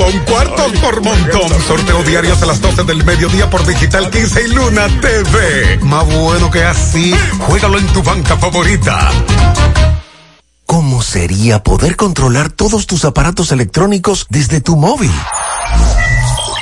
un cuarto por montón. Sorteo diarios a las 12 del mediodía por Digital 15 y Luna TV. Más bueno que así, juégalo en tu banca favorita. ¿Cómo sería poder controlar todos tus aparatos electrónicos desde tu móvil?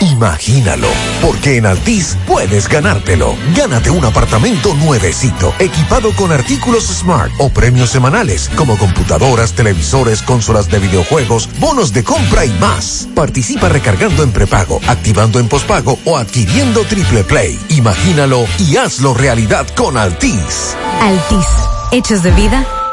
Imagínalo, porque en Altis puedes ganártelo. Gánate un apartamento nuevecito, equipado con artículos smart o premios semanales, como computadoras, televisores, consolas de videojuegos, bonos de compra y más. Participa recargando en prepago, activando en pospago o adquiriendo triple play. Imagínalo y hazlo realidad con Altis. Altis, hechos de vida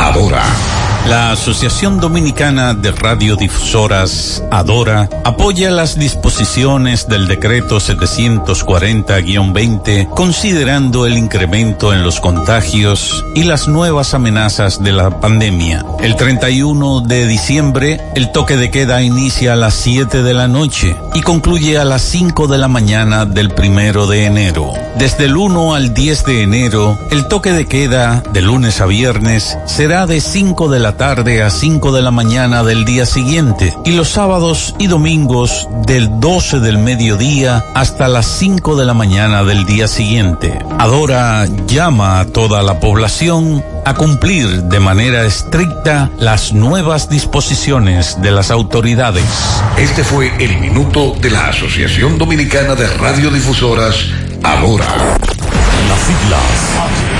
Adora. La Asociación Dominicana de Radiodifusoras, Adora, apoya las disposiciones del decreto 740-20, considerando el incremento en los contagios y las nuevas amenazas de la pandemia. El 31 de diciembre, el toque de queda inicia a las 7 de la noche y concluye a las 5 de la mañana del primero de enero. Desde el 1 al 10 de enero, el toque de queda de lunes a viernes será de 5 de la tarde a 5 de la mañana del día siguiente y los sábados y domingos del 12 del mediodía hasta las 5 de la mañana del día siguiente. Adora llama a toda la población a cumplir de manera estricta las nuevas disposiciones de las autoridades. Este fue el minuto de la Asociación Dominicana de Radiodifusoras, Adora. Las siglas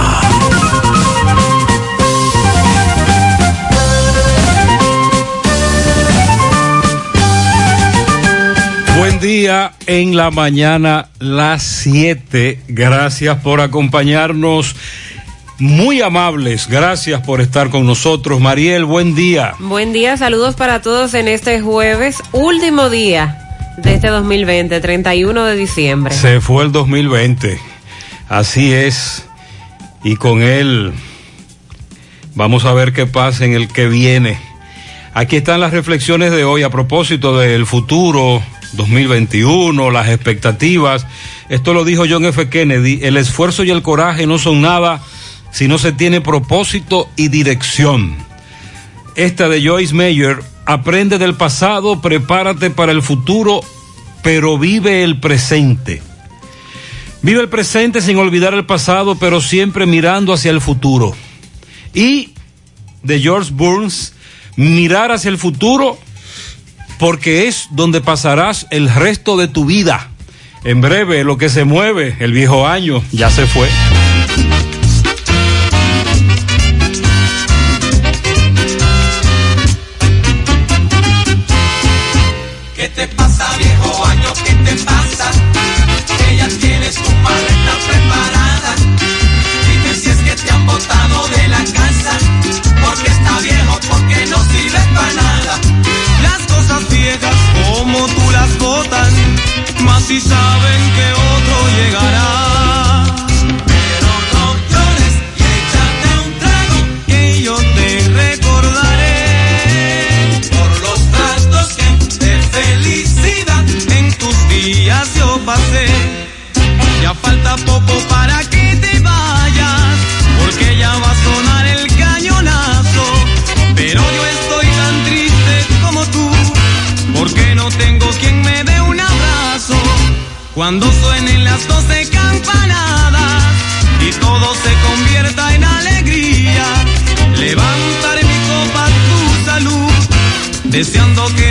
Día en la mañana, las 7. Gracias por acompañarnos. Muy amables, gracias por estar con nosotros. Mariel, buen día. Buen día, saludos para todos en este jueves, último día de este 2020, 31 de diciembre. Se fue el 2020, así es. Y con él vamos a ver qué pasa en el que viene. Aquí están las reflexiones de hoy a propósito del futuro 2021, las expectativas. Esto lo dijo John F. Kennedy, el esfuerzo y el coraje no son nada si no se tiene propósito y dirección. Esta de Joyce Meyer, aprende del pasado, prepárate para el futuro, pero vive el presente. Vive el presente sin olvidar el pasado, pero siempre mirando hacia el futuro. Y de George Burns, mirar hacia el futuro porque es donde pasarás el resto de tu vida. En breve, lo que se mueve, el viejo año, ya se fue. Viejas como tú las botan, más si saben que otro llegará. Pero no llores y échate un trago. Que yo te recordaré por los trastos que de felicidad en tus días yo pasé. Ya falta poco para que tengo quien me dé un abrazo. Cuando suenen las doce campanadas y todo se convierta en alegría, levantaré mi copa a tu salud, deseando que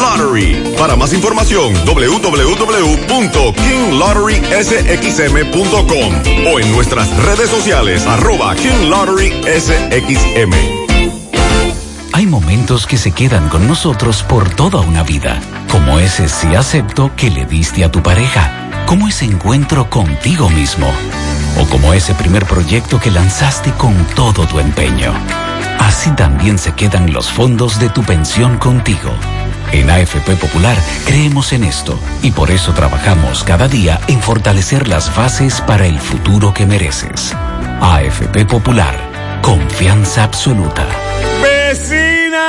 Lottery. Para más información, www.kinglotterysxm.com o en nuestras redes sociales arroba King SXM. Hay momentos que se quedan con nosotros por toda una vida, como ese sí acepto que le diste a tu pareja, como ese encuentro contigo mismo, o como ese primer proyecto que lanzaste con todo tu empeño. Así también se quedan los fondos de tu pensión contigo. En AFP Popular creemos en esto y por eso trabajamos cada día en fortalecer las bases para el futuro que mereces. AFP Popular, confianza absoluta. ¡Vecina!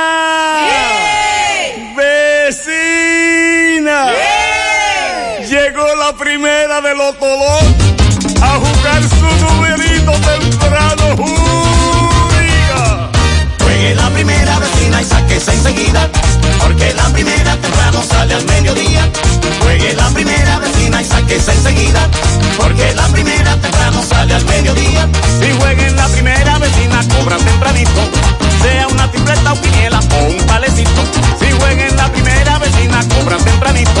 ¡Vecina! Llegó la primera de los todos a jugar su numerito temprano. ¡Juega! Juegue la primera vecina y sáquese enseguida, porque la primera temprano sale al mediodía. Juegue la primera vecina y sáquese enseguida, porque la primera temprano sale al mediodía. Si jueguen la primera vecina, cobran tempranito, sea una tripleta o quiniela o un palecito. Si jueguen la primera vecina, cobran tempranito,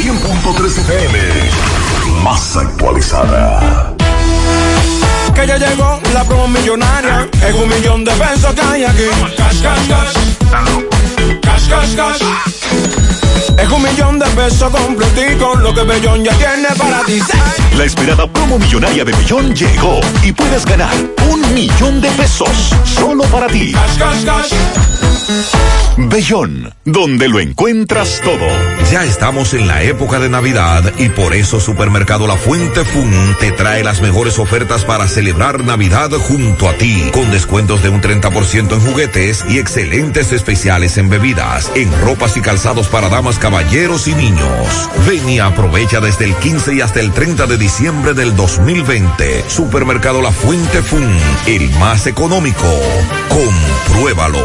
100.3 FM, más actualizada. Que ya llegó la promo millonaria, es un millón de pesos que hay aquí. Cash, cash, cash. Cash, cash, cash. Es un millón de pesos completico, lo que Bellón ya tiene para ti. La esperada promo millonaria de Bellón llegó y puedes ganar un millón de pesos solo para ti. Cash, cash, cash. Bellón, donde lo encuentras todo. Ya estamos en la época de Navidad y por eso Supermercado La Fuente Fun te trae las mejores ofertas para celebrar Navidad junto a ti, con descuentos de un 30% en juguetes y excelentes especiales en bebidas, en ropas y calzados para damas, caballeros y niños. Ven y aprovecha desde el 15 y hasta el 30 de diciembre del 2020. Supermercado La Fuente Fun, el más económico. Compruébalo.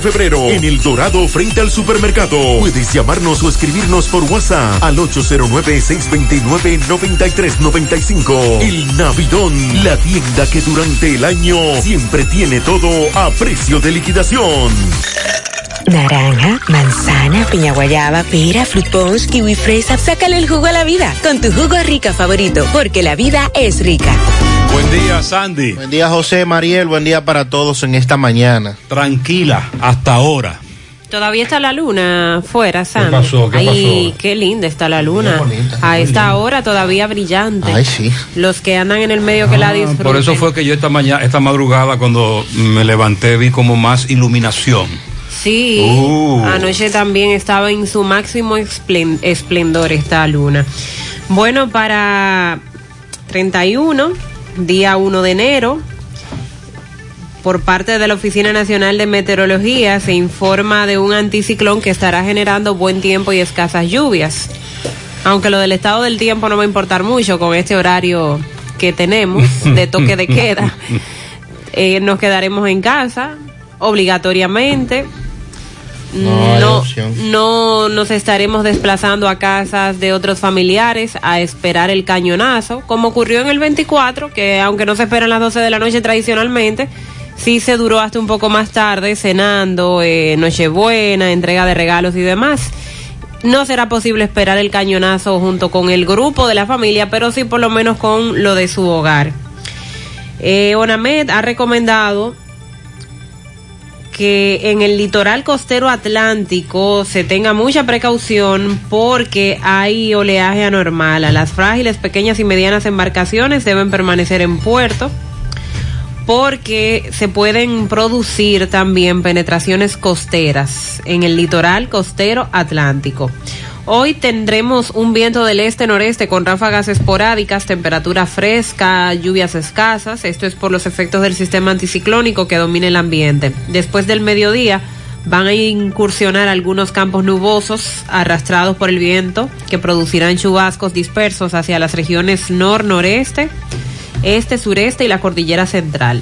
febrero en El Dorado frente al supermercado. Puedes llamarnos o escribirnos por WhatsApp al 809-629-9395. El Navidón, la tienda que durante el año siempre tiene todo a precio de liquidación. Naranja, manzana, piña guayaba, pera, fruit kiwi fresa. Sácale el jugo a la vida con tu jugo rica favorito, porque la vida es rica. Buen día, Sandy. Buen día, José Mariel. Buen día para todos en esta mañana. Tranquila, hasta ahora. Todavía está la luna fuera, Sandy. pasó? ¿Qué Ay, pasó? qué linda está la luna. A esta hora todavía brillante. Ay, sí. Los que andan en el medio que la Ah, disfruten. por eso fue que yo esta mañana, esta madrugada, cuando me levanté, vi como más iluminación. Sí, Uh. anoche también estaba en su máximo esplen- esplendor esta luna. Bueno, para 31, día 1 de enero, por parte de la Oficina Nacional de Meteorología se informa de un anticiclón que estará generando buen tiempo y escasas lluvias. Aunque lo del estado del tiempo no va a importar mucho con este horario que tenemos de toque de queda. Eh, nos quedaremos en casa obligatoriamente. No, No, no nos estaremos desplazando a casas de otros familiares a esperar el cañonazo, como ocurrió en el 24, que aunque no se esperan las 12 de la noche tradicionalmente, sí se duró hasta un poco más tarde, cenando, eh, Nochebuena, entrega de regalos y demás. No será posible esperar el cañonazo junto con el grupo de la familia, pero sí por lo menos con lo de su hogar. Eh, Onamed ha recomendado que en el litoral costero atlántico se tenga mucha precaución porque hay oleaje anormal. A las frágiles, pequeñas y medianas embarcaciones deben permanecer en puerto porque se pueden producir también penetraciones costeras en el litoral costero atlántico. Hoy tendremos un viento del este-noreste con ráfagas esporádicas, temperatura fresca, lluvias escasas. Esto es por los efectos del sistema anticiclónico que domina el ambiente. Después del mediodía van a incursionar algunos campos nubosos arrastrados por el viento que producirán chubascos dispersos hacia las regiones nor-noreste, este, sureste y la cordillera central.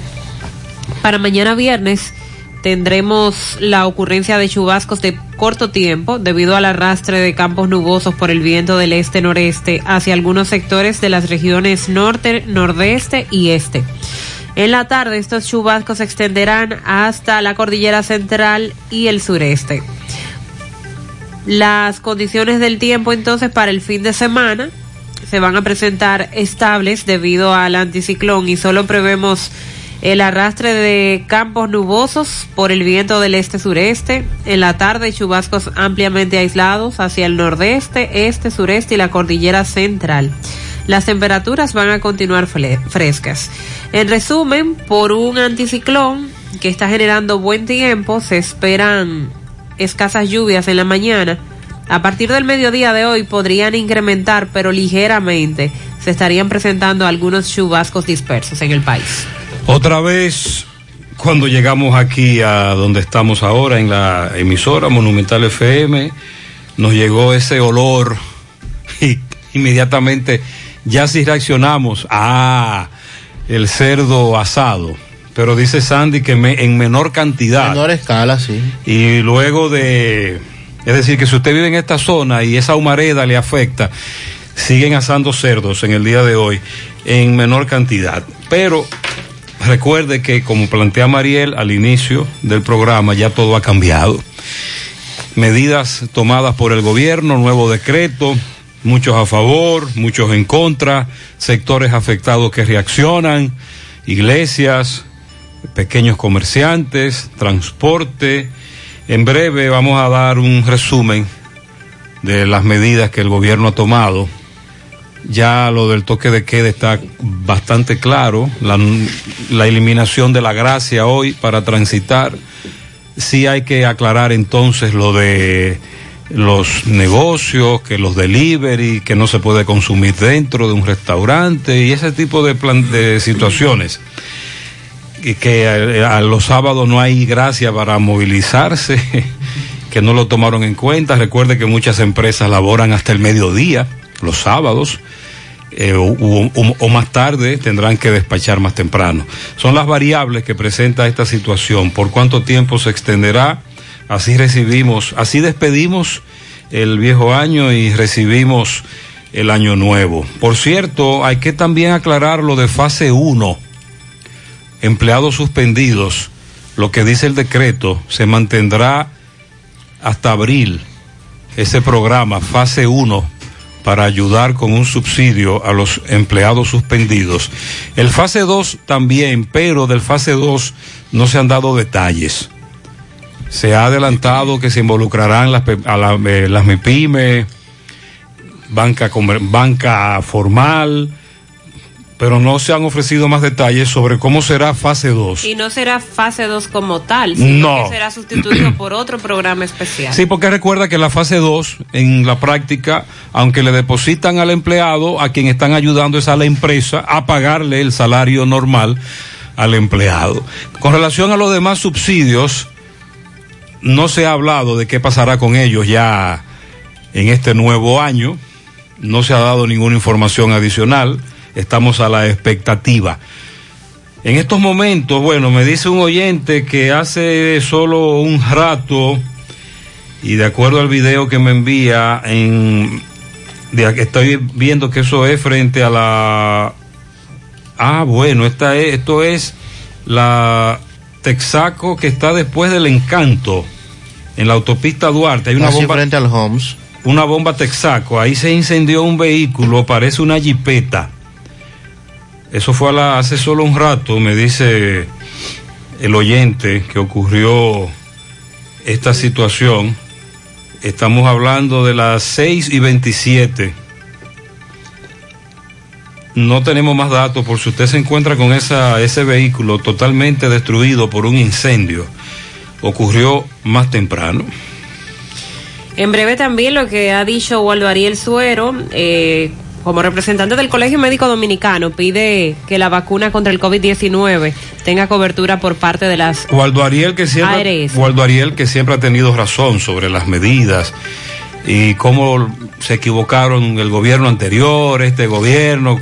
Para mañana viernes tendremos la ocurrencia de chubascos de corto tiempo debido al arrastre de campos nubosos por el viento del este-noreste hacia algunos sectores de las regiones norte, nordeste y este. En la tarde estos chubascos se extenderán hasta la cordillera central y el sureste. Las condiciones del tiempo entonces para el fin de semana se van a presentar estables debido al anticiclón y solo prevemos el arrastre de campos nubosos por el viento del este-sureste. En la tarde, chubascos ampliamente aislados hacia el nordeste, este, sureste y la cordillera central. Las temperaturas van a continuar frescas. En resumen, por un anticiclón que está generando buen tiempo, se esperan escasas lluvias en la mañana. A partir del mediodía de hoy podrían incrementar, pero ligeramente se estarían presentando algunos chubascos dispersos en el país. Otra vez, cuando llegamos aquí a donde estamos ahora, en la emisora Monumental FM, nos llegó ese olor y inmediatamente ya si reaccionamos, ah, el cerdo asado. Pero dice Sandy que me, en menor cantidad. Menor escala, sí. Y luego de, es decir, que si usted vive en esta zona y esa humareda le afecta, siguen asando cerdos en el día de hoy en menor cantidad. Pero recuerde que como plantea Mariel al inicio del programa, ya todo ha cambiado. Medidas tomadas por el gobierno, nuevo decreto, muchos a favor, muchos en contra, sectores afectados que reaccionan, iglesias, pequeños comerciantes, transporte. En breve vamos a dar un resumen de las medidas que el gobierno ha tomado ya lo del toque de queda está bastante claro, la, eliminación de la gracia hoy para transitar. Sí hay que aclarar entonces lo de los negocios, que los delivery, que no se puede consumir dentro de un restaurante y ese tipo de, plan, de situaciones. Y que a, a los sábados no hay gracia para movilizarse, que no lo tomaron en cuenta. Recuerde que muchas empresas laboran hasta el mediodía los sábados eh, o, o, o, más tarde tendrán que despachar más temprano. Son las variables que presenta esta situación. ¿Por cuánto tiempo se extenderá? Así recibimos, así despedimos el viejo año y recibimos el año nuevo. Por cierto, hay que también aclarar lo de fase 1. Empleados suspendidos. Lo que dice el decreto se mantendrá hasta abril. Ese programa, fase 1 para ayudar con un subsidio a los empleados suspendidos. El fase 2 también, pero del fase 2 no se han dado detalles. Se ha adelantado que se involucrarán las, a eh, las MIPYME, banca, banca formal, pero no se han ofrecido más detalles sobre cómo será fase 2. Y no será fase 2 como tal, sino no. que será sustituido por otro programa especial. Sí, porque recuerda que la fase 2, en la práctica, aunque le depositan al empleado, a quien están ayudando es a la empresa a pagarle el salario normal al empleado. Con relación a los demás subsidios, no se ha hablado de qué pasará con ellos ya en este nuevo año. No se ha dado ninguna información adicional estamos a la expectativa. En estos momentos, bueno, me dice un oyente que hace solo un rato Y de acuerdo al video que me envía, en, de que estoy viendo que eso es frente a la... Ah, bueno, esta es, esto es la Texaco que está después del Encanto, en la autopista Duarte. Hay una bomba frente al Homes. una bomba Texaco. Ahí se incendió un vehículo, parece una jipeta. Eso fue hace solo un rato, me dice el oyente que ocurrió esta situación. Estamos hablando de las 6 y 27. No tenemos más datos por si usted se encuentra con esa, ese vehículo totalmente destruido por un incendio. Ocurrió más temprano. En breve también lo que ha dicho Waldo Ariel Suero, eh, como representante del Colegio Médico Dominicano, pide que la vacuna contra el COVID-19 tenga cobertura por parte de las Waldo Ariel que siempre ARS. Waldo Ariel que siempre ha tenido razón sobre las medidas y cómo se equivocaron el gobierno anterior, este gobierno,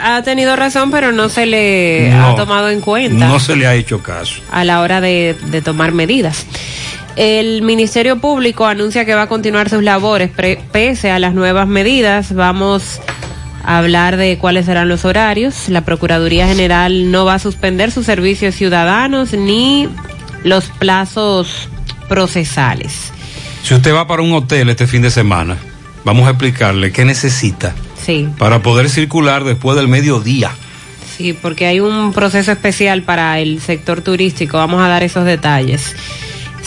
ha tenido razón, pero no se le No, ha tomado en cuenta no se le ha hecho caso. a la hora de, de tomar medidas. El Ministerio Público anuncia que va a continuar sus labores pre- pese a las nuevas medidas. Vamos a hablar de cuáles serán los horarios. La Procuraduría General no va a suspender sus servicios ciudadanos ni los plazos procesales. Si usted va para un hotel este fin de semana, vamos a explicarle qué necesita Sí, para poder circular después del mediodía. sí, porque hay un proceso especial para el sector turístico. Vamos a dar esos detalles.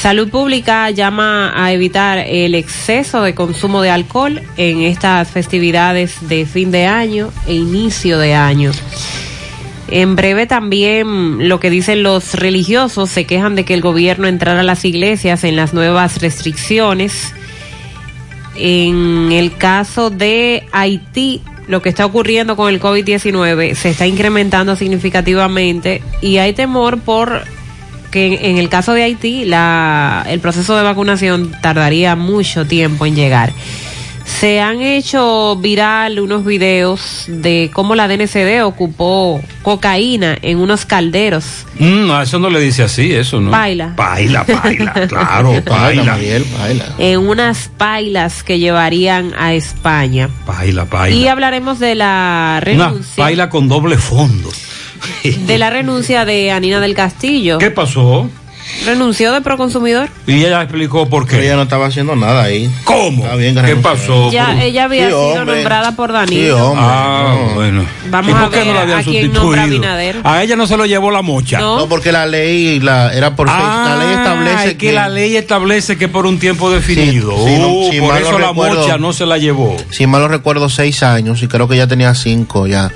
Salud Pública llama a evitar el exceso de consumo de alcohol en estas festividades de fin de año e inicio de año. En breve también lo que dicen los religiosos se quejan de que el gobierno entrara a las iglesias en las nuevas restricciones. En el caso de Haití, lo que está ocurriendo con el COVID-19 se está incrementando significativamente y hay temor por que en, el caso de Haití la, el proceso de vacunación tardaría mucho tiempo en llegar. Se han hecho viral unos videos de cómo la DNCD ocupó cocaína en unos calderos. Mm, no, eso no le dice así, eso no. Baila. Baila, baila, claro, baila. En unas pailas que llevarían a España. Baila, baila. Y hablaremos de la Una renuncia. baila con doble fondo. De la renuncia de Anina del Castillo. ¿Qué pasó? Renunció de Proconsumidor. Y ella explicó por qué. ella no estaba haciendo nada ahí. ¿Cómo? Está bien que ¿Qué pasó? Ya ella había Sí, sido hombre. nombrada por Sí, Danilo. hombre. Ah, bueno. Vamos ¿Y por a qué no ver la habían a sustituido? A ella no se lo llevó la mocha. No. No, porque la ley la, era por la ley establece es que, la ley establece que por un tiempo definido. Sí, no, Uh, si por eso la recuerdo- mocha no se la llevó. si mal no recuerdo, seis años y creo que ya tenía cinco ya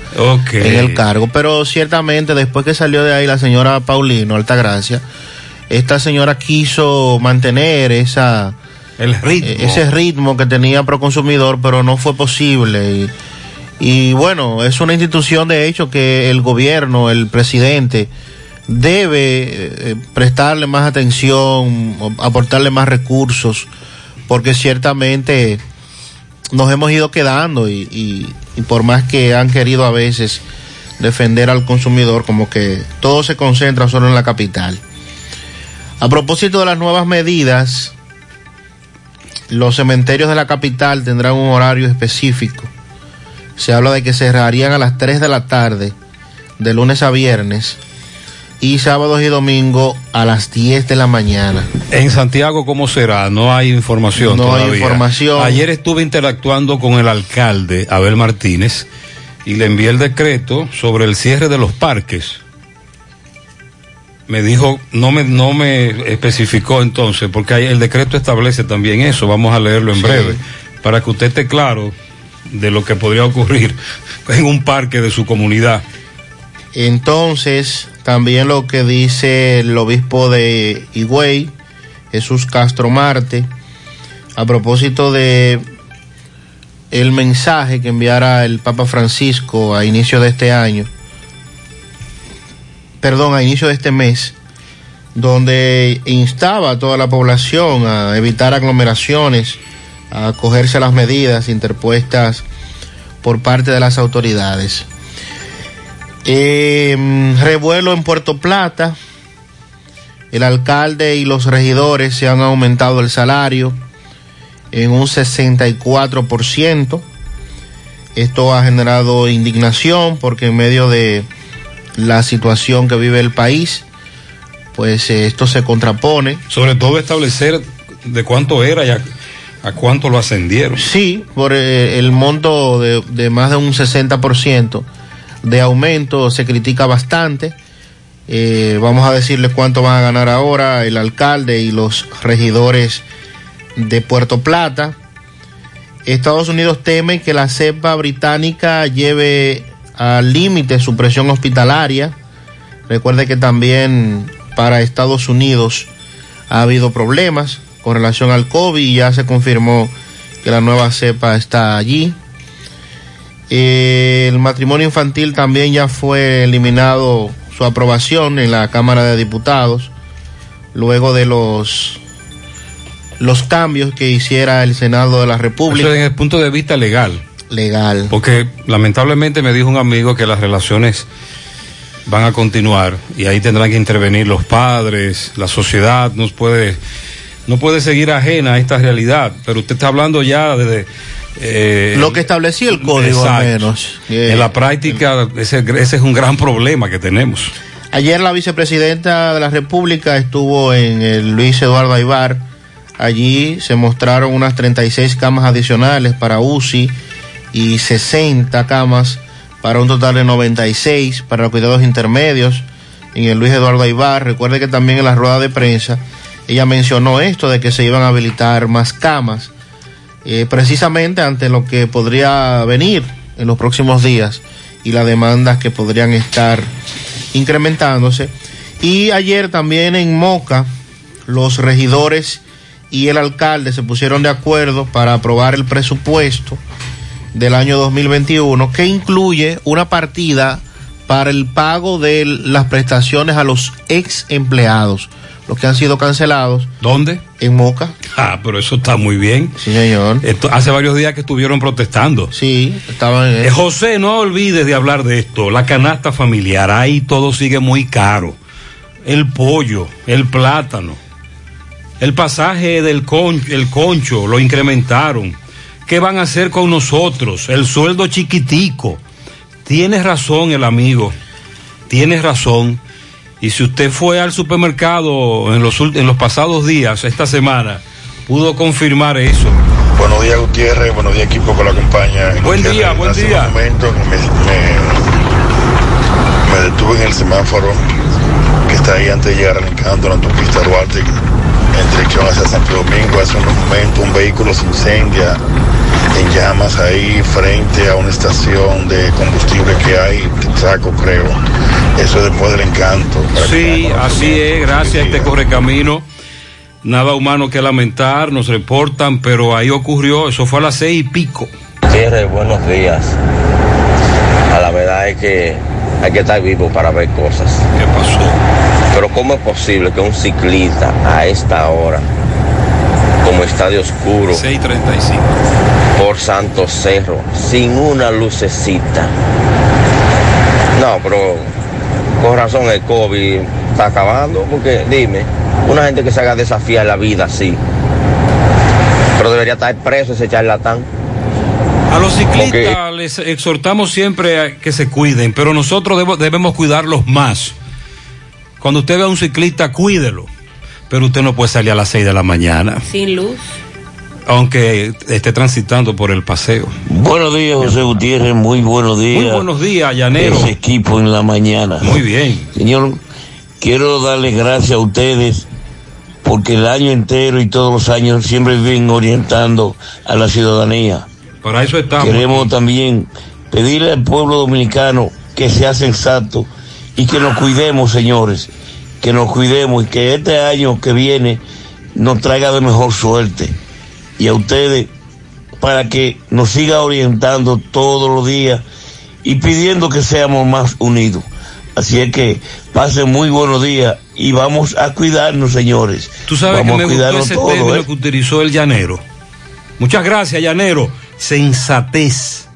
en el cargo. Pero ciertamente después que salió de ahí la señora Paulino Altagracia, esta señora quiso mantener esa El ritmo. eh, ese ritmo que tenía Proconsumidor, pero no fue posible. Y, y bueno, es una institución de hecho que el gobierno, el presidente, debe eh, prestarle más atención, aportarle más recursos, porque ciertamente nos hemos ido quedando y, y- y por más que han querido a veces defender al consumidor, como que todo se concentra solo en la capital. A propósito de las nuevas medidas, los cementerios de la capital tendrán un horario específico. Se habla de que cerrarían a las 3 de la tarde, de lunes a viernes, y sábados y domingos a las 10 de la mañana. En Santiago, ¿cómo será? No hay información No hay información. Ayer estuve interactuando con el alcalde, Abel Martínez, y le envié el decreto sobre el cierre de los parques. Me dijo, no me, no me especificó entonces, porque el decreto establece también eso, vamos a leerlo en Sí. breve, para que usted esté claro de lo que podría ocurrir en un parque de su comunidad. Entonces, también lo que dice el obispo de Higüey, Jesús Castro Marte, a propósito de el mensaje que enviara el Papa Francisco a inicio de este año, perdón, a inicio de este mes, donde instaba a toda la población a evitar aglomeraciones, a acogerse a las medidas interpuestas por parte de las autoridades. Eh, revuelo en Puerto Plata. el alcalde y los regidores se han aumentado el salario en un 64%. Esto ha generado indignación porque en medio de la situación que vive el país, pues eh, esto se contrapone. Sobre todo establecer de cuánto era y a, a cuánto lo ascendieron. Sí, por eh, el monto de, de más de un 60% de aumento se critica bastante. Eh, vamos a decirles cuánto van a ganar ahora el alcalde y los regidores de Puerto Plata. Estados Unidos teme que la cepa británica lleve al límite su presión hospitalaria. Recuerde que también para Estados Unidos ha habido problemas con relación al COVID y ya se confirmó que la nueva cepa está allí. Eh, el matrimonio infantil también ya fue eliminado su aprobación en la Cámara de Diputados luego de los los cambios que hiciera el Senado de la República. Eso desde el punto de vista legal. Legal. Porque lamentablemente me dijo un amigo que las relaciones van a continuar y ahí tendrán que intervenir los padres, la sociedad no puede no puede seguir ajena a esta realidad, pero usted está hablando ya desde eh, Lo que establecía el código al menos. en la práctica ese, ese es un gran problema que tenemos. Ayer la vicepresidenta de la República estuvo en el Luis Eduardo Aibar. Allí se mostraron unas 36 camas adicionales para UCI y 60 camas para un total de 96 para los cuidados intermedios en el Luis Eduardo Aibar. Recuerde que también en la rueda de prensa ella mencionó esto de que se iban a habilitar más camas, eh, precisamente ante lo que podría venir en los próximos días y las demandas que podrían estar incrementándose. Y ayer también en Moca, los regidores y el alcalde se pusieron de acuerdo para aprobar el presupuesto del año 2021 que incluye una partida para el pago de las prestaciones a los ex empleados, los que han sido cancelados. ¿Dónde? En Moca. Ah, pero eso está muy bien. Sí, señor. Esto, hace varios días que estuvieron protestando. Sí, estaban en Eh, José, no olvides de hablar de esto. La canasta familiar, ahí todo sigue muy caro. El pollo, el plátano, el pasaje del con, el concho, lo incrementaron. ¿Qué van a hacer con nosotros? El sueldo chiquitico. Tienes razón el amigo, tienes razón. Y si usted fue al supermercado en los, en los pasados días, esta semana, pudo confirmar eso. Buenos días, Gutiérrez. Buenos días, equipo que lo acompaña. Buen Gutiérrez, día, buen día. un momento que me, me- me detuve en el semáforo que está ahí antes de llegar al encanto, en la autopista Duarte, en dirección hacia Santo Domingo. Hace un momento un vehículo se incendia en llamas ahí frente a una estación de combustible que hay, Traco creo. Eso es después del encanto. Sí, así es, gracias a este correcamino. Nada humano que lamentar, nos reportan, pero ahí ocurrió, eso fue a las seis y pico. Gutiérrez, buenos días. A la verdad es que hay que estar vivo para ver cosas. ¿Qué pasó? Pero ¿cómo es posible que un ciclista a esta hora, como estadio oscuro, 6.35, por Santo Cerro, sin una lucecita? No, pero con razón el COVID está acabando, porque dime, una gente que se haga desafiar la vida así, pero debería estar preso ese charlatán. A los ciclistas les exhortamos siempre a que se cuiden, pero nosotros debemos cuidarlos más. Cuando usted ve a un ciclista, cuídelo, pero usted no puede salir a las 6 de la mañana, Sin luz. aunque esté transitando por el paseo. Buenos días, José Gutiérrez. Muy buenos días. Muy buenos días, Llanero. Ese equipo en la mañana. Muy bien. Señor, quiero darles gracias a ustedes porque el año entero y todos los años siempre viven orientando a la ciudadanía. Para eso estamos. Queremos también pedirle al pueblo dominicano que sea sensato y que nos cuidemos, señores, que nos cuidemos y que este año que viene nos traiga de mejor suerte. Y a ustedes, para que nos siga orientando todos los días y pidiendo que seamos más unidos. Así es que pasen muy buenos días y vamos a cuidarnos, señores. Tú sabes vamos que me gustó ese término ¿eh? que utilizó el llanero. Muchas gracias, llanero. Sensatez.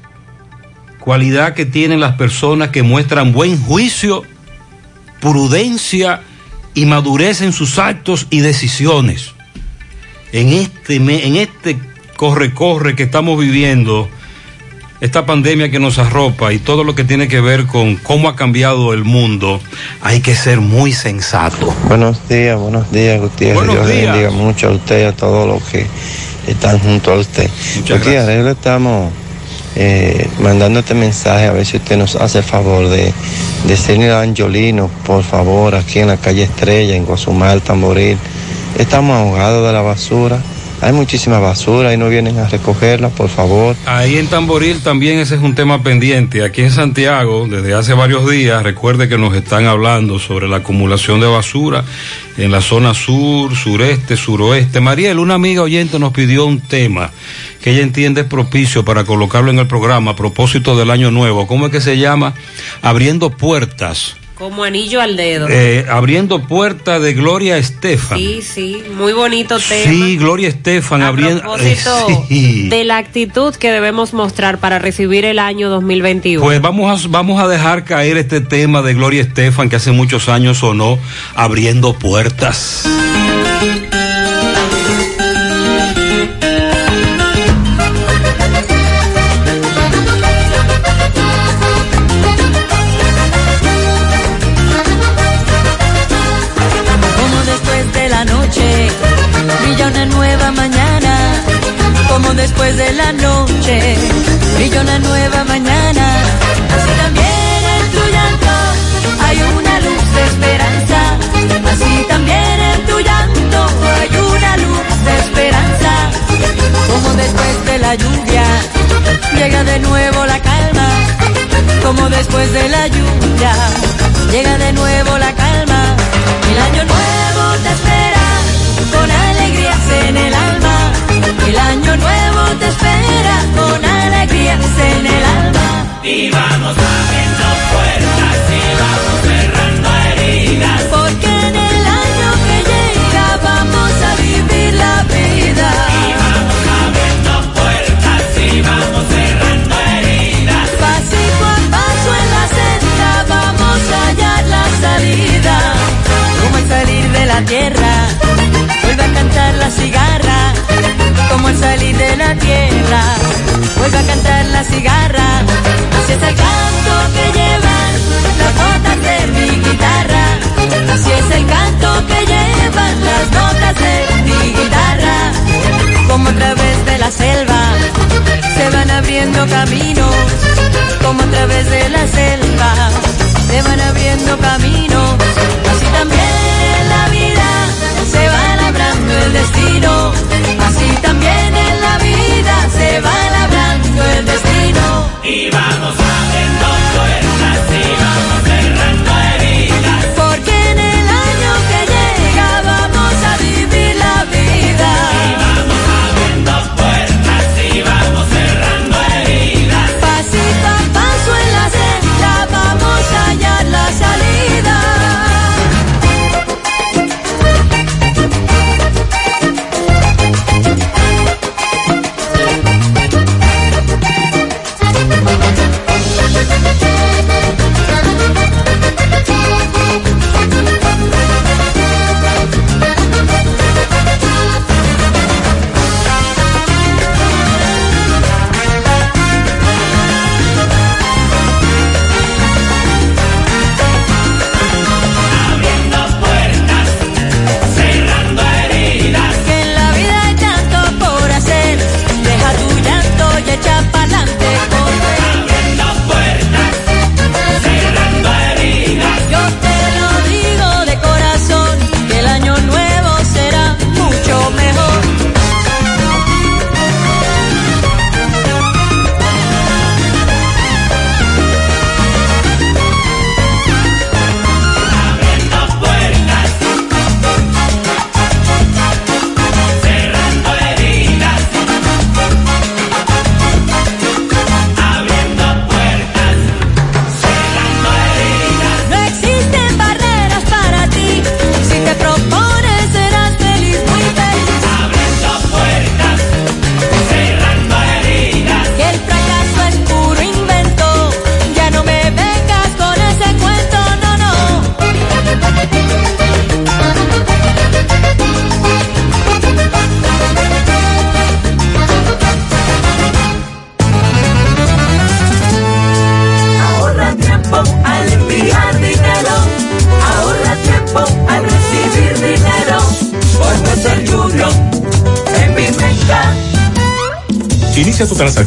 Cualidad que tienen las personas que muestran buen juicio, prudencia y madurez en sus actos y decisiones. En este, en este corre-corre que estamos viviendo, esta pandemia que nos arropa y todo lo que tiene que ver con cómo ha cambiado el mundo, hay que ser muy sensato. Buenos días, buenos días, Gutiérrez. Buenos Dios le días. bendiga mucho a usted y a todos los que están junto a usted. Muchas Gutiérrez, le estamos eh, mandando este mensaje a ver si usted nos hace favor de decirle a Angiolino, por favor, aquí en la calle Estrella, en Guasumal, Tamboril. Estamos ahogados de la basura. Hay muchísima basura y no vienen a recogerla, por favor. Ahí en Tamboril también ese es un tema pendiente. Aquí en Santiago, desde hace varios días, recuerde que nos están hablando sobre la acumulación de basura en la zona sur, sureste, suroeste. Mariel, una amiga oyente nos pidió un tema que ella entiende es propicio para colocarlo en el programa a propósito del año nuevo. ¿Cómo es que se llama? Abriendo puertas. Como anillo al dedo. Eh, abriendo puertas de Gloria Estefan. Sí, sí, muy bonito tema. Sí, Gloria Estefan A abriendo. propósito eh, sí. de la actitud que debemos mostrar para recibir el año 2021. Pues vamos a, vamos a dejar caer este tema de Gloria Estefan que hace muchos años sonó abriendo puertas. Después de la noche brilla una nueva mañana. Así también en tu llanto hay una luz de esperanza. Así también en tu llanto hay una luz de esperanza. Como después de la lluvia llega de nuevo la calma. Como después de la lluvia llega de nuevo la calma. El año nuevo te espera con alegrías en el alma. El año nuevo te espera con alegrías en el alma. Y vamos abriendo puertas y vamos cerrando heridas. Porque en el año que llega vamos a vivir la vida. Y vamos abriendo puertas y vamos cerrando heridas. Pasito a paso en la senda vamos a hallar la salida. Como al salir de la tierra, vuelve a cantar la cigarra. Salir de la tierra, vuelve a cantar la cigarra. Así es el canto que llevan las notas de mi guitarra. Así es el canto que llevan las notas de mi guitarra. Como a través de la selva se van abriendo caminos. Como a través de la selva se van abriendo caminos. Destino. Y vamos y vamos cerrando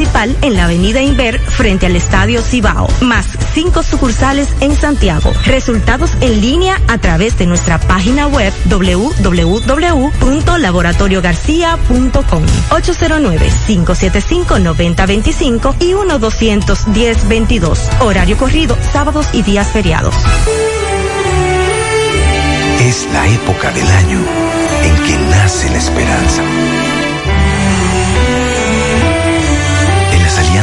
en la avenida Inver frente al Estadio Cibao, más cinco sucursales en Santiago. Resultados en línea a través de nuestra página web www.laboratoriogarcia.com 809-575-9025 y 1-210-22. Horario corrido, sábados y días feriados. Es la época del año en que nace la esperanza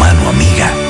Mano amiga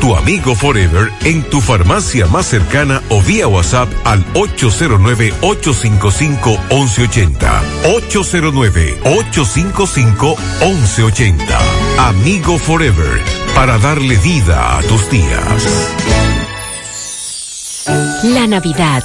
tu amigo Forever en tu farmacia más cercana o vía WhatsApp al 809-855-1180. 809-855-1180. Amigo Forever, para darle vida a tus días. La Navidad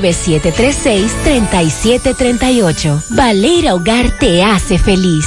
809-736-3738. Valera Hogar te hace feliz.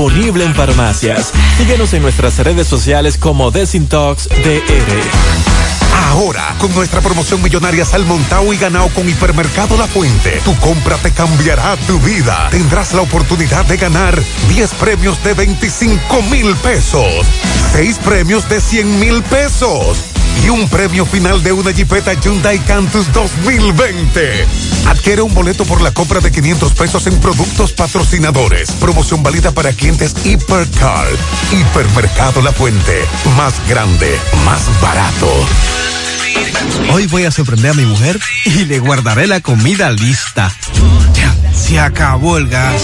en farmacias. Síguenos en nuestras redes sociales como Desintox DR. Ahora, con nuestra promoción millonaria Salmontao y ganado con Hipermercado La Fuente, tu compra te cambiará tu vida. Tendrás la oportunidad de ganar 10 premios de 25 mil pesos, 6 premios de 100 mil pesos y un premio final de una Jeepeta Hyundai Cantus 2020. Adquiere un boleto por la compra de 500 pesos en productos patrocinadores. Promoción válida para clientes Hipercar. Hipermercado La Fuente. Más grande, más barato. Hoy voy a sorprender a mi mujer y le guardaré la comida lista. Ya, se acabó el gas.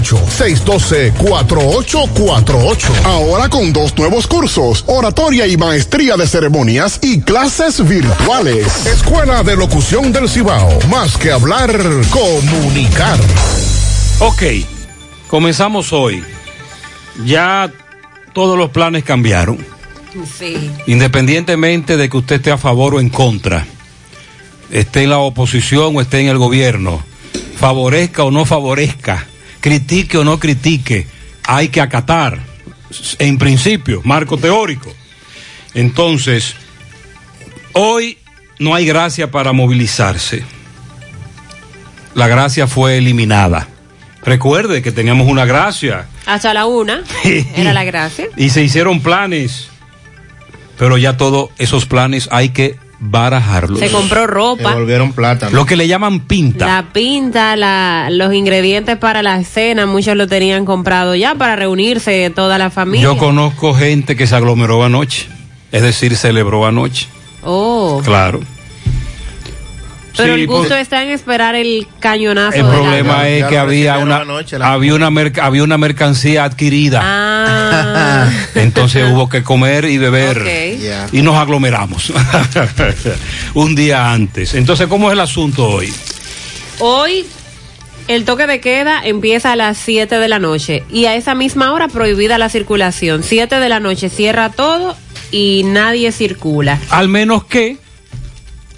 612-4848. Ahora con dos nuevos cursos, oratoria y maestría de ceremonias y clases virtuales. Escuela de Locución del Cibao. Más que hablar, comunicar. Ok, comenzamos hoy. Ya todos los planes cambiaron. Sí. Independientemente de que usted esté a favor o en contra, esté en la oposición o esté en el gobierno, favorezca o no favorezca, critique o no critique, hay que acatar, en principio, marco teórico. Entonces, hoy no hay gracia para movilizarse. La gracia fue eliminada. Recuerde que teníamos una gracia Hasta la una era la gracia. y se hicieron planes, pero ya todos esos planes hay que barajarlos. Se compró ropa. volvieron plata. Lo que le llaman pinta. La pinta, la, los ingredientes para la cena, muchos lo tenían comprado ya para reunirse toda la familia. Yo conozco gente que se aglomeró anoche, es decir, celebró anoche. Oh. Claro. Pero Sí, el gusto está en esperar el cañonazo. El problema es que había una, había, una había una mercancía adquirida. Ah. Entonces hubo que comer y beber. Y nos aglomeramos. Un día antes. Entonces, ¿cómo es el asunto hoy? Hoy el toque de queda empieza a las 7 de la noche y a esa misma hora prohibida la circulación. 7 de la noche cierra todo y nadie circula. Al menos que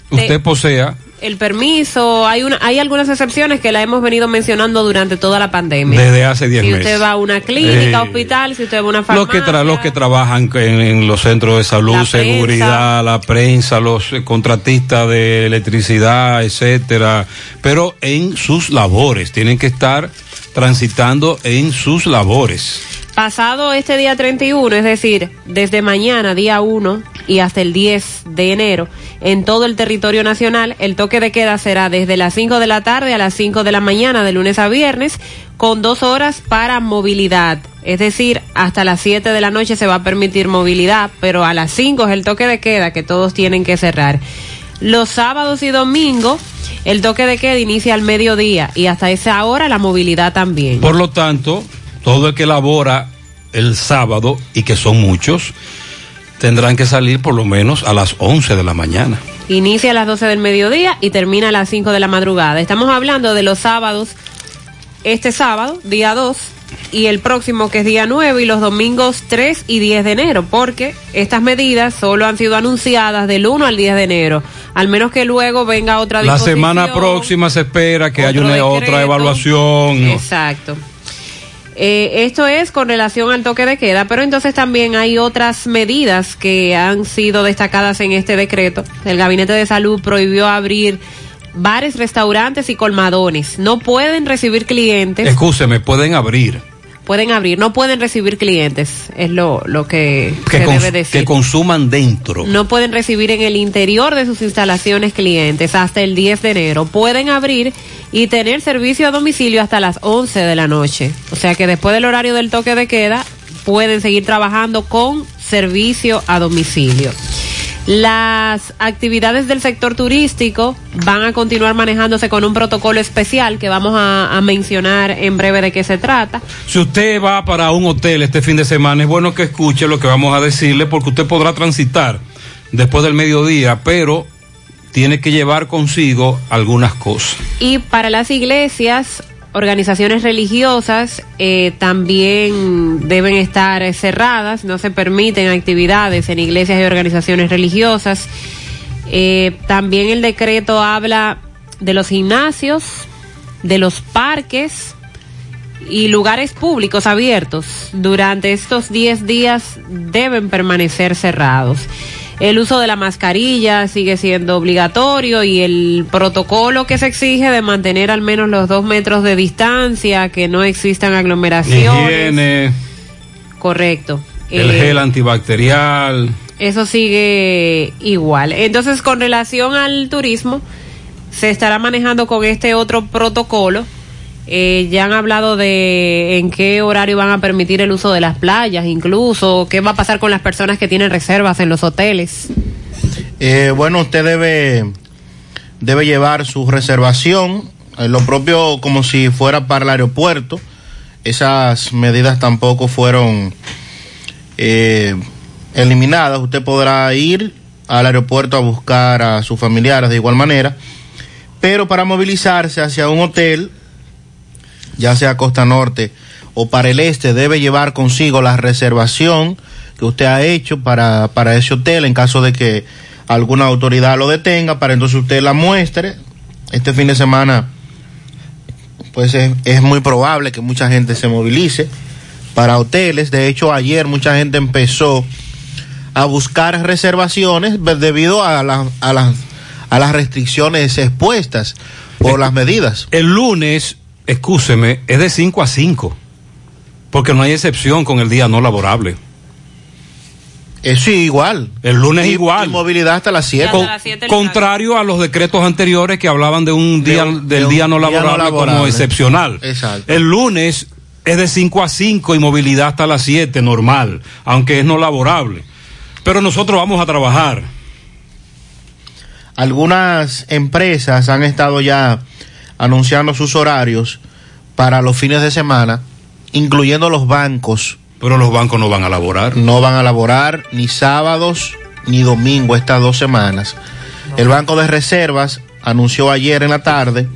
usted posea El permiso, hay una, hay algunas excepciones que la hemos venido mencionando durante toda la pandemia. desde hace 10 si meses. usted va a una clínica, Eh, hospital, si usted va a una Los farmacia. que, tra- los que trabajan en, en los centros de salud, La prensa. seguridad, la prensa, los eh, contratistas de electricidad, etcétera, pero en sus labores, tienen que estar transitando en sus labores. Pasado este día 31, es decir, desde mañana, día 1 y hasta el 10 de enero, en todo el territorio nacional, el toque de queda será desde las 5 de la tarde a las 5 de la mañana, de lunes a viernes, con dos horas para movilidad. Es decir, hasta las 7 de la noche se va a permitir movilidad, pero a las 5 es el toque de queda que todos tienen que cerrar. Los sábados y domingos, el toque de queda inicia al mediodía y hasta esa hora la movilidad también. Por lo tanto, todo el que labora el sábado, y que son muchos, tendrán que salir por lo menos a las 11 de la mañana. Inicia a las 12 del mediodía y termina a las 5 de la madrugada. Estamos hablando de los sábados, este sábado, día 2, y el próximo que es día 9 y los domingos 3 y 10 de enero, porque estas medidas solo han sido anunciadas del 1 al 10 de enero, al menos que luego venga otra La semana próxima se espera que haya una otra evaluación. Exacto. Eh, esto es con relación al toque de queda, pero entonces también hay otras medidas que han sido destacadas en este decreto. El Gabinete de Salud prohibió abrir bares, restaurantes y colmadones. No pueden recibir clientes. Escúcheme, pueden abrir. Pueden abrir, no pueden recibir clientes, es lo, lo que, Que, se debe decir. que consuman dentro. No pueden recibir en el interior de sus instalaciones clientes hasta el 10 de enero. Pueden abrir y tener servicio a domicilio hasta las 11 de la noche. O sea que después del horario del toque de queda pueden seguir trabajando con servicio a domicilio. Las actividades del sector turístico van a continuar manejándose con un protocolo especial que vamos a, a mencionar en breve de qué se trata. Si usted va para un hotel este fin de semana, es bueno que escuche lo que vamos a decirle porque usted podrá transitar después del mediodía, pero tiene que llevar consigo algunas cosas. Y para las iglesias, organizaciones religiosas eh, también deben estar cerradas, no se permiten actividades en iglesias y organizaciones religiosas. Eh, también el decreto habla de los gimnasios, de los parques y lugares públicos abiertos. Durante estos 10 días deben permanecer cerrados. El uso de la mascarilla sigue siendo obligatorio y el protocolo que se exige de mantener al menos los dos metros de distancia, que no existan aglomeraciones. Higiene, Correcto. el Eh, gel antibacterial. eso sigue igual. Entonces, con relación al turismo, se estará manejando con este otro protocolo. Eh, ya han hablado de en qué horario van a permitir el uso de las playas, incluso qué va a pasar con las personas que tienen reservas en los hoteles. Eh, bueno, usted debe, debe llevar su reservación, eh, lo propio como si fuera para el aeropuerto. Esas medidas tampoco fueron eh, eliminadas. Usted podrá ir al aeropuerto a buscar a sus familiares de igual manera, pero para movilizarse hacia un hotel, ya sea Costa Norte o para el este, debe llevar consigo la reservación que usted ha hecho para, para ese hotel en caso de que alguna autoridad lo detenga, para entonces usted la muestre. Este fin de semana, pues es, es muy probable que mucha gente se movilice para hoteles. De hecho, ayer mucha gente empezó a buscar reservaciones debido a, la- a, las, a las restricciones expuestas por las medidas. El lunes, excúseme, es de 5 a 5, porque no hay excepción con el día no laborable. Eh, sí, igual. El lunes Y- igual. y movilidad hasta las 7. Con- contrario a los decretos anteriores que hablaban de un día un- del de un día no día no laborable, como laborable. excepcional. Exacto. El lunes es de 5 a 5 y movilidad hasta las 7, normal, aunque es no laborable. Pero nosotros vamos a trabajar. Algunas empresas han estado ya anunciando sus horarios para los fines de semana, incluyendo los bancos. Pero los bancos no van a laborar. No van a laborar ni sábados ni domingo estas dos semanas. El Banco de Reservas anunció ayer en la tarde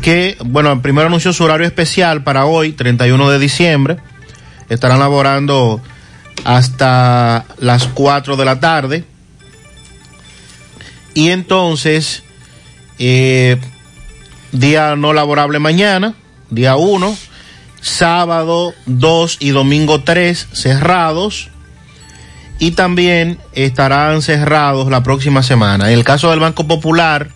que, bueno, primero anunció su horario especial para hoy, 31 de diciembre. Estarán laborando hasta las 4 de la tarde. Y entonces, eh, día no laborable mañana, día 1, sábado 2 y domingo 3 cerrados. Y también estarán cerrados la próxima semana. En el caso del Banco Popular,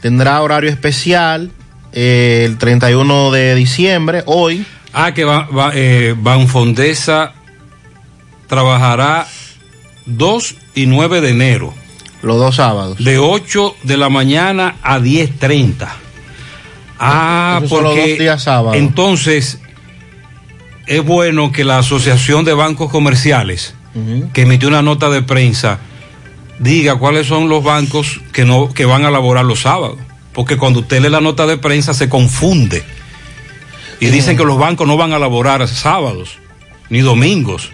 tendrá horario especial eh, el 31 de diciembre, hoy. Ah, que va, eh, Banfondesa trabajará 2 y 9 de enero. Los dos sábados. De 8 de la mañana a 10.30. Ah, Esos son los porque dos días sábados. entonces es bueno que la Asociación de Bancos Comerciales, que emitió una nota de prensa, diga cuáles son los bancos que no que van a laborar los sábados, porque cuando usted lee la nota de prensa se confunde y dicen que los bancos no van a laborar sábados ni domingos.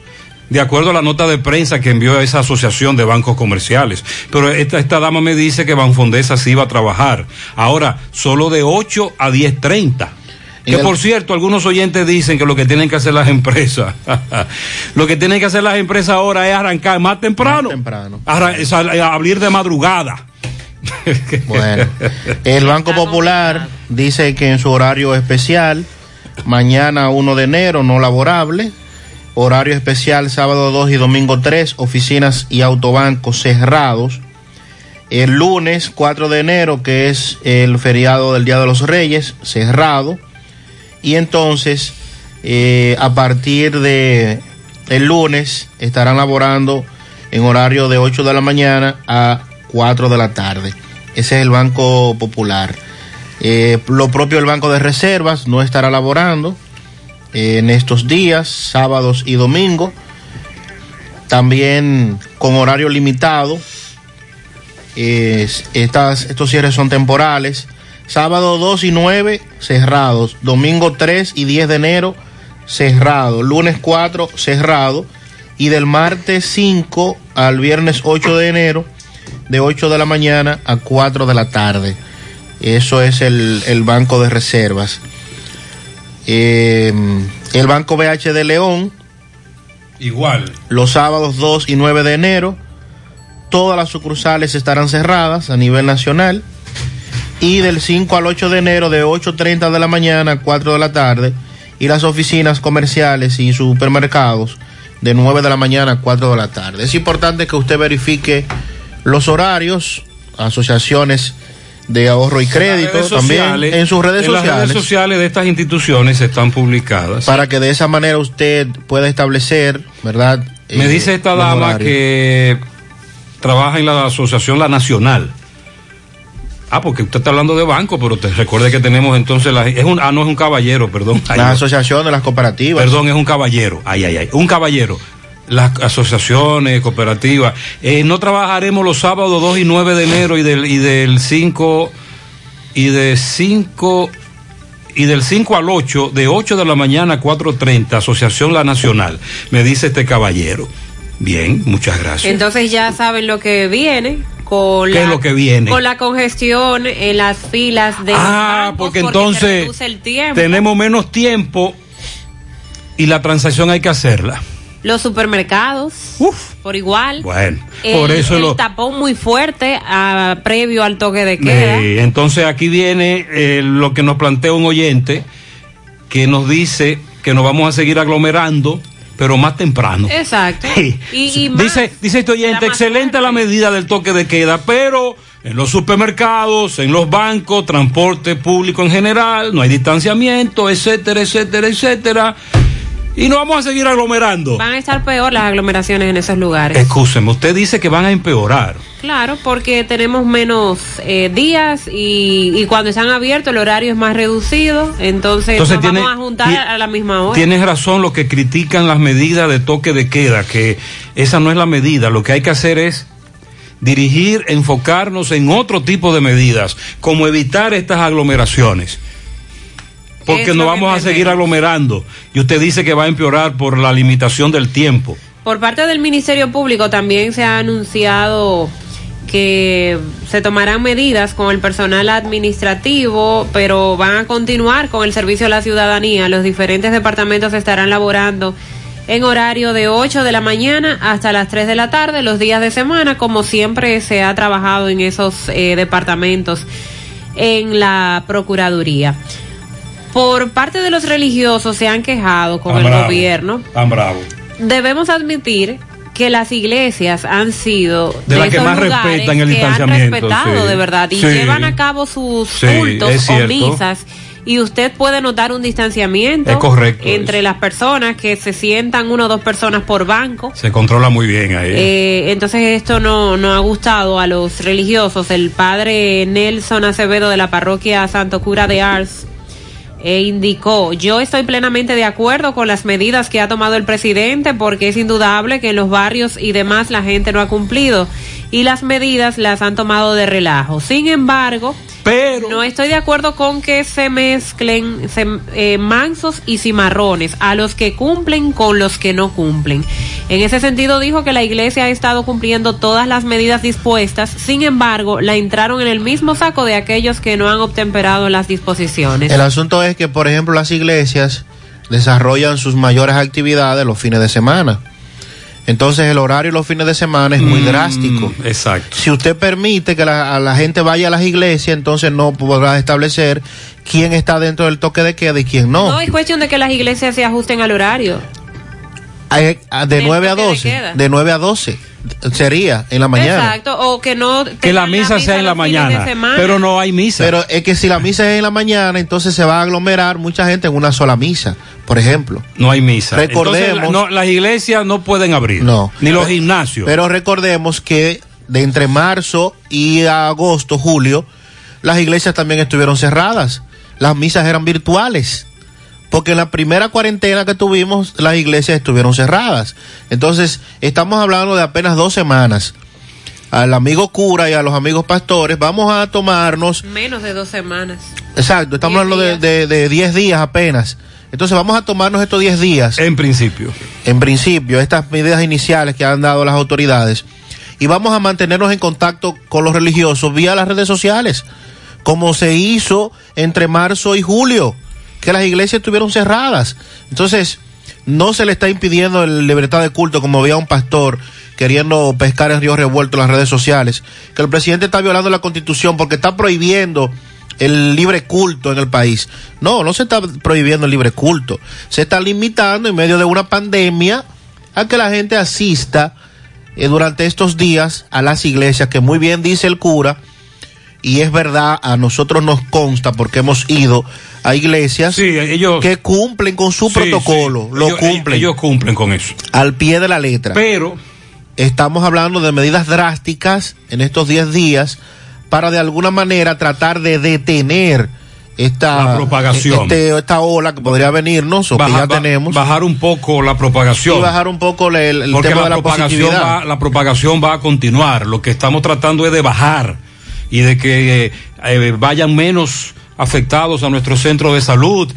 De acuerdo a la nota de prensa que envió esa asociación de bancos comerciales. Pero esta, esta dama me dice que Banfondesa sí va a trabajar. Ahora, solo de 8 a 10.30. Que por cierto, algunos oyentes dicen que lo que tienen que hacer las empresas, lo que tienen que hacer las empresas ahora es arrancar más temprano, a- a abrir de madrugada. Bueno, el Banco Popular dice que en su horario especial, mañana 1 de enero, no laborable, horario especial sábado 2 y domingo 3, oficinas y autobancos cerrados. El lunes 4 de enero, que es el feriado del Día de los Reyes, cerrado. Y entonces eh, a partir de el lunes estarán laborando en horario de 8 de la mañana a 4 de la tarde. Ese es el Banco Popular. Eh, lo propio el Banco de Reservas no estará laborando en estos días, sábados y domingos. También con horario limitado. Es- estas, estos cierres son temporales. Sábado 2 y 9 cerrados. Domingo 3 y 10 de enero cerrado. Lunes 4 cerrado. Y del martes 5 al viernes 8 de enero de 8 de la mañana a 4 de la tarde. Eso es el, el Banco de Reservas. Eh, el Banco BH de León, Igual. los sábados 2 y 9 de enero, todas las sucursales estarán cerradas a nivel nacional. Y del 5 al 8 de enero, de 8.30 de la mañana a 4 de la tarde. Y las oficinas comerciales y supermercados de 9 de la mañana a 4 de la tarde. Es importante que usted verifique los horarios, asociaciones de ahorro y crédito, también en sus redes en las sociales. redes sociales de estas instituciones están publicadas. para que de esa manera usted pueda establecer, ¿verdad? Me Eh, dice esta dama horarios. que trabaja en la asociación La Nacional. Ah, porque usted está hablando de banco, pero te recuerde que tenemos entonces la, es un ah no es un caballero, perdón. La no. asociación de las cooperativas. Perdón, es un caballero. Ay, ay, ay. Un caballero. Las asociaciones, cooperativas. Eh, no trabajaremos los sábados 2 y 9 de enero y del, y del 5 y de 5 y del 5 al 8, de 8 de la mañana a 4.30, Asociación La Nacional, me dice este caballero. Bien, muchas gracias. Entonces ya saben lo que viene con ¿Qué la, es lo que viene? con la congestión en las filas de Ah, los bancos, porque entonces el tenemos menos tiempo y la transacción hay que hacerla. Los supermercados por igual. Bueno, El- por eso el lo... tapón muy fuerte ah, previo al toque de queda. Eh, entonces aquí viene eh, lo que nos plantea un oyente que nos dice que nos vamos a seguir aglomerando, pero más temprano. Exacto. Sí. Y, y más, Dice, dice este oyente, excelente la medida del toque de queda, pero en los supermercados, en los bancos, transporte público en general, no hay distanciamiento, etcétera, etcétera, etcétera. Y nos vamos a seguir aglomerando. van a estar peor las aglomeraciones en esos lugares. Escúcheme, usted dice que van a empeorar. Claro, porque tenemos menos eh, días y, y cuando están abiertos el horario es más reducido, entonces, Entonces nos tiene- vamos a juntar a la misma hora. Tienes razón los que critican las medidas de toque de queda, que esa no es la medida. Lo que hay que hacer es dirigir, enfocarnos en otro tipo de medidas, como evitar estas aglomeraciones. Porque nos vamos a seguir aglomerando. Y usted dice que va a empeorar por la limitación del tiempo. Por parte del Ministerio Público también se ha anunciado que se tomarán medidas con el personal administrativo, pero van a continuar con el servicio a la ciudadanía. Los diferentes departamentos estarán laborando en horario de 8 de la mañana hasta las 3 de la tarde, los días de semana, como siempre se ha trabajado en esos eh, departamentos en la Procuraduría. Por parte de los religiosos se han quejado con Tan el bravo, gobierno Tan bravo. debemos admitir que las iglesias han sido De las que más respetan el que han respetado sí. de verdad y Sí. llevan a cabo sus Sí, cultos o misas y usted puede notar un distanciamiento Es correcto entre las personas que se sientan una o dos personas por banco Se controla muy bien ahí. eh, entonces esto no, no ha gustado a los religiosos. El padre Nelson Acevedo de la parroquia Santo Cura de Ars eh, indicó, yo estoy plenamente de acuerdo con las medidas que ha tomado el presidente porque es indudable que en los barrios y demás la gente no ha cumplido y las medidas las han tomado de relajo. Sin embargo, pero no estoy de acuerdo con que se mezclen se- eh, mansos y cimarrones a los que cumplen con los que no cumplen. En ese sentido dijo que la iglesia ha estado cumpliendo todas las medidas dispuestas, sin embargo, la entraron en el mismo saco de aquellos que no han obtemperado las disposiciones. El asunto es que, por ejemplo, las iglesias desarrollan sus mayores actividades los fines de semana. Entonces el horario los fines de semana es muy Mm, drástico. Exacto. Si usted permite que la, a la gente vaya a las iglesias, entonces no podrá establecer quién está dentro del toque de queda y quién no. No es cuestión de que las iglesias se ajusten al horario. Hay- a- de Del 9 a toque de 12. queda. De 9 a 12. Sería en la mañana. Exacto, o que no Que la misa sea en la mañana, pero no hay misa. Pero es que si la misa es en la mañana, entonces se va a aglomerar mucha gente en una sola misa, por ejemplo. no hay misa. Recordemos- Entonces, no, las iglesias no pueden abrir. No. Ni los gimnasios. Pero recordemos que de entre marzo y agosto, julio, las iglesias también estuvieron cerradas. Las misas eran virtuales. Porque en la primera cuarentena que tuvimos, las iglesias estuvieron cerradas. Entonces, estamos hablando de apenas dos semanas. Al amigo cura y a los amigos pastores, vamos a tomarnos Menos de dos semanas. Exacto, estamos hablando de- de de 10 días apenas. Entonces vamos a tomarnos estos 10 días. En principio. En principio, estas medidas iniciales que han dado las autoridades. Y vamos a mantenernos en contacto con los religiosos vía las redes sociales, como se hizo entre marzo y julio, que las iglesias estuvieron cerradas. Entonces, no se le está impidiendo la libertad de culto, como había un pastor queriendo pescar en río revuelto en las redes sociales, que el presidente está violando la constitución porque está prohibiendo el libre culto en el país. No, no se está prohibiendo el libre culto. Se está limitando en medio de una pandemia a que la gente asista eh, durante estos días a las iglesias, que muy bien dice el cura, y es verdad, a nosotros nos consta porque hemos ido a iglesias que cumplen con su Sí, protocolo, sí. lo Ellos- cumplen Ellos cumplen con eso. al pie de la letra. Pero estamos hablando de medidas drásticas en estos 10 días para de alguna manera tratar de detener esta La propagación. este- esta ola que podría venirnos o que ya tenemos Bajar un poco la propagación. y bajar un poco el, el Porque tema la, de la propagación va, la propagación va a continuar. Lo que estamos tratando es de bajar y de que eh, eh, vayan menos afectados a nuestro centro de salud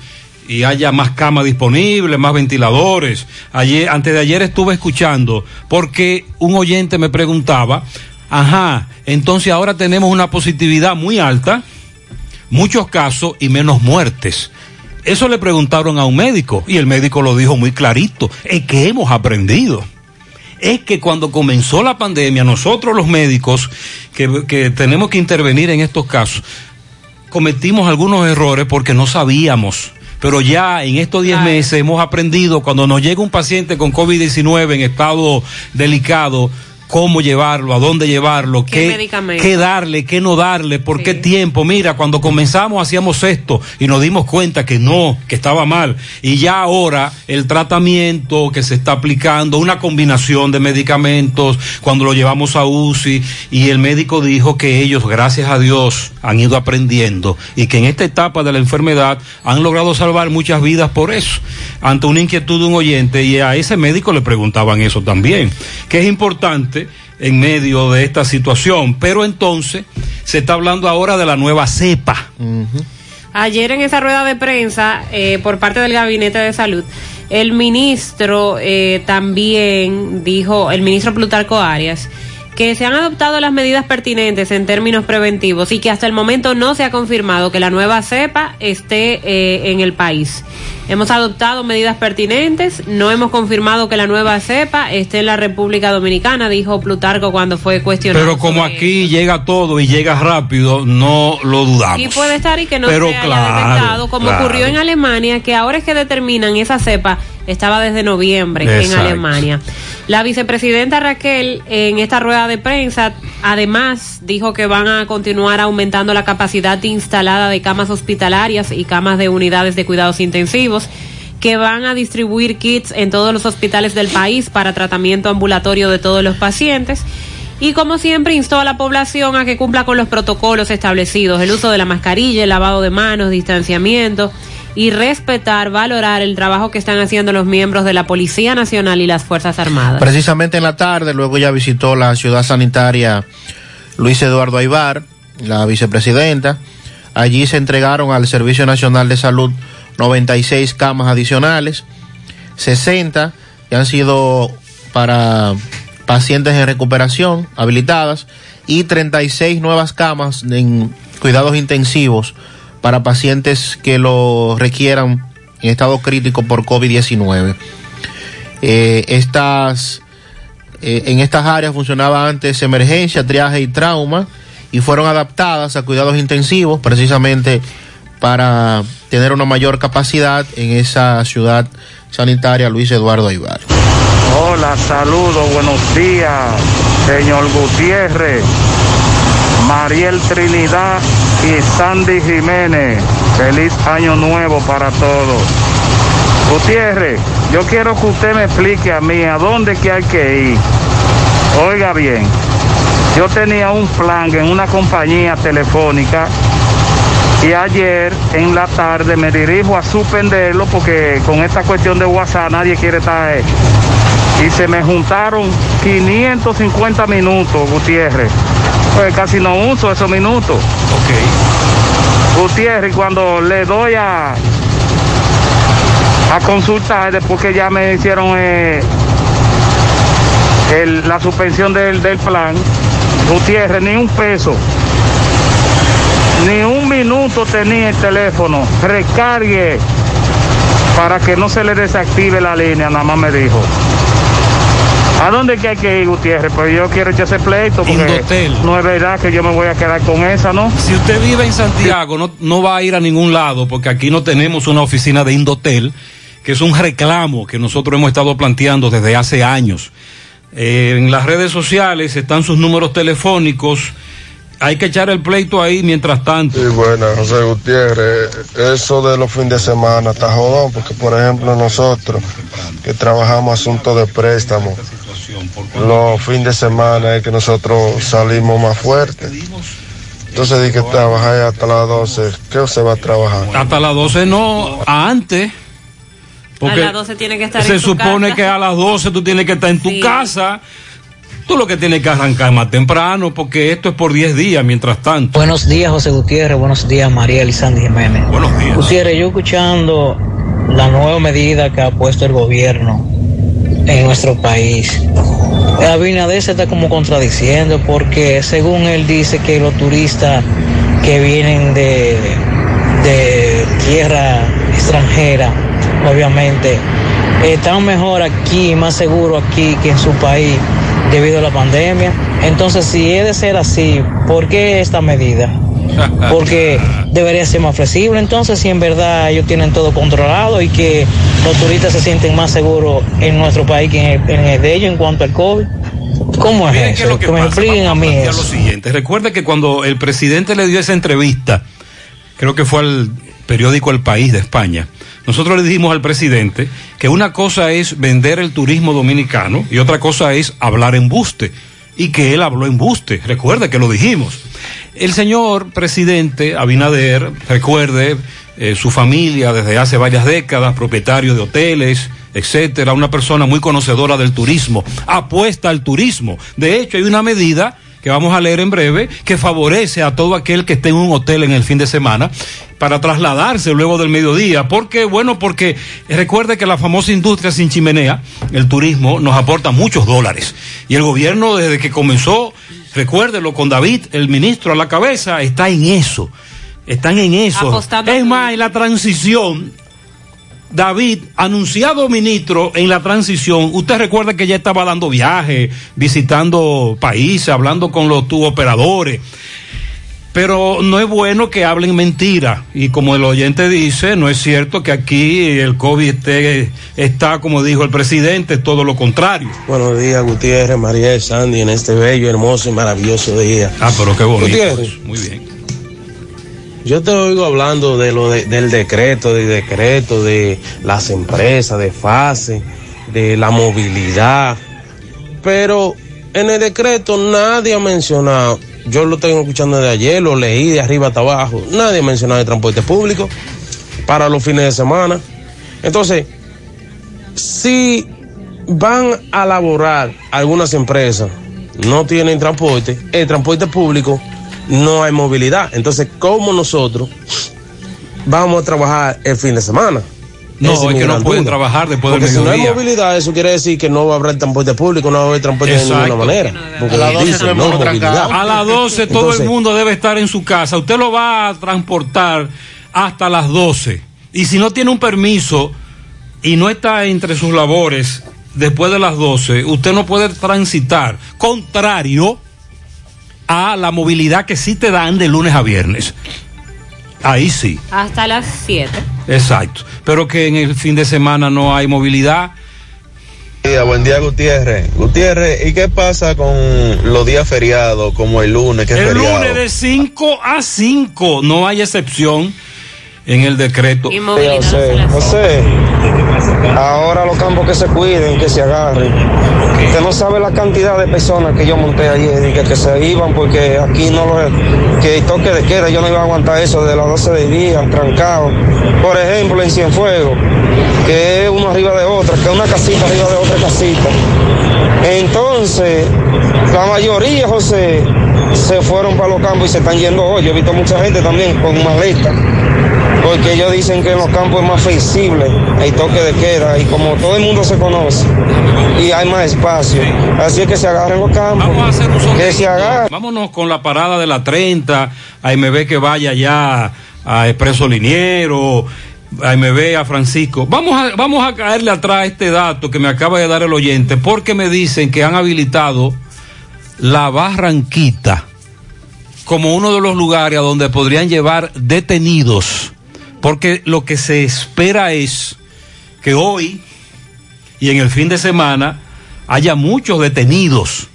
y haya más camas disponibles, más ventiladores. Ayer, antes de ayer estuve escuchando porque un oyente me preguntaba, ajá, entonces ahora tenemos una positividad muy alta, muchos casos y menos muertes. Eso le preguntaron a un médico y el médico lo dijo muy clarito, es que hemos aprendido. Es que cuando comenzó la pandemia, nosotros los médicos que, que tenemos que intervenir en estos casos, cometimos algunos errores porque no sabíamos. Pero ya en estos 10 meses hemos aprendido cuando nos llega un paciente con COVID-19 en estado delicado, cómo llevarlo, a dónde llevarlo, ¿Qué qué, medicamento? qué darle, qué no darle, por qué tiempo. Mira, cuando comenzamos hacíamos esto y nos dimos cuenta que no, que estaba mal. Y ya ahora el tratamiento que se está aplicando, una combinación de medicamentos, cuando lo llevamos a UCI y el médico dijo que ellos, gracias a Dios, han ido aprendiendo y que en esta etapa de la enfermedad han logrado salvar muchas vidas por eso. Ante una inquietud de un oyente y a ese médico le preguntaban eso también, que es importante en medio de esta situación. Pero entonces se está hablando ahora de la nueva cepa. Ayer en esa rueda de prensa eh, por parte del Gabinete de Salud, el ministro eh, también dijo, el ministro Plutarco Arias, que se han adoptado las medidas pertinentes en términos preventivos y que hasta el momento no se ha confirmado que la nueva cepa esté eh, en el país. Hemos adoptado medidas pertinentes, no hemos confirmado que la nueva cepa esté en la República Dominicana, dijo Plutarco cuando fue cuestionado. Pero como aquí llega todo y llega rápido, no lo dudamos. y puede estar y que no Pero se haya claro, detectado, como claro. ocurrió en Alemania, que ahora es que determinan esa cepa, estaba desde noviembre en. Alemania. La vicepresidenta Raquel, en esta rueda de prensa, además dijo que van a continuar aumentando la capacidad instalada de camas hospitalarias y camas de unidades de cuidados intensivos que van a distribuir kits en todos los hospitales del país para tratamiento ambulatorio de todos los pacientes. Y como siempre, instó a la población a que cumpla con los protocolos establecidos, el uso de la mascarilla, el lavado de manos, distanciamiento y respetar, valorar el trabajo que están haciendo los miembros de la Policía Nacional y las Fuerzas Armadas. Precisamente en la tarde, luego ya visitó la ciudad sanitaria Luis Eduardo Aibar, la vicepresidenta. Allí se entregaron al Servicio Nacional de Salud 96 camas adicionales, 60 que han sido para pacientes en recuperación habilitadas y 36 nuevas camas en cuidados intensivos para pacientes que lo requieran en estado crítico por COVID-19. Eh, eh, en estas áreas funcionaba antes emergencia, triaje y trauma y fueron adaptadas a cuidados intensivos precisamente para tener una mayor capacidad en esa ciudad sanitaria Luis Eduardo Aibar. Hola, saludos, buenos días, señor Gutiérrez, Mariel Trinidad y Sandy Jiménez. Feliz año nuevo para todos. Gutiérrez, yo quiero que usted me explique a mí a dónde que hay que ir. Oiga bien, yo tenía un plan en una compañía telefónica y ayer en la tarde me dirijo a suspenderlo porque con esta cuestión de WhatsApp nadie quiere estar. Y se me juntaron 550 minutos, Gutiérrez. Pues casi no uso esos minutos. Ok. Gutiérrez, cuando le doy a, a consultar, después que ya me hicieron eh, el- la suspensión del, del plan, Gutiérrez, ni un peso. Ni un minuto tenía el teléfono. Recargue para que no se le desactive la línea, nada más me dijo. ¿A dónde que hay que ir, Gutiérrez? Pues yo quiero echar ese pleito porque Indotel. no es verdad que yo me voy a quedar con esa, ¿no? Si usted vive en Santiago, no, no va a ir a ningún lado, porque aquí no tenemos una oficina de Indotel, que es un reclamo que nosotros hemos estado planteando desde hace años. Eh, en las redes sociales están sus números telefónicos. Hay que echar el pleito ahí mientras tanto. Sí, buena, José Gutiérrez. Eso de los fines de semana está jodón, porque por ejemplo nosotros que trabajamos asuntos de préstamo, los fines de semana es que nosotros salimos más fuertes. Entonces di que trabajar hasta las 12, ¿qué se va a trabajar? Hasta las 12 no, antes. Porque a las 12 tiene que estar se en su supone casa. que a las 12 tú tienes que estar en tu Sí. casa. Tú lo que tienes que arrancar más temprano, porque esto es por 10 días mientras tanto. Buenos días, José Gutiérrez. Buenos días, Mariel y Sandy Jiménez. Buenos días. Gutiérrez, yo escuchando la nueva medida que ha puesto el gobierno en nuestro país. Abinader se está como contradiciendo porque según él dice que los turistas que vienen de, de tierra extranjera, obviamente, están mejor aquí, más seguros aquí que en su país debido a la pandemia. Entonces, si es de ser así, ¿por qué esta medida? Porque debería ser más flexible entonces si en verdad ellos tienen todo controlado y que los turistas se sienten más seguros en nuestro país que en el, en el de ellos en cuanto al COVID. ¿Cómo es eso? lo que que me expliquen a mí eso. lo siguiente. Recuerde que cuando el presidente le dio esa entrevista, creo que fue al periódico El País de España, nosotros le dijimos al presidente que una cosa es vender el turismo dominicano y otra cosa es hablar embuste. Y que él habló embuste. Recuerde que lo dijimos. El señor presidente Abinader, recuerde, eh, su familia desde hace varias décadas, propietario de hoteles, etcétera, una persona muy conocedora del turismo, apuesta al turismo. De hecho, hay una medida que vamos a leer en breve que favorece a todo aquel que esté en un hotel en el fin de semana para trasladarse luego del mediodía. ¿Por qué? Bueno, porque recuerde que la famosa industria sin chimenea, el turismo, nos aporta muchos dólares. Y el gobierno desde que comenzó, recuérdelo, con David, el ministro a la cabeza, está en eso. Están en eso. Apostando es más, en la transición, David, anunciado ministro en la transición, usted recuerda que ya estaba dando viajes, visitando países, hablando con los tu operadores. Pero no es bueno que hablen mentira. Y como el oyente dice, no es cierto que aquí el COVID esté- está, como dijo el presidente, todo lo contrario. Buenos días, Gutiérrez, María Sandy, en este bello, hermoso y maravilloso día. Ah, pero qué bonito. Gutiérrez, Muy bien. Yo te oigo hablando de lo de- del decreto, de decreto, de las empresas, de fase, de la movilidad. Pero en el decreto nadie ha mencionado, yo lo tengo escuchando de ayer, lo leí de arriba hasta abajo, nadie ha mencionado el transporte público para los fines de semana. Entonces, si van a laborar algunas empresas, no tienen transporte, el transporte público no hay movilidad. Entonces, ¿cómo nosotros vamos a trabajar el fin de semana? No, es que no pueden trabajar después Porque del si no hay mediodía. movilidad, eso quiere decir que no va a haber transporte público, no va a haber transporte de ninguna manera. Porque A las 12 dice, todo el no. A las 12 todo el mundo debe estar en su casa. Usted lo va a transportar hasta las 12. Y si no tiene un permiso y no está entre sus labores después de las 12, usted no puede transitar. Contrario a la movilidad que sí te dan de lunes a viernes. Ahí sí. Hasta las 7. Exacto. Pero que en el fin de semana no hay movilidad. día, buen día Gutiérrez. Gutiérrez, ¿y qué pasa con los días feriados, como el lunes, que es El feriado? lunes de 5 a 5, no hay excepción en el decreto. José, José, ahora los campos que se cuiden, que se agarren. Usted no sabe la cantidad de personas que yo monté ayer y que, que se iban porque aquí no lo. que el toque de queda, yo no iba a aguantar eso de las 12 del día, trancado. Por ejemplo, en Cienfuegos, que es uno arriba de otra, que es una casita arriba de otra casita. Entonces, la mayoría, José, se fueron para los campos y se están yendo hoy. Yo he visto mucha gente también con maleta. Porque ellos dicen que en los campos es más flexible el toque de queda y como todo el mundo se conoce y hay más espacio. Así es que se agarren los campos. que se agarren. Vámonos con la parada de la 30, a MB que vaya ya a Expreso Liniero, a MB a Francisco. Vamos a, vamos a caerle atrás este dato que me acaba de dar el oyente, porque me dicen que han habilitado la Barranquita como uno de los lugares a donde podrían llevar detenidos, porque lo que se espera es que hoy y en el fin de semana haya muchos detenidos.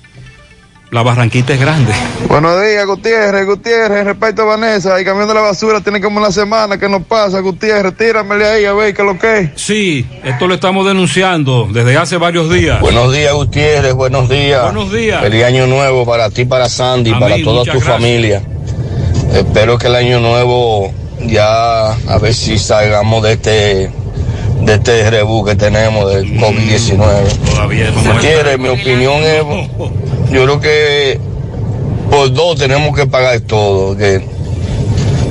La Barranquita es grande. Buenos días, Gutiérrez, Gutiérrez, respecto a Vanessa, el camión de la basura tiene como una semana que nos pasa, Gutiérrez, tíramele ahí a ver qué es lo que es. Sí, esto lo estamos denunciando desde hace varios días. Buenos días, Gutiérrez, buenos días. Buenos días. Feliz año nuevo para ti, para Sandy, Amén, para toda tu gracias. familia. Espero que el año nuevo ya a ver si salgamos de este de este rebú que tenemos del COVID-19. Todavía no Gutiérrez, mi opinión es, yo creo que por dos tenemos que pagar todo, que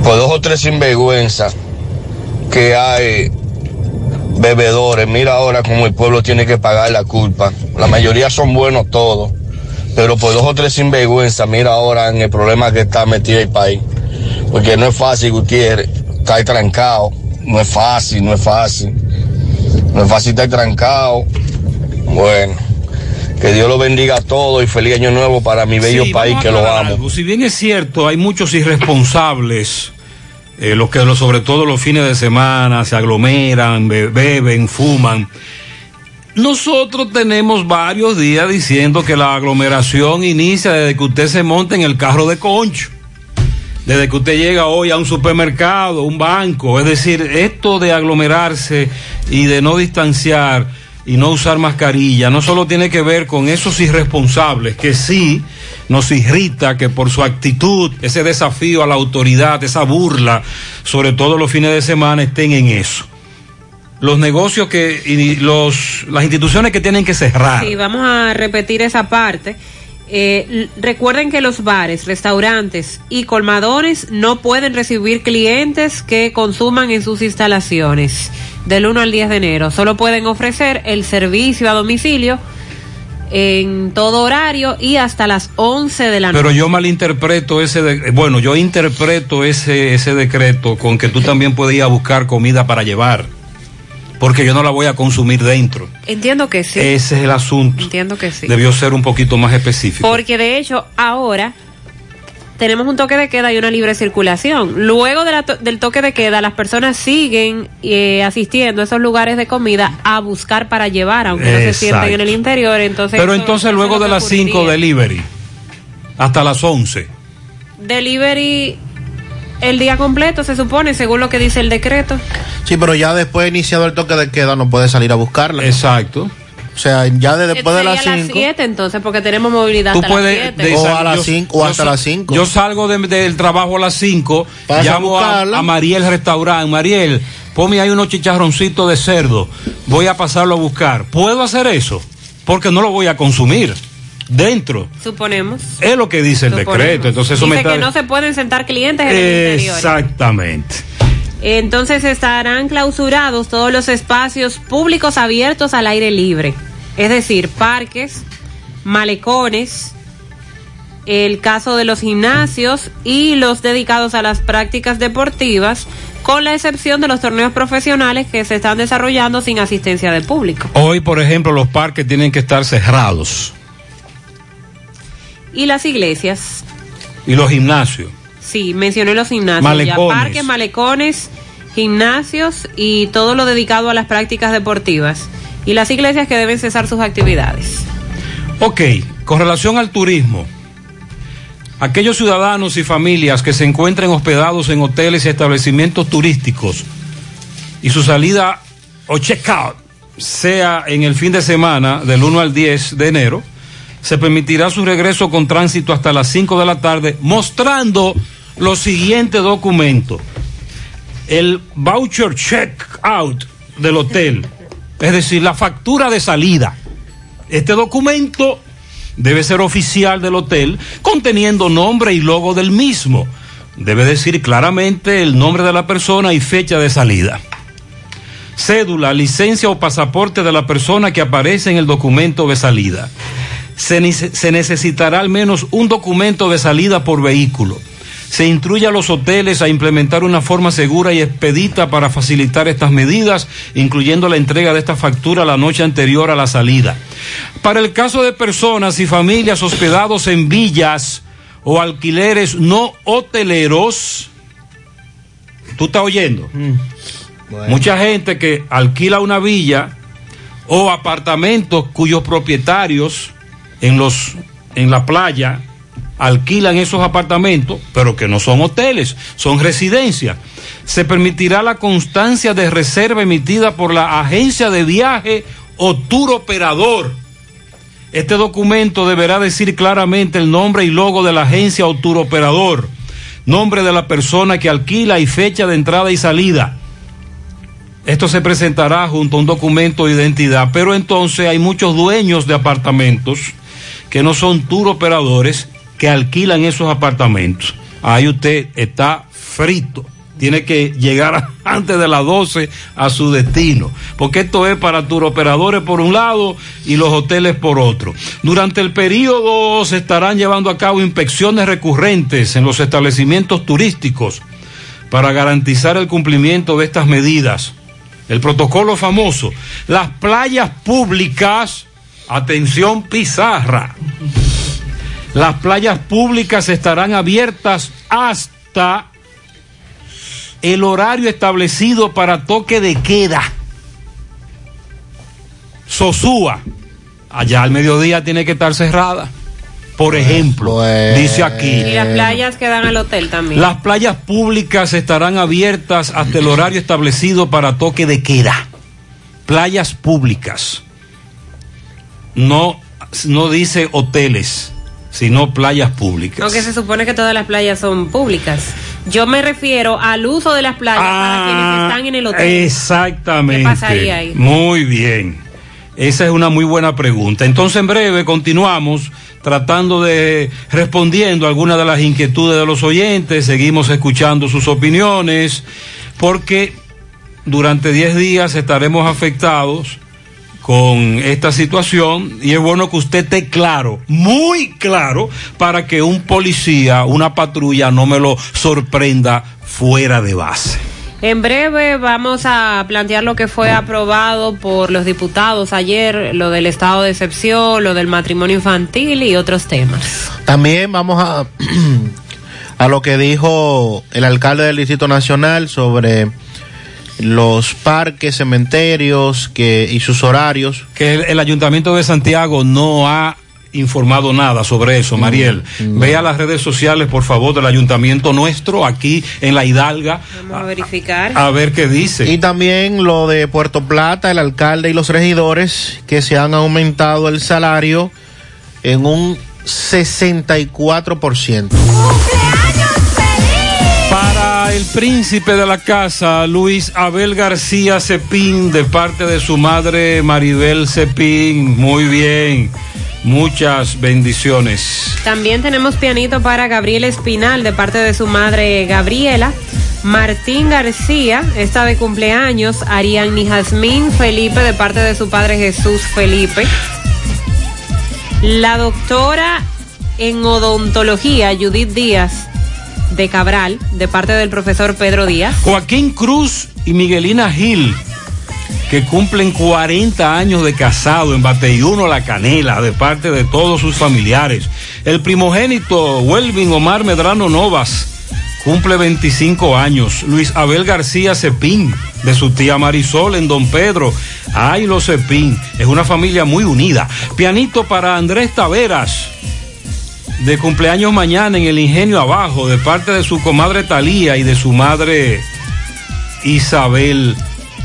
por dos o tres sinvergüenzas que hay bebedores, mira ahora cómo el pueblo tiene que pagar la culpa. La mayoría son buenos todos, pero por dos o tres sinvergüenzas, mira ahora en el problema que está metido el país. Porque no es fácil, Gutiérrez, estar trancado. No es fácil, no es fácil. No es fácil estar trancado. Bueno, que Dios lo bendiga a todos y feliz año nuevo para mi bello Sí, país que lo amo. algo. Si bien es cierto, hay muchos irresponsables, eh, los que sobre todo los fines de semana se aglomeran, be- beben, fuman. Nosotros tenemos varios días diciendo que la aglomeración inicia desde que usted se monta en el carro de concho. Desde que usted llega hoy a un supermercado, un banco, es decir, esto de aglomerarse y de no distanciar y no usar mascarilla, no solo tiene que ver con esos irresponsables que sí nos irrita que por su actitud, ese desafío a la autoridad, esa burla, sobre todo los fines de semana, estén en eso. Los negocios que, y los, las instituciones que tienen que cerrar. Sí, vamos a repetir esa parte. Eh, recuerden que los bares, restaurantes y colmadones no pueden recibir clientes que consuman en sus instalaciones del 1 al 10 de enero. Solo pueden ofrecer el servicio a domicilio en todo horario y hasta las 11 de la noche. Pero yo malinterpreto ese, de- bueno, yo interpreto ese, ese decreto con que tú también puedes ir a buscar comida para llevar, porque yo no la voy a consumir dentro. Entiendo que sí. Ese es el asunto. Entiendo que sí. Debió ser un poquito más específico. Porque de hecho, ahora tenemos un toque de queda y una libre circulación. Luego de la to- del toque de queda, las personas siguen eh, asistiendo a esos lugares de comida a buscar para llevar, aunque no se sienten en el interior. Entonces, Pero eso- entonces eso luego de las 5 ocurriría. delivery hasta las 11. Delivery el día completo, se supone, según lo que dice el decreto. Sí, pero ya después iniciado el toque de queda no puede salir a buscarla. Exacto. O sea, ya de- después de las a las 5 7 entonces, porque tenemos movilidad Tú hasta puedes las de- 7. O a las yo- cinco, o yo hasta las cinco. Yo salgo de- del trabajo a las 5, Pasa a llamo a, Mariel Restaurant. Mariel, ponme ahí unos chicharroncitos de cerdo. Voy a pasarlo a buscar. ¿Puedo hacer eso? Porque no lo voy a consumir dentro. Suponemos. Es lo que dice el decreto. Entonces eso dice me está... que no se pueden sentar clientes en el interior. Exactamente. Entonces estarán clausurados todos los espacios públicos abiertos al aire libre, es decir, parques, malecones, el caso de los gimnasios y los dedicados a las prácticas deportivas, con la excepción de los torneos profesionales que se están desarrollando sin asistencia de público. Hoy, por ejemplo, los parques tienen que estar cerrados. Y las iglesias, Y los gimnasios. sí, mencioné los gimnasios, Malecones. ya parques, malecones, gimnasios y todo lo dedicado a las prácticas deportivas. y las iglesias que deben cesar sus actividades. Ok, con relación al turismo, aquellos ciudadanos y familias que se encuentren hospedados en hoteles y establecimientos turísticos y su salida o check-out sea en el fin de semana del 1 al 10 de enero, se permitirá su regreso con tránsito hasta las 5 de la tarde, mostrando los siguientes documentos. El voucher check-out del hotel, es decir, la factura de salida. Este documento debe ser oficial del hotel, conteniendo nombre y logo del mismo. Debe decir claramente el nombre de la persona y fecha de salida. Cédula, licencia o pasaporte de la persona que aparece en el documento de salida. Se, nece- se necesitará al menos un documento de salida por vehículo. Se instruye a los hoteles a implementar una forma segura y expedita para facilitar estas medidas, incluyendo la entrega de esta factura la noche anterior a la salida. Para el caso de personas y familias hospedados en villas o alquileres no hoteleros, ¿tú estás oyendo? Mucha gente que alquila una villa o apartamentos cuyos propietarios en los en la playa alquilan esos apartamentos, pero que no son hoteles, son residencias. Se permitirá la constancia de reserva emitida por la agencia de viaje o tour operador. Este documento deberá decir claramente el nombre y logo de la agencia o tour operador, nombre de la persona que alquila y fecha de entrada y salida. Esto se presentará junto a un documento de identidad, pero entonces hay muchos dueños de apartamentos que no son tour operadores que alquilan esos apartamentos. Ahí usted está frito. Tiene que llegar antes de las 12 a su destino. Porque esto es para tour operadores por un lado y los hoteles por otro. Durante el periodo se estarán llevando a cabo inspecciones recurrentes en los establecimientos turísticos para garantizar el cumplimiento de estas medidas. El protocolo famoso. Las playas públicas, atención pizarra. Las playas públicas estarán abiertas hasta el horario establecido para toque de queda. Sosúa, allá al mediodía tiene que estar cerrada. Por ejemplo, dice aquí. Y las playas que dan al hotel también. Las playas públicas estarán abiertas hasta el horario establecido para toque de queda. Playas públicas. No, no dice hoteles, sino playas públicas. Aunque se supone que todas las playas son públicas. Yo me refiero al uso de las playas para quienes están en el hotel. Exactamente. ¿Qué pasaría ahí? Muy bien. Esa es una muy buena pregunta. Entonces, en breve continuamos tratando de respondiendo algunas de las inquietudes de los oyentes. Seguimos escuchando sus opiniones porque durante 10 días estaremos afectados con esta situación y es bueno que usted esté claro, muy claro, para que un policía, una patrulla no me lo sorprenda fuera de base. En breve vamos a plantear lo que fue aprobado por los diputados ayer, lo del estado de excepción, lo del matrimonio infantil y otros temas. También vamos a, a lo que dijo el alcalde del Distrito Nacional sobre los parques, cementerios que, y sus horarios. Que el, el Ayuntamiento de Santiago no ha informado nada sobre eso, Mariel. Vea las redes sociales, por favor, del ayuntamiento nuestro, aquí en La Hidalga, Vamos a verificar. a ver qué dice. Y también lo de Puerto Plata, el alcalde y los regidores que se han aumentado el salario en un 64%. El príncipe de la casa, Luis Abel García Cepín, de parte de su madre Maribel Cepín. Muy bien. Muchas bendiciones. También tenemos pianito para Gabriel Espinal de parte de su madre Gabriela. Martín García está de cumpleaños. Ariadne Jazmín Felipe de parte de su padre Jesús Felipe. La doctora en odontología Judith Díaz de Cabral de parte del profesor Pedro Díaz. Joaquín Cruz y Miguelina Gil, que cumplen 40 años de casado en Bateyuno La Canela, de parte de todos sus familiares. El primogénito, Welvin Omar Medrano Novas, cumple 25 años. Luis Abel García Cepín, de su tía Marisol en Don Pedro. Ay, los Cepín, es una familia muy unida. Pianito para Andrés Taveras, de cumpleaños mañana en el Ingenio Abajo, de parte de su comadre Talía y de su madre Isabel.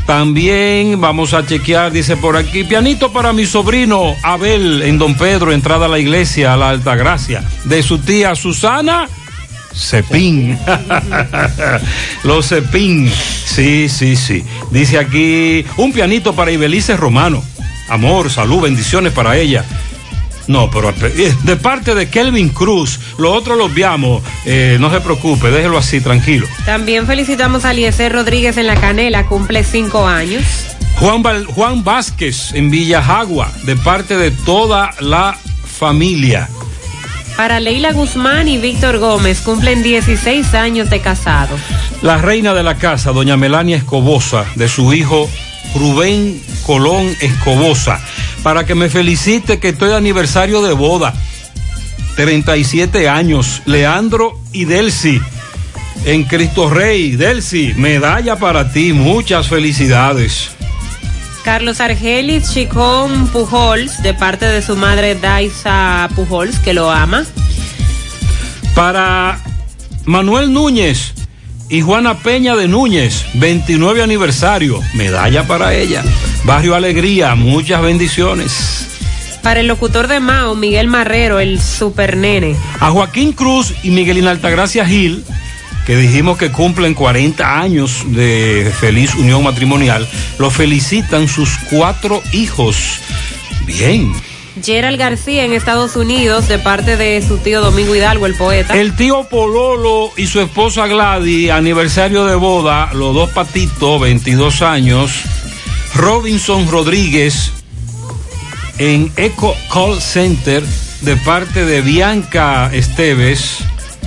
También vamos a chequear, dice por aquí, pianito para mi sobrino Abel en Don Pedro, entrada a la iglesia, a la Alta Gracia, de su tía Susana Cepín. Los Cepín. Sí, sí, sí. Dice aquí, un pianito para Ibelice Romano. Amor, salud, bendiciones para ella. No, pero eh, de parte de Kelvin Cruz, lo otro lo obviamos, eh, no se preocupe, déjelo así, tranquilo. También felicitamos a Eliezer Rodríguez en la Canela, cumple cinco años. Juan, Val- Juan Vázquez en Villajagua, de parte de toda la familia. Para Leila Guzmán y Víctor Gómez, cumplen 16 años de casado. La reina de la casa, doña Melania Escobosa, de su hijo Rubén Colón Escobosa, para que me felicite que estoy de aniversario de boda. 37 años, Leandro y Delcy. En Cristo Rey, Delcy, medalla para ti, muchas felicidades. Carlos Argelis Chicón Pujols, de parte de su madre Daisa Pujols, que lo ama. Para Manuel Núñez y Juana Peña de Núñez, 29 aniversario, medalla para ella. Barrio Alegría, muchas bendiciones. Para el locutor de Mao, Miguel Marrero, el super nene. A Joaquín Cruz y Miguelina Altagracia Gil, que dijimos que cumplen 40 años de feliz unión matrimonial, lo felicitan sus cuatro hijos. Bien. Gerald García en Estados Unidos, de parte de su tío Domingo Hidalgo, el poeta. El tío Pololo y su esposa Gladys, aniversario de boda, los dos patitos, 22 años. Robinson Rodríguez en Eco Call Center, de parte de Bianca Esteves.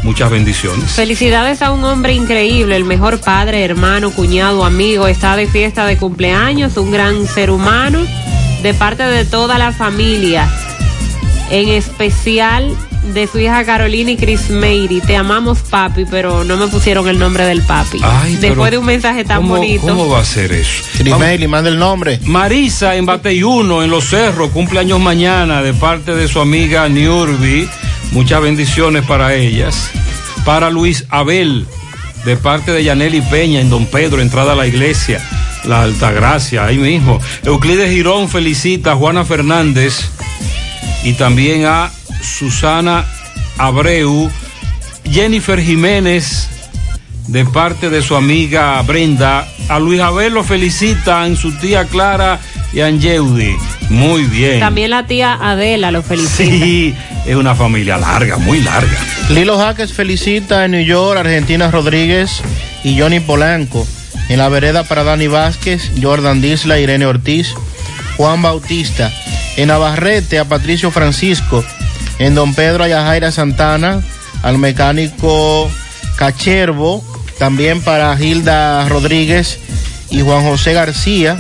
Muchas bendiciones. Felicidades a un hombre increíble, el mejor padre, hermano, cuñado, amigo. Está de fiesta de cumpleaños, un gran ser humano, de parte de toda la familia. En especial de su hija Carolina y Chris Meiri. Te amamos, papi, pero no me pusieron el nombre del papi. Ay, Después de un mensaje tan ¿Cómo, bonito. ¿Cómo va a ser eso? Crismeli, manda el nombre. Marisa en Bateyuno, en Los Cerros, cumpleaños mañana de parte de su amiga Niurbi. Muchas bendiciones para ellas. Para Luis Abel, de parte de Yaneli Peña en Don Pedro, entrada a la iglesia. La Altagracia, ahí mismo. Euclides Girón felicita a Juana Fernández y también a Susana Abreu. Jennifer Jiménez, de parte de su amiga Brenda. A Luis Abel lo felicitan su tía Clara y Angeudi. Muy bien. También la tía Adela lo felicita. Sí, es una familia larga, muy larga. Lilo Jaques felicita en New York, Argentina Rodríguez y Johnny Polanco. En la vereda para Dani Vázquez, Jordan Disla, Irene Ortiz, Juan Bautista. En Navarrete a Patricio Francisco. En Don Pedro a Yajaira Santana, al mecánico Cachervo. También para Gilda Rodríguez y Juan José García.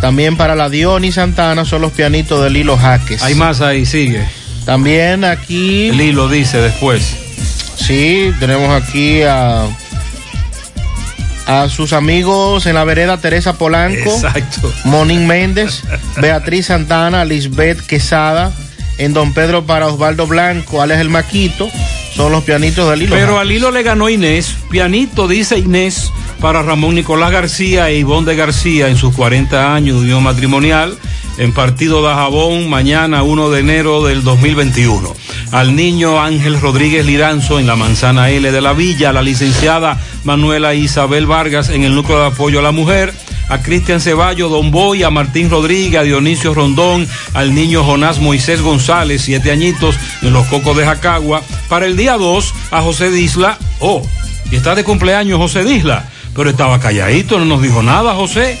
También para la Diony Santana son los pianitos de Lilo Jaques. Hay más ahí, sigue. También aquí. Lilo dice después. Sí, tenemos aquí a, a sus amigos en la vereda Teresa Polanco, Exacto. Monín Méndez, Beatriz Santana, Lisbeth Quesada, en Don Pedro para Osvaldo Blanco, Alex el Maquito, son los pianitos de Lilo. Pero a Lilo le ganó Inés. Pianito, dice Inés, para Ramón Nicolás García e Ivonne García en sus 40 años de unión matrimonial en partido de Jabón mañana 1 de enero del 2021. Al niño Ángel Rodríguez Liranzo en la manzana L de la Villa, a la licenciada Manuela Isabel Vargas en el núcleo de apoyo a la mujer, a Cristian Ceballo, Don Boy, a Martín Rodríguez, a Dionisio Rondón, al niño Jonás Moisés González, siete añitos, en los Cocos de Jacagua. Para el día 2, a José Disla. Oh, y está de cumpleaños José Disla, pero estaba calladito, no nos dijo nada, José.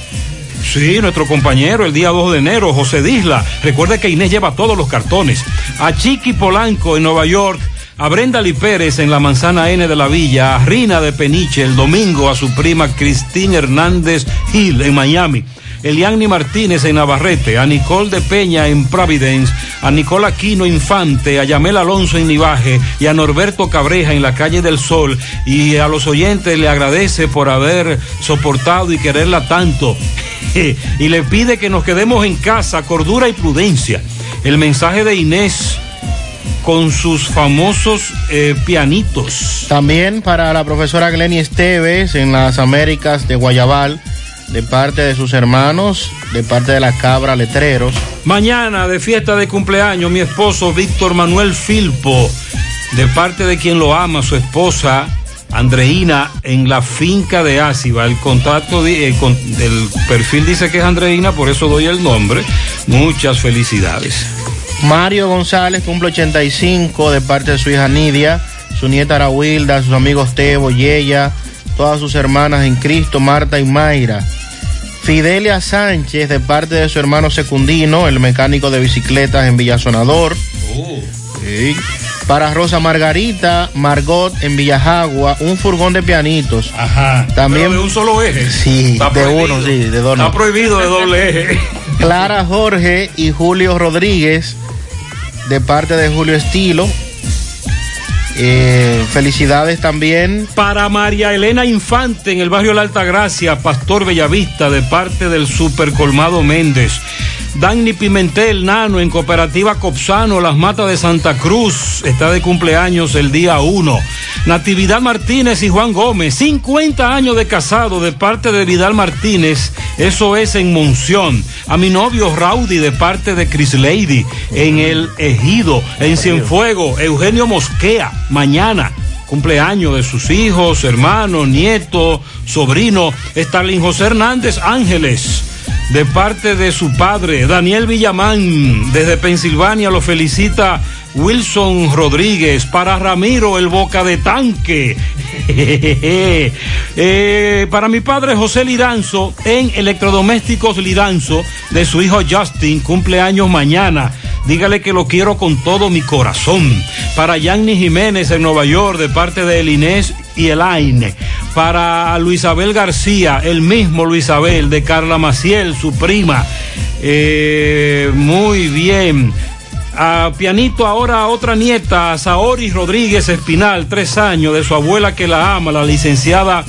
Sí, nuestro compañero el día 2 de enero, José Disla. Recuerde que Inés lleva todos los cartones. A Chiqui Polanco en Nueva York. A Brenda Lee Pérez en la manzana N de la Villa. A Rina de Peniche el domingo. A su prima Cristina Hernández Gil en Miami. Eliani Martínez en Navarrete, a Nicole de Peña en Providence, a Nicole Aquino Infante, a Yamel Alonso en Nivaje y a Norberto Cabreja en la calle del Sol. Y a los oyentes le agradece por haber soportado y quererla tanto. y le pide que nos quedemos en casa, cordura y prudencia. El mensaje de Inés con sus famosos eh, pianitos. También para la profesora Glenny Esteves en las Américas de Guayabal, de parte de sus hermanos, de parte de la Cabra Letreros. Mañana de fiesta de cumpleaños, mi esposo Víctor Manuel Filpo, de parte de quien lo ama, su esposa Andreina, en la finca de Áciba. El contacto di- eh, del perfil dice que es Andreina, por eso doy el nombre. Muchas felicidades. Mario González cumple 85 de parte de su hija Nidia, su nieta Arahuilda, sus amigos Tebo, Yeya, todas sus hermanas en Cristo, Marta y Mayra. Fidelia Sánchez de parte de su hermano Secundino, el mecánico de bicicletas en Villasonador. Sí. Para Rosa Margarita, Margot en Villajagua, un furgón de pianitos. Ajá. También Pero de un solo eje. Sí, Está de prohibido. uno, sí, de dos. Está prohibido de doble eje. Clara Jorge y Julio Rodríguez, de parte de Julio Estilo. Eh, felicidades también. Para María Elena Infante en el barrio La Altagracia, Pastor Bellavista, de parte del Super Colmado Méndez. Dani Pimentel, Nano, en Cooperativa Copsano, Las Matas de Santa Cruz, está de cumpleaños el día 1. Natividad Martínez y Juan Gómez, 50 años de casado de parte de Vidal Martínez, eso es en Monción. A mi novio Raudy de parte de Chris Lady, en el Ejido, en Cienfuego, Eugenio Mosquea, mañana cumpleaños de sus hijos, hermanos, nietos, sobrino, Stalin José Hernández Ángeles, de parte de su padre, Daniel Villamán, desde Pensilvania, lo felicita Wilson Rodríguez, para Ramiro, el boca de tanque. Eh, para mi padre José Liranzo, en Electrodomésticos Liranzo, de su hijo Justin, cumpleaños mañana. Dígale que lo quiero con todo mi corazón. Para Yanni Jiménez en Nueva York, de parte de Inés y Elaine. Para Luisabel García, el mismo Luisabel, de Carla Maciel, su prima. Eh, muy bien. A pianito ahora a otra nieta, a Saori Rodríguez Espinal, tres años, de su abuela que la ama, la licenciada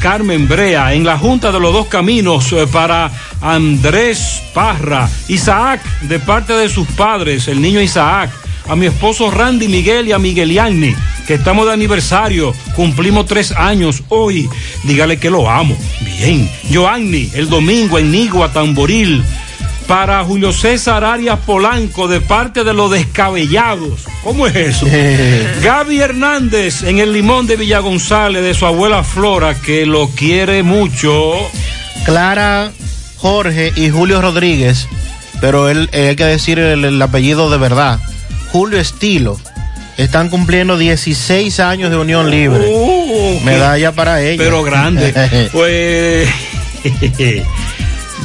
Carmen Brea, en la Junta de los Dos Caminos eh, para Andrés Parra, Isaac, de parte de sus padres, el niño Isaac, a mi esposo Randy Miguel y a Migueliani, que estamos de aniversario, cumplimos tres años hoy, dígale que lo amo, bien, Joanny, el domingo en Nigua, Tamboril, para Julio César Arias Polanco de parte de los descabellados. ¿Cómo es eso? Gaby Hernández en el limón de Villa González de su abuela Flora que lo quiere mucho. Clara Jorge y Julio Rodríguez, pero él, eh, hay que decir el, el apellido de verdad. Julio Estilo. Están cumpliendo 16 años de unión libre. Medalla para ellos. Pero grande. pues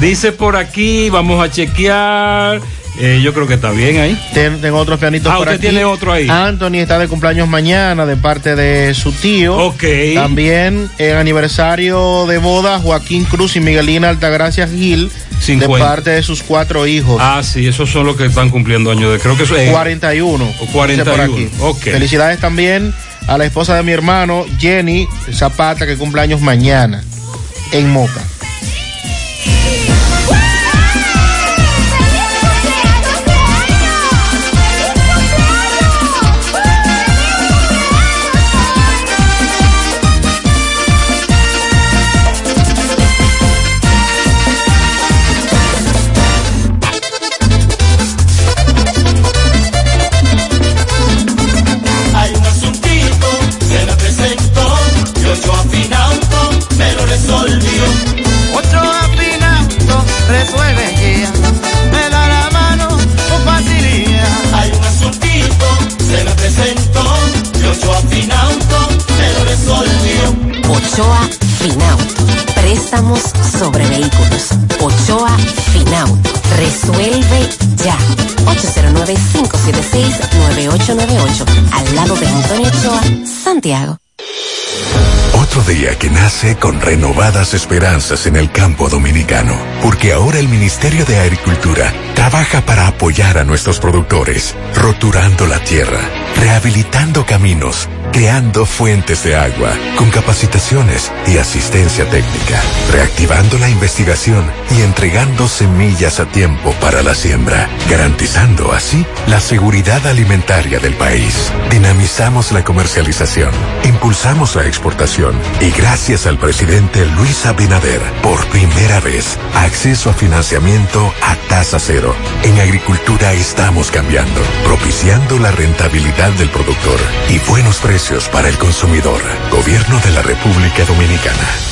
dice por aquí, vamos a chequear. Eh, yo creo que está bien ahí. Ten- tengo otros pianitos Ah, por usted aquí. tiene otro ahí. Anthony está de cumpleaños mañana de parte de su tío. Ok. También el aniversario de boda Joaquín Cruz y Miguelina Altagracia Gil de 50. parte de sus cuatro hijos. Ah, sí, esos son los que están cumpliendo años de creo que eso es 41. O 41, dice por aquí. ok. Felicidades también a la esposa de mi hermano, Jenny Zapata, que cumple años mañana en Moca. Que nace con renovadas esperanzas en el campo dominicano, porque ahora el Ministerio de Agricultura trabaja para apoyar a nuestros productores, roturando la tierra, rehabilitando caminos, creando fuentes de agua, con capacitaciones y asistencia técnica, reactivando la investigación y entregando semillas a tiempo para la siembra, garantizando así la seguridad alimentaria del país. Dinamizamos la comercialización, impulsamos la exportación y gracias al presidente Luis Abinader, por primera vez, acceso a financiamiento a tasa cero. En agricultura estamos cambiando, propiciando la rentabilidad del productor y buenos precios para el consumidor. Gobierno de la República Dominicana.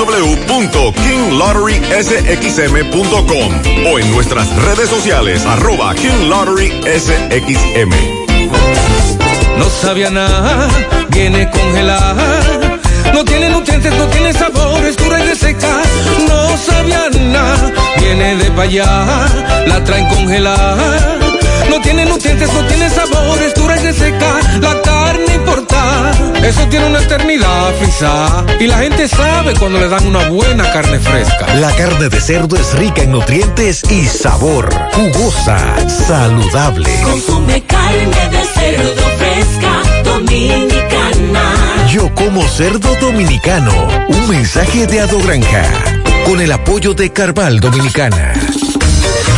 www.kinglotterysxm.com o en nuestras redes sociales arroba King Lottery SXM. No sabía nada, viene congelada. No tiene nutrientes, no tiene sabor, es dura y reseca. No sabía nada, viene de allá, la traen congelada. No tiene nutrientes, no tiene sabor, es dura y reseca. La eso tiene una eternidad frisada. Y la gente sabe cuando le dan una buena carne fresca. La carne de cerdo es rica en nutrientes y sabor. Jugosa, saludable. Consume carne de cerdo fresca, dominicana. Yo como cerdo dominicano. Un mensaje de Ado Granja. Con el apoyo de Carval Dominicana.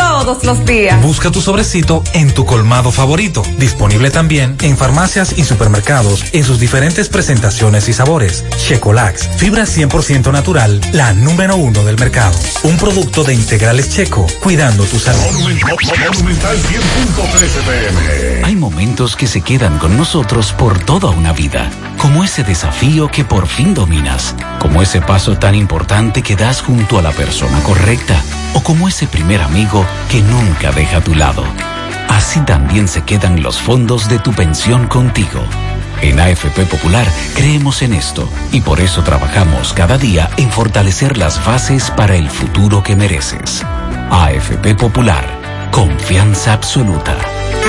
todos los días. Busca tu sobrecito en tu colmado favorito. Disponible también en farmacias y supermercados en sus diferentes presentaciones y sabores. Checolax, fibra 100% natural, la número uno del mercado. Un producto de integrales checo, cuidando tu salud. Hay momentos que se quedan con nosotros por toda una vida, como ese desafío que por fin dominas, como ese paso tan importante que das junto a la persona correcta, o como ese primer amigo que nunca deja a tu lado. Así también se quedan los fondos de tu pensión contigo. En AFP Popular creemos en esto y por eso trabajamos cada día en fortalecer las bases para el futuro que mereces. AFP Popular, confianza absoluta.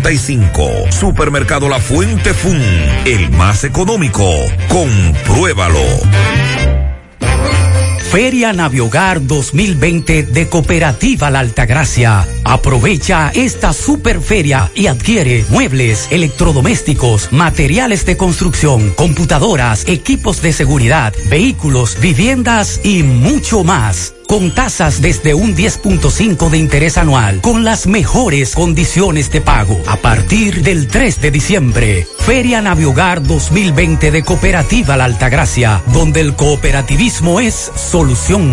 335. Supermercado La Fuente Fun, el más económico. Compruébalo. Feria Naviogar 2020 de Cooperativa La Altagracia. Aprovecha esta superferia y adquiere muebles, electrodomésticos, materiales de construcción, computadoras, equipos de seguridad, vehículos, viviendas y mucho más con tasas desde un 10.5 de interés anual, con las mejores condiciones de pago. A partir del 3 de diciembre, Feria Naviogar 2020 de Cooperativa La Altagracia, donde el cooperativismo es solución.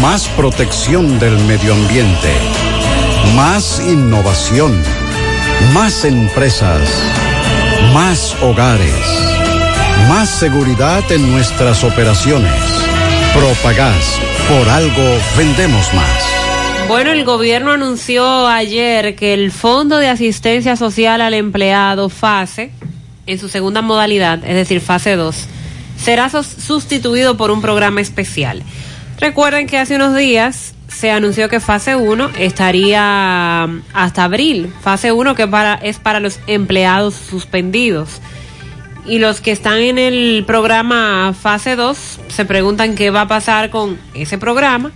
Más protección del medio ambiente. Más innovación. Más empresas. Más hogares. Más seguridad en nuestras operaciones. Propagás. Por algo vendemos más. Bueno, el gobierno anunció ayer que el Fondo de Asistencia Social al Empleado, FASE, en su segunda modalidad, es decir, fase 2, será sus- sustituido por un programa especial. Recuerden que hace unos días se anunció que fase 1 estaría mm, hasta abril. Fase 1 que para, es para los empleados suspendidos. Y los que están en el programa fase 2 se preguntan qué va a pasar con ese programa.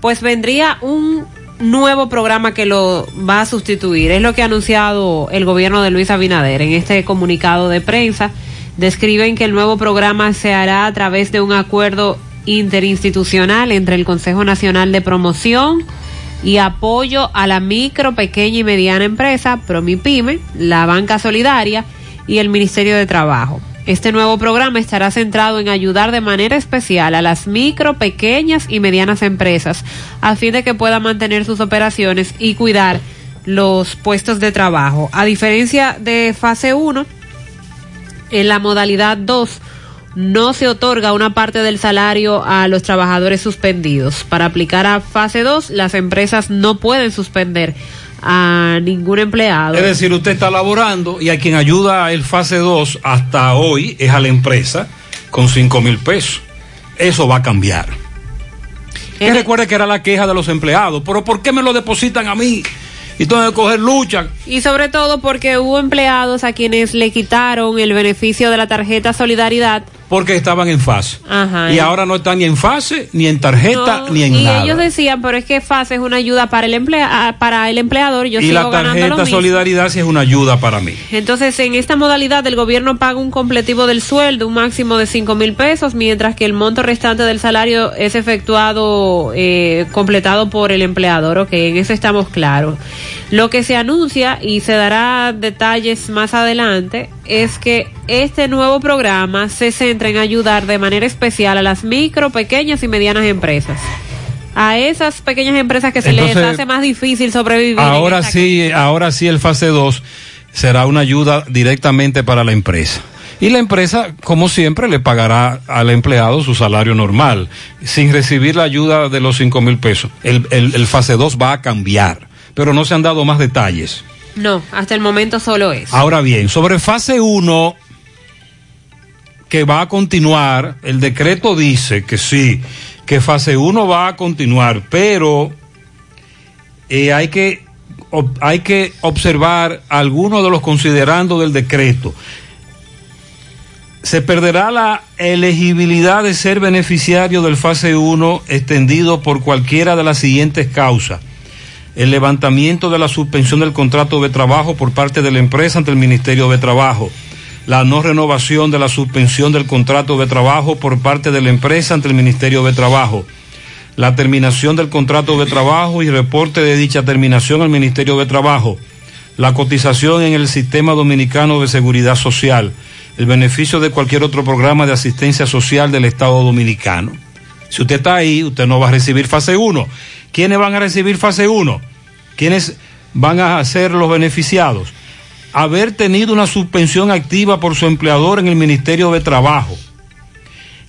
Pues vendría un nuevo programa que lo va a sustituir. Es lo que ha anunciado el gobierno de Luis Abinader en este comunicado de prensa. Describen que el nuevo programa se hará a través de un acuerdo interinstitucional entre el Consejo Nacional de Promoción y apoyo a la micro, pequeña y mediana empresa, Promipyme, la Banca Solidaria y el Ministerio de Trabajo. Este nuevo programa estará centrado en ayudar de manera especial a las micro, pequeñas y medianas empresas a fin de que puedan mantener sus operaciones y cuidar los puestos de trabajo. A diferencia de fase 1, en la modalidad 2 no se otorga una parte del salario a los trabajadores suspendidos. Para aplicar a fase 2, las empresas no pueden suspender a ningún empleado. Es decir, usted está laborando y a quien ayuda el fase 2 hasta hoy es a la empresa con 5 mil pesos. Eso va a cambiar. Que recuerde que era la queja de los empleados. Pero ¿por qué me lo depositan a mí? Y que coger lucha. Y sobre todo porque hubo empleados a quienes le quitaron el beneficio de la tarjeta Solidaridad. Porque estaban en fase. Ajá. Y ahora no están ni en fase, ni en tarjeta, No, ni en y nada. ellos decían, pero es que FASE es una ayuda para el emplea para el empleador, yo y sigo la lo tarjeta mismo. solidaridad sí es una ayuda para mí. Entonces, en esta modalidad, el gobierno paga un completivo del sueldo, un máximo de cinco mil pesos, mientras que el monto restante del salario es efectuado, eh, completado por el empleador. Ok, en eso estamos claros. Lo que se anuncia y se dará detalles más adelante es que este nuevo programa se centra en ayudar de manera especial a las micro, pequeñas y medianas empresas. A esas pequeñas empresas que se les Entonces, hace más difícil sobrevivir. Ahora sí, ahora sí el fase 2 será una ayuda directamente para la empresa. Y la empresa, como siempre, le pagará al empleado su salario normal, sin recibir la ayuda de los 5 mil pesos. El, el- el fase 2 va a cambiar, pero no se han dado más detalles. No, hasta el momento solo es. Ahora bien, sobre fase 1, que va a continuar, el decreto dice que sí, que fase 1 va a continuar, pero eh, hay que hay que observar algunos de los considerandos del decreto. Se perderá la elegibilidad de ser beneficiario del fase 1 extendido por cualquiera de las siguientes causas. El levantamiento de la suspensión del contrato de trabajo por parte de la empresa ante el Ministerio de Trabajo. La no renovación de la suspensión del contrato de trabajo por parte de la empresa ante el Ministerio de Trabajo la terminación del contrato de trabajo y reporte de dicha terminación al Ministerio de Trabajo, la cotización en el Sistema Dominicano de Seguridad Social, el beneficio de cualquier otro programa de asistencia social del Estado Dominicano. Si usted está ahí, usted no va a recibir fase 1. ¿Quiénes van a recibir fase 1? ¿Quiénes van a ser los beneficiados? Haber tenido una suspensión activa por su empleador en el Ministerio de Trabajo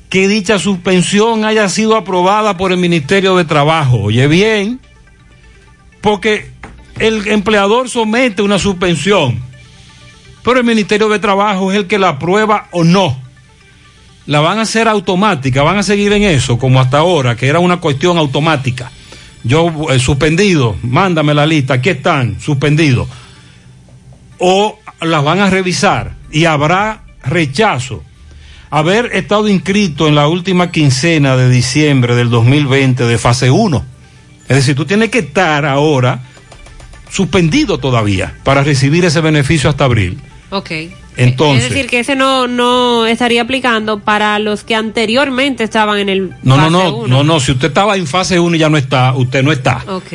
que dicha suspensión haya sido aprobada por el Ministerio de Trabajo. Oye bien, porque el empleador somete una suspensión, pero el Ministerio de Trabajo es el que la aprueba o no. La van a hacer automática, van a seguir en eso, como hasta ahora, que era una cuestión automática. Yo, eh, suspendido, mándame la lista, aquí están, suspendidos. O las van a revisar y habrá rechazo haber estado inscrito en la última quincena de diciembre del 2020 de fase 1. Es decir, tú tienes que estar ahora suspendido todavía para recibir ese beneficio hasta abril. Ok. Entonces, es decir, que ese no, no estaría aplicando para los que anteriormente estaban en el. no, no, fase no, uno. no, no, si usted estaba en fase 1 y ya no está, usted no está. Ok.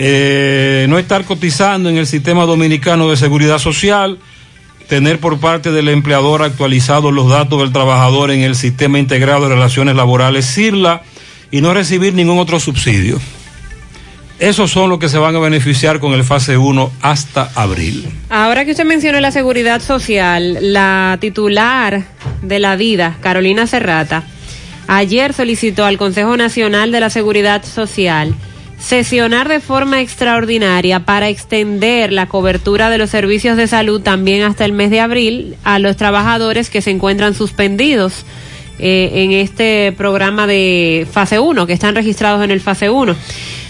Eh, no estar cotizando en el sistema dominicano de seguridad social, tener por parte del empleador actualizados los datos del trabajador en el sistema integrado de relaciones laborales CIRLA y no recibir ningún otro subsidio. Esos son los que se van a beneficiar con el fase 1 hasta abril. Ahora que usted menciona la seguridad social, la titular de la DIDA, Carolina Serrata, ayer solicitó al Consejo Nacional de la Seguridad Social sesionar de forma extraordinaria para extender la cobertura de los servicios de salud también hasta el mes de abril a los trabajadores que se encuentran suspendidos eh, en este programa de fase 1, que están registrados en el fase 1.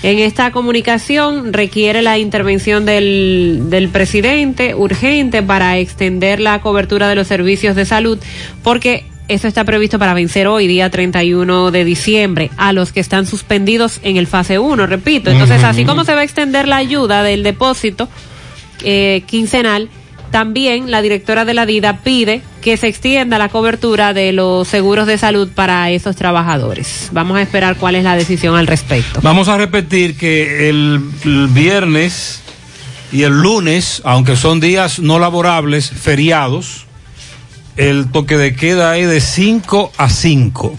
En esta comunicación requiere la intervención del, del presidente urgente para extender la cobertura de los servicios de salud, porque eso está previsto para vencer hoy, día 31 de diciembre, a los que están suspendidos en el fase 1, repito. Entonces, así como se va a extender la ayuda del depósito eh, quincenal, también la directora de la DIDA pide que se extienda la cobertura de los seguros de salud para esos trabajadores. Vamos a esperar cuál es la decisión al respecto. Vamos a repetir que el, el viernes y el lunes, aunque son días no laborables, feriados, el toque de queda es de 5 a 5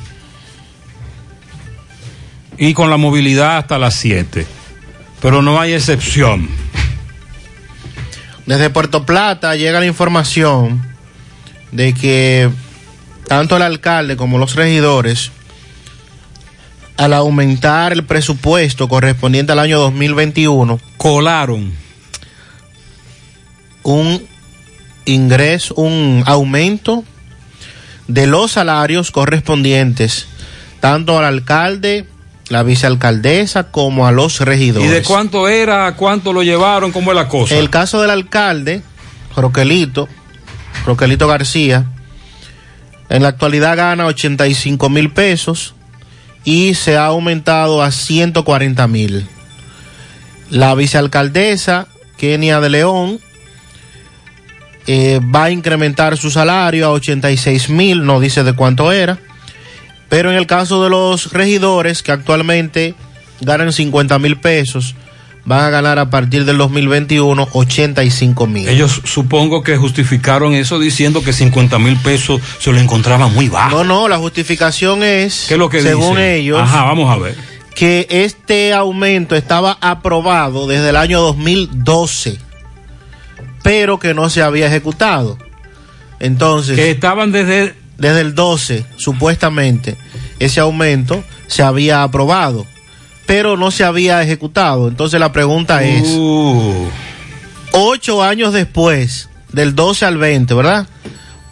y con la movilidad hasta las 7. Pero no hay excepción. Desde Puerto Plata llega la información de que tanto el alcalde como los regidores, al aumentar el presupuesto correspondiente al año 2021, colaron un ingreso, un aumento de los salarios correspondientes tanto al alcalde, la vicealcaldesa, como a los ¿Y regidores. de cuánto era, cuánto lo llevaron, cómo es la cosa? El caso del alcalde, Roquelito, Roquelito García, en la actualidad gana 85 mil pesos y se ha aumentado a 140 mil. La vicealcaldesa, Kenia de León, eh, va a incrementar su salario a 86 mil, no dice de cuánto era. Pero en el caso de los regidores, que actualmente ganan 50 mil pesos, van a ganar a partir del 2021 85 mil. Ellos supongo que justificaron eso diciendo que 50 mil pesos se lo encontraban muy bajo. No, no, la justificación es, ¿Qué es lo que según dicen? ellos, Ajá, vamos a ver. que este aumento estaba aprobado desde el año 2012, pero que no se había ejecutado. Entonces, que estaban desde desde el 12, supuestamente, ese aumento se había aprobado, pero no se había ejecutado. Entonces la pregunta es, Uh. ocho años después, del 12 al 20, ¿verdad?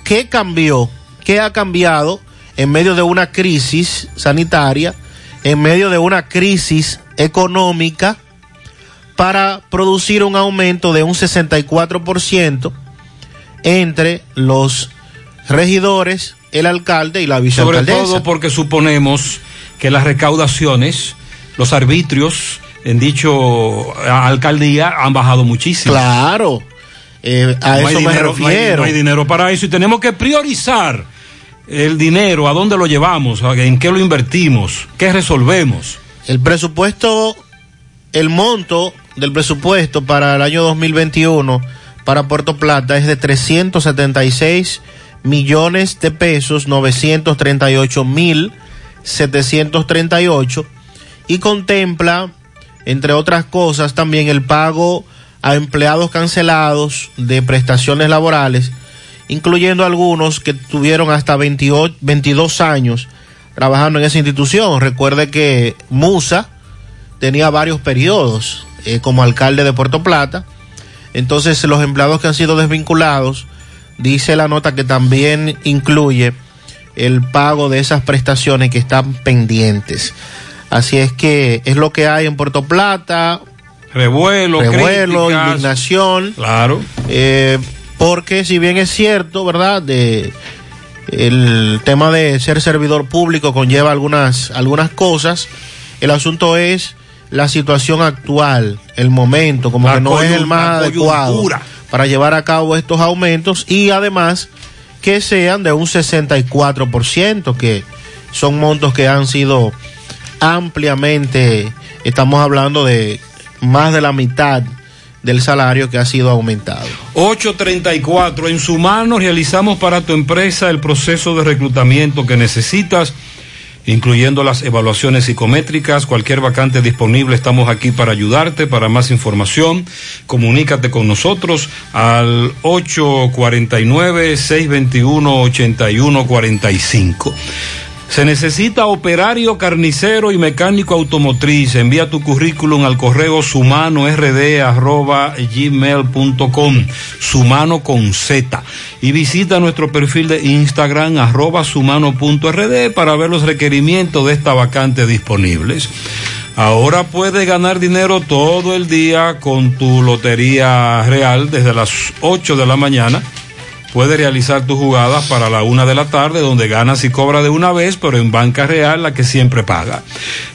¿Qué cambió? ¿Qué ha cambiado en medio de una crisis sanitaria, en medio de una crisis económica, para producir un aumento de un 64% entre los regidores, el alcalde y la Sobre vicealcaldesa. todo porque suponemos que las recaudaciones, los arbitrios en dicho alcaldía han bajado muchísimo. Claro, eh, a No eso me dinero, no hay- refiero. no hay dinero para eso y tenemos que priorizar el dinero, a dónde lo llevamos, en qué lo invertimos, qué resolvemos. El presupuesto, el monto del presupuesto para el año 2021 para Puerto Plata es de 376 millones de pesos, 938 mil 738 y contempla, entre otras cosas, también el pago a empleados cancelados de prestaciones laborales, incluyendo algunos que tuvieron hasta 28, 22 años trabajando en esa institución. Recuerde que Musa tenía varios periodos eh, como alcalde de Puerto Plata. Entonces los empleados que han sido desvinculados, dice la nota que también incluye el pago de esas prestaciones que están pendientes. Así es que es lo que hay en Puerto Plata. Revuelo, revuelo, críticas. indignación. Claro. Eh, porque si bien es cierto, ¿verdad? De el tema de ser servidor público conlleva algunas algunas cosas. El asunto es la situación actual, el momento, como La que no es el más adecuado para llevar a cabo estos aumentos y además que sean de un 64%, que son montos que han sido ampliamente, estamos hablando de más de la mitad del salario que ha sido aumentado. 834. En su mano realizamos para tu empresa el proceso de reclutamiento que necesitas, incluyendo las evaluaciones psicométricas. Cualquier vacante disponible, estamos aquí para ayudarte. Para más información, comunícate con nosotros al 849-621-8145. Se necesita operario carnicero y mecánico automotriz. Envía tu currículum al correo sumanord@gmail.com. Sumano con Z. Y visita nuestro perfil de Instagram arroba sumano.rd para ver los requerimientos de esta vacante disponibles. Ahora puedes ganar dinero todo el día con tu lotería real desde las 8 de la mañana puedes realizar tus jugadas para la una de la tarde, donde ganas y cobras de una vez, pero en banca real, la que siempre paga.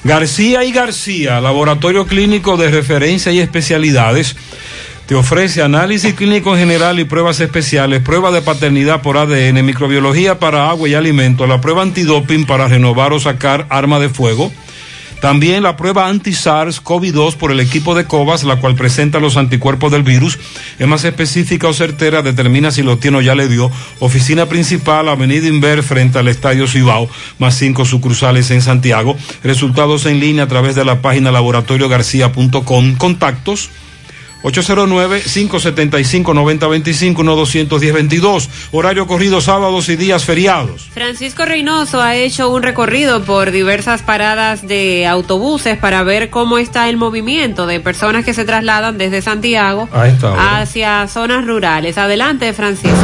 García y García, laboratorio clínico de referencia y especialidades, te ofrece análisis clínico general y pruebas especiales, prueba de paternidad por ADN, microbiología para agua y alimentos, la prueba antidoping para renovar o sacar arma de fuego. También la prueba anti-SARS-CoV-2 por el equipo de COVAS, la cual presenta los anticuerpos del virus. Es más específica o certera, determina si lo tiene o ya le dio. Oficina principal, Avenida Inver, frente al Estadio Cibao, más cinco sucursales en Santiago. Resultados en línea a través de la página laboratoriogarcía.com. Contactos 809-575-9025-1210-22. Horario corrido sábados y días feriados. Francisco Reynoso ha hecho un recorrido por diversas paradas de autobuses para ver cómo está el movimiento de personas que se trasladan desde Santiago hacia zonas rurales. Adelante, Francisco.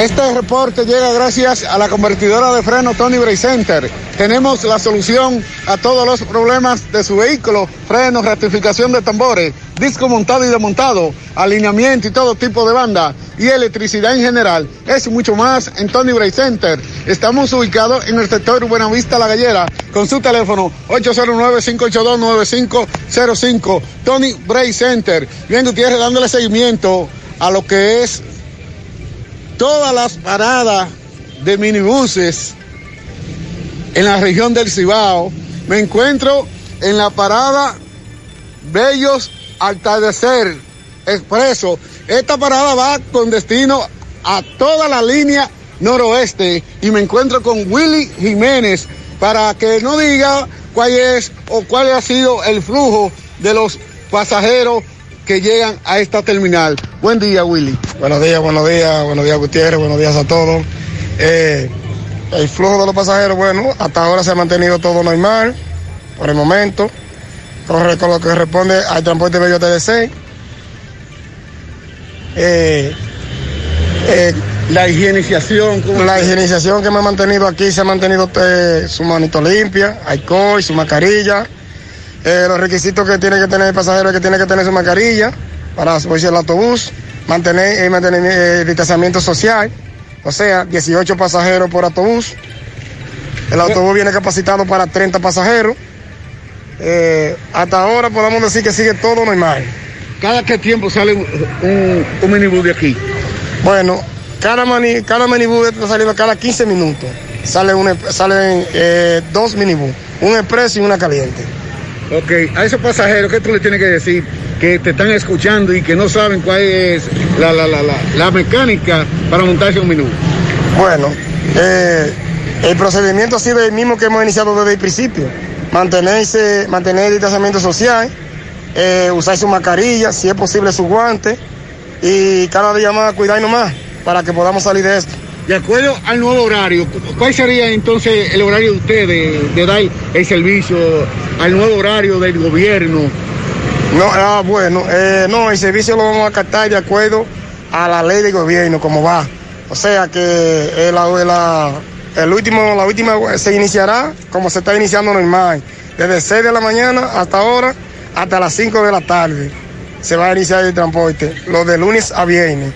Este reporte llega gracias a la convertidora de freno Tony Bray Center. Tenemos la solución a todos los problemas de su vehículo, frenos, rectificación de tambores, disco montado y desmontado, alineamiento y todo tipo de banda y electricidad en general. Es mucho más en Tony Bray Center. Estamos ubicados en el sector Buenavista La Gallera con su teléfono 809-582-9505. Tony Bray Center. Bien, Gutiérrez dándole seguimiento a lo que es todas las paradas de minibuses en la región del Cibao. Me encuentro en la parada Bellos Atardecer Expreso. Esta parada va con destino a toda la línea noroeste y me encuentro con Willy Jiménez para que no diga cuál es o cuál ha sido el flujo de los pasajeros que llegan a esta terminal. Buen día, Willy. Buenos días, buenos días, buenos días Gutiérrez, buenos días a todos. Eh, el flujo de los pasajeros, bueno, hasta ahora se ha mantenido todo normal, por el momento, con lo que responde al transporte medio TDC. Eh, eh, la higienización. La higienización que me ha mantenido aquí se ha mantenido eh, su manito limpia, alcohol, su mascarilla. Los requisitos que tiene que tener el pasajero es que tiene que tener su mascarilla para subirse al autobús, mantener, eh, mantener el distanciamiento social, o sea, 18 pasajeros por autobús. El autobús viene capacitado para 30 pasajeros. Eh, hasta ahora podemos decir que sigue todo normal. ¿Cada qué tiempo sale un, un, minibús de aquí? Bueno, cada, mani, cada minibús está saliendo cada 15 minutos. Sale un, salen eh, dos minibús, un expreso y una caliente. Ok, a esos pasajeros, ¿qué tú le tienes que decir? Que te están escuchando y que no saben cuál es la, la, la, la, la mecánica para montarse un minibús. Bueno, eh, el procedimiento ha sido el mismo que hemos iniciado desde el principio. Mantenerse, mantener el distanciamiento social, eh, usar su mascarilla, si es posible su guante y cada día más cuidarnos más para que podamos salir de esto. De acuerdo al nuevo horario, ¿cuál sería entonces el horario de usted de, de dar el servicio al nuevo horario del gobierno? No, ah, bueno, eh, no, el servicio lo vamos a captar de acuerdo a la ley del gobierno, como va. O sea que eh, la, la, el último, la última se iniciará como se está iniciando normal, desde 6 de la mañana hasta ahora, hasta las 5 de la tarde. Se va a iniciar el transporte, lo de lunes a viernes.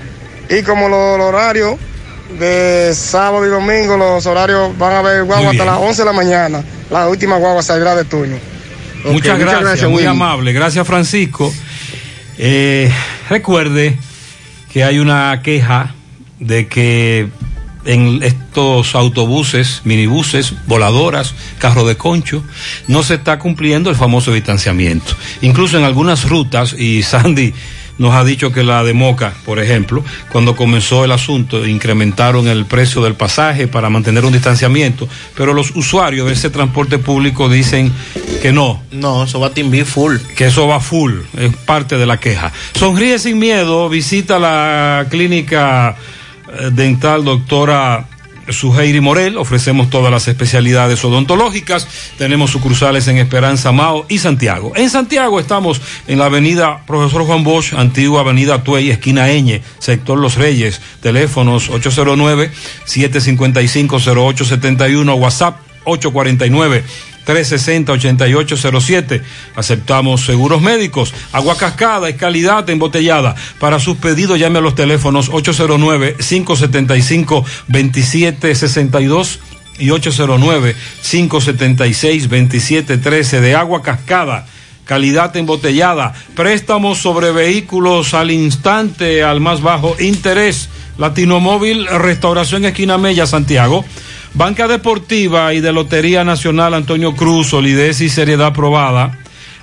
Y como los lo horarios de sábado y domingo, los horarios van a haber guagua hasta las 11 de la mañana. La última guagua saldrá de turno. Okay, muchas, gracias, muchas gracias, muy amable. Gracias, Francisco. Eh, recuerde que hay una queja de que en estos autobuses, minibuses, voladoras, carros de concho, no se está cumpliendo el famoso distanciamiento. Incluso en algunas rutas, y Sandy nos ha dicho que la de Moca, por ejemplo, cuando comenzó el asunto, incrementaron el precio del pasaje para mantener un distanciamiento, pero los usuarios de ese transporte público dicen que no. No, eso va a timbi full. Que eso va full, es parte de la queja. Sonríe sin miedo, visita la clínica dental doctora Suheiri Morel, ofrecemos todas las especialidades odontológicas, tenemos sucursales en Esperanza Mao y Santiago. En Santiago estamos en la avenida Profesor Juan Bosch, antigua avenida Tuey, esquina Eñe, sector Los Reyes, teléfonos 809-755-0871, WhatsApp 849. 360-8807. Aceptamos seguros médicos. Agua cascada es calidad embotellada. Para sus pedidos llame a los teléfonos 809-575-2762 y 809-576-2713 de agua cascada. Calidad embotellada. Préstamos sobre vehículos al instante, al más bajo interés. Latinomóvil, Restauración Esquina Mella, Santiago. Banca Deportiva y de Lotería Nacional Antonio Cruz, solidez y seriedad probada.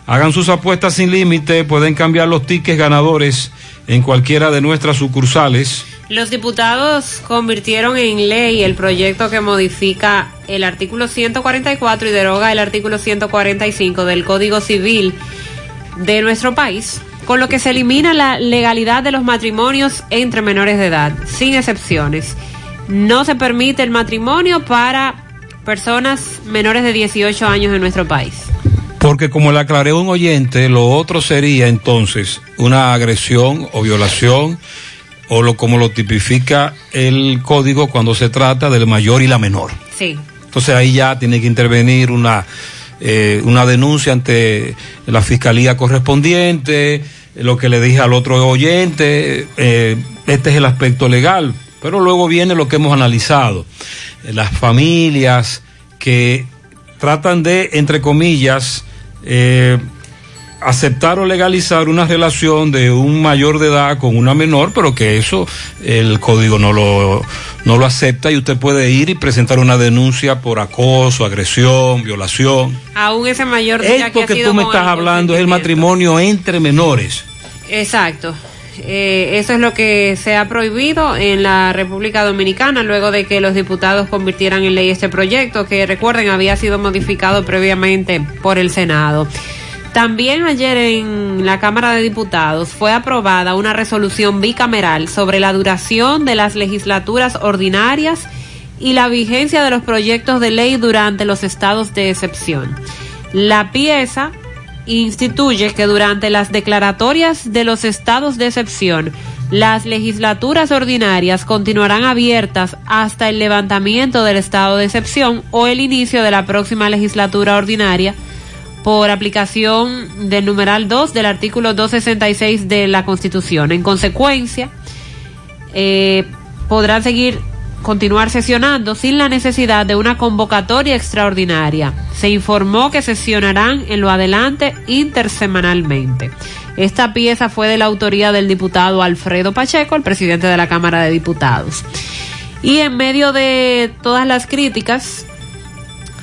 Hagan sus apuestas sin límite, pueden cambiar los tickets ganadores en cualquiera de nuestras sucursales. Los diputados convirtieron en ley el proyecto que modifica el artículo 144 y deroga el artículo 145 del Código Civil de nuestro país, con lo que se elimina la legalidad de los matrimonios entre menores de edad, sin excepciones no se permite el matrimonio para personas menores de 18 años en nuestro país. Porque como le aclaré a un oyente, lo otro sería entonces una agresión o violación o lo como lo tipifica el código cuando se trata del mayor y la menor. Sí. Entonces ahí ya tiene que intervenir una, eh, una denuncia ante la fiscalía correspondiente, lo que le dije al otro oyente, eh, este es el aspecto legal, pero luego viene lo que hemos analizado, las familias que tratan de, entre comillas, eh, aceptar o legalizar una relación de un mayor de edad con una menor, pero que eso el código no lo, no lo acepta y usted puede ir y presentar una denuncia por acoso, agresión, violación. Aún ese mayor de edad Esto que, que tú me estás hablando es el matrimonio entre menores. Exacto. Eh, eso es lo que se ha prohibido en la República Dominicana luego de que los diputados convirtieran en ley este proyecto que recuerden había sido modificado previamente por el Senado. También ayer en la Cámara de Diputados fue aprobada una resolución bicameral sobre la duración de las legislaturas ordinarias y la vigencia de los proyectos de ley durante los estados de excepción. La pieza instituye que durante las declaratorias de los estados de excepción, las legislaturas ordinarias continuarán abiertas hasta el levantamiento del estado de excepción o el inicio de la próxima legislatura ordinaria por aplicación del numeral 2 del artículo 266 de la Constitución. En consecuencia, eh, podrán seguir continuar sesionando sin la necesidad de una convocatoria extraordinaria. Se informó que sesionarán en lo adelante intersemanalmente. Esta pieza fue de la autoría del diputado Alfredo Pacheco, el presidente de la Cámara de Diputados. Y en medio de todas las críticas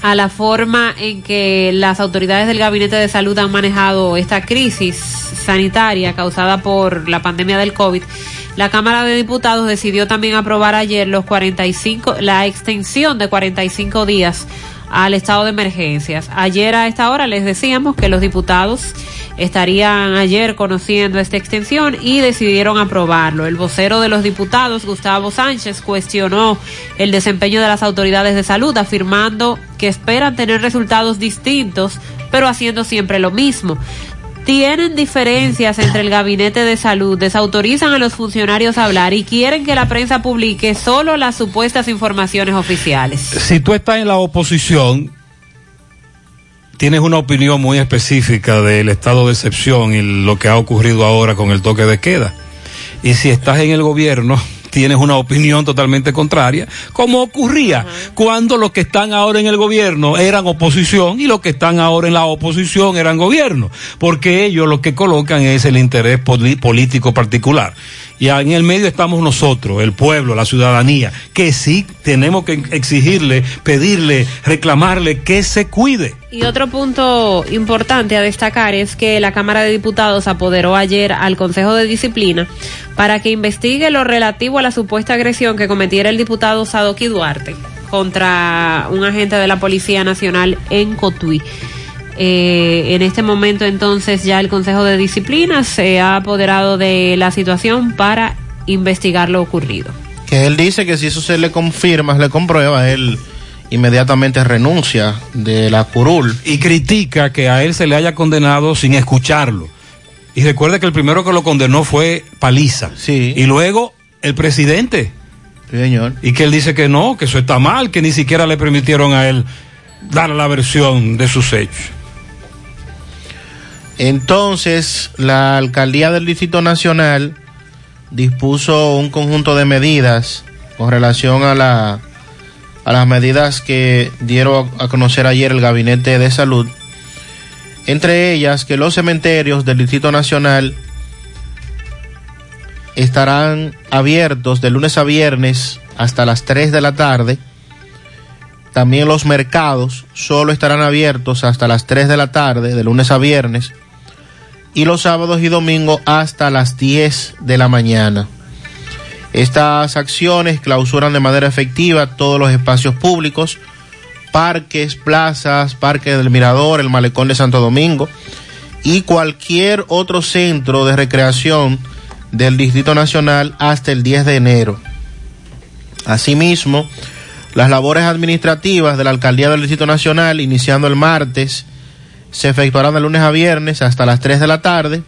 a la forma en que las autoridades del Gabinete de Salud han manejado esta crisis sanitaria causada por la pandemia del COVID, la Cámara de Diputados decidió también aprobar ayer los 45, la extensión de 45 días al estado de emergencias. Ayer a esta hora les decíamos que los diputados estarían ayer conociendo esta extensión y decidieron aprobarlo. El vocero de los diputados, Gustavo Sánchez, cuestionó el desempeño de las autoridades de salud, afirmando que esperan tener resultados distintos, pero haciendo siempre lo mismo tienen diferencias entre el gabinete de salud, desautorizan a los funcionarios a hablar y quieren que la prensa publique solo las supuestas informaciones oficiales. Si tú estás en la oposición, tienes una opinión muy específica del estado de excepción y lo que ha ocurrido ahora con el toque de queda. Y si estás en el gobierno, tienes una opinión totalmente contraria, como ocurría cuando los que están ahora en el gobierno eran oposición y los que están ahora en la oposición eran gobierno, porque ellos lo que colocan es el interés político particular. Y en el medio estamos nosotros, el pueblo, la ciudadanía, que sí tenemos que exigirle, pedirle, reclamarle que se cuide. Y otro punto importante a destacar es que la Cámara de Diputados apoderó ayer al Consejo de Disciplina para que investigue lo relativo a la supuesta agresión que cometiera el diputado Sadoki Duarte contra un agente de la Policía Nacional en Cotuí. Eh, en este momento entonces ya el Consejo de Disciplina se ha apoderado de la situación para investigar lo ocurrido. Que él dice que si eso se le confirma, se le comprueba, él inmediatamente renuncia de la curul. Y critica que a él se le haya condenado sin escucharlo. Y recuerde que el primero que lo condenó fue Paliza. Sí. Y luego el presidente. Sí, señor. Y que él dice que no, que eso está mal, que ni siquiera le permitieron a él dar la versión de sus hechos. Entonces, la alcaldía del Distrito Nacional dispuso un conjunto de medidas con relación a, la, a las medidas que dieron a conocer ayer el Gabinete de Salud. Entre ellas, que los cementerios del Distrito Nacional estarán abiertos de lunes a viernes hasta las 3 de la tarde. También los mercados solo estarán abiertos hasta las 3 de la tarde, de lunes a viernes y los sábados y domingos hasta las 10 de la mañana. Estas acciones clausuran de manera efectiva todos los espacios públicos, parques, plazas, Parque del Mirador, el Malecón de Santo Domingo y cualquier otro centro de recreación del Distrito Nacional hasta el 10 de enero. Asimismo, las labores administrativas de la Alcaldía del Distrito Nacional, iniciando el martes, se efectuarán de lunes a viernes hasta las 3 de la tarde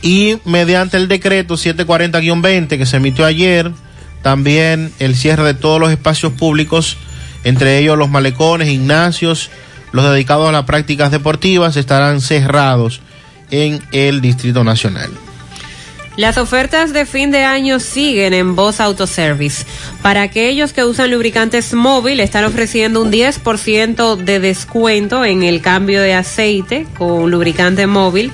y mediante el decreto 740-20 que se emitió ayer, también el cierre de todos los espacios públicos, entre ellos los malecones, gimnasios, los dedicados a las prácticas deportivas, estarán cerrados en el Distrito Nacional. Las ofertas de fin de año siguen en Voz Autoservice. Para aquellos que usan lubricantes móvil, están ofreciendo un 10% de descuento en el cambio de aceite con lubricante móvil,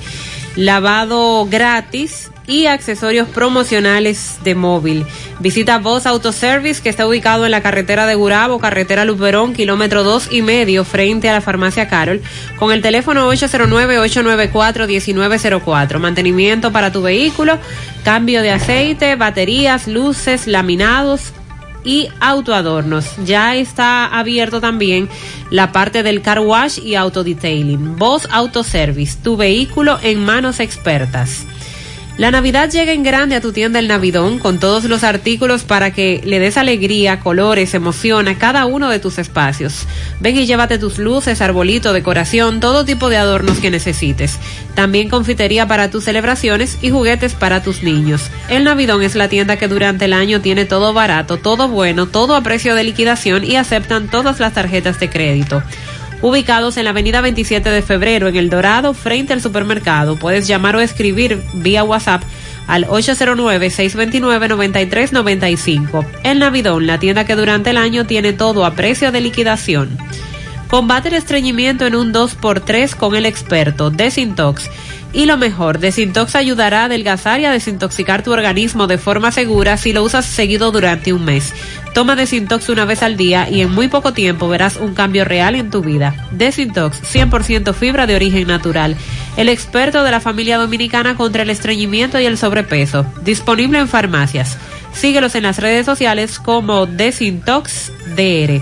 lavado gratis y accesorios promocionales de móvil. Visita Voz Autoservice que está ubicado en la carretera de Gurabo, carretera Luperón, kilómetro dos y medio, frente a la farmacia Carol, con el teléfono 809-894-1904. Mantenimiento para tu vehículo, cambio de aceite, baterías, luces, laminados y autoadornos. Ya está abierto también la parte del car wash y autodetailing. Voz Autoservice, tu vehículo en manos expertas. La Navidad llega en grande a tu tienda El Navidón con todos los artículos para que le des alegría, colores, emoción a cada uno de tus espacios. Ven y llévate tus luces, arbolito, decoración, todo tipo de adornos que necesites. También confitería para tus celebraciones y juguetes para tus niños. El Navidón es la tienda que durante el año tiene todo barato, todo bueno, todo a precio de liquidación y aceptan todas las tarjetas de crédito. Ubicados en la avenida 27 de febrero, en El Dorado, frente al supermercado. Puedes llamar o escribir vía WhatsApp al 809-629-9395. El Navidón, la tienda que durante el año tiene todo a precio de liquidación. Combate el estreñimiento en un 2x3 con el experto Desintox. Y lo mejor, Desintox ayudará a adelgazar y a desintoxicar tu organismo de forma segura si lo usas seguido durante un mes. Toma Desintox una vez al día y en muy poco tiempo verás un cambio real en tu vida. Desintox, 100% fibra de origen natural. El experto de la familia dominicana contra el estreñimiento y el sobrepeso. Disponible en farmacias. Síguelos en las redes sociales como Desintox DR.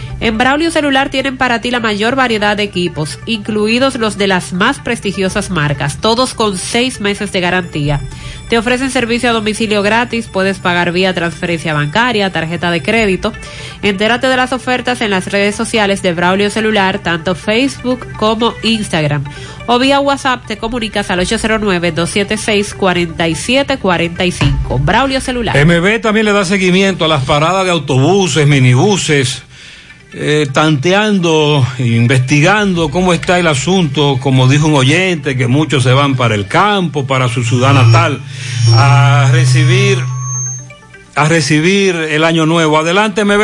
En Braulio Celular tienen para ti la mayor variedad de equipos, incluidos los de las más prestigiosas marcas, todos con seis meses de garantía. Te ofrecen servicio a domicilio gratis, puedes pagar vía transferencia bancaria, tarjeta de crédito. Entérate de las ofertas en las redes sociales de Braulio Celular, tanto Facebook como Instagram. O vía WhatsApp te comunicas al 809-276-4745. Braulio Celular. MB también le da seguimiento a las paradas de autobuses, minibuses, eh, tanteando, investigando cómo está el asunto, como dijo un oyente, que muchos se van para el campo, para su ciudad natal, a recibir, a recibir el año nuevo. Adelante, MB.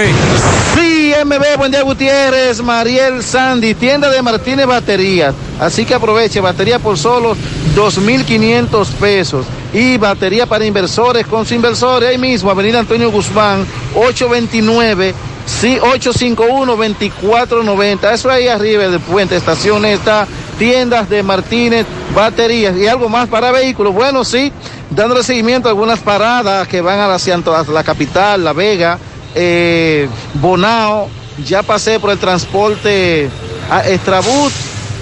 Sí, MB, buen día Gutiérrez, Mariel Sandy, tienda de Martínez Baterías. Así que aproveche, batería por solo 2.500 pesos. Y batería para inversores con su inversores, ahí mismo, Avenida Antonio Guzmán, 829. Sí, 851-2490. Eso ahí arriba del puente, estación está, tiendas de Martínez, baterías y algo más para vehículos. Bueno, sí, dándole seguimiento a algunas paradas que van hacia la capital, La Vega, eh, Bonao. Ya pasé por el transporte a Estrabut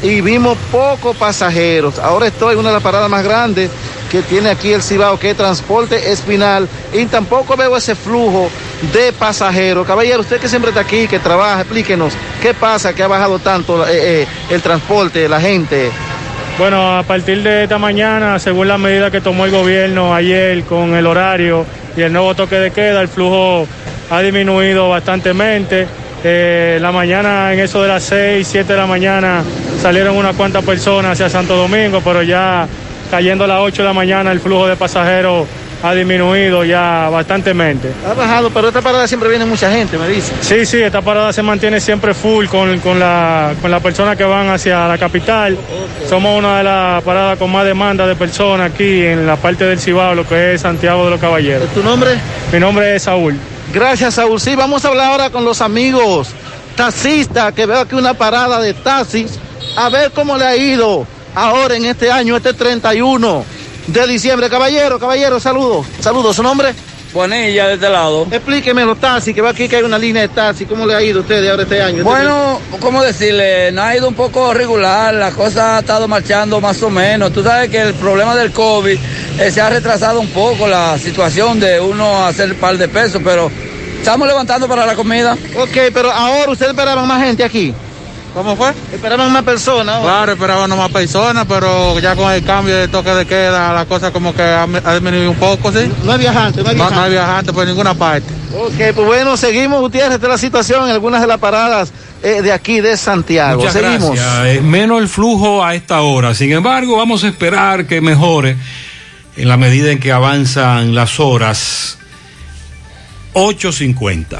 y vimos pocos pasajeros. Ahora estoy en una de las paradas más grandes que tiene aquí el Cibao, que es transporte espinal, y tampoco veo ese flujo de pasajeros. Caballero, usted que siempre está aquí, que trabaja, explíquenos, ¿qué pasa que ha bajado tanto eh, eh, el transporte, la gente? Bueno, a partir de esta mañana, según la medida que tomó el gobierno ayer con el horario y el nuevo toque de queda, el flujo ha disminuido bastantemente. Eh, la mañana, en eso de las 6, 7 de la mañana, salieron unas cuantas personas hacia Santo Domingo, pero ya cayendo a las 8 de la mañana el flujo de pasajeros ha disminuido ya bastantemente. Ha bajado, pero esta parada siempre viene mucha gente, me dice. Sí, sí, esta parada se mantiene siempre full con, con, la, con las personas que van hacia la capital. Somos una de las paradas con más demanda de personas aquí en la parte del Cibao, lo que es Santiago de los Caballeros. ¿Tu nombre? Mi nombre es Saúl. Gracias, Saúl. Sí, vamos a hablar ahora con los amigos taxistas, que veo aquí una parada de taxis, a ver cómo le ha ido ahora en este año, este 31 de diciembre. Caballero, caballero, saludos. Saludos, ¿su nombre? Bonilla, de este lado. Explíqueme los taxis, que va aquí que hay una línea de taxis. ¿Cómo le ha ido a ustedes ahora este año? Bueno, ¿cómo decirle? No ha ido un poco regular, la cosa ha estado marchando más o menos. Tú sabes que el problema del COVID eh, se ha retrasado un poco la situación de uno hacer un par de pesos, pero estamos levantando para la comida. Ok, pero ahora ustedes esperaban más gente aquí. ¿Cómo fue? Esperaban más personas. Claro, esperaban más personas, pero ya con el cambio de toque de queda, la cosa como que ha, ha disminuido un poco, ¿sí? No hay viajantes, no hay No, viajantes. no hay viajantes por ninguna parte. Ok, pues bueno, seguimos, Gutiérrez, esta es la situación en algunas de las paradas eh, de aquí de Santiago. Muchas seguimos. gracias. Es menos el flujo a esta hora. Sin embargo, vamos a esperar que mejore en la medida en que avanzan las horas. 8.50.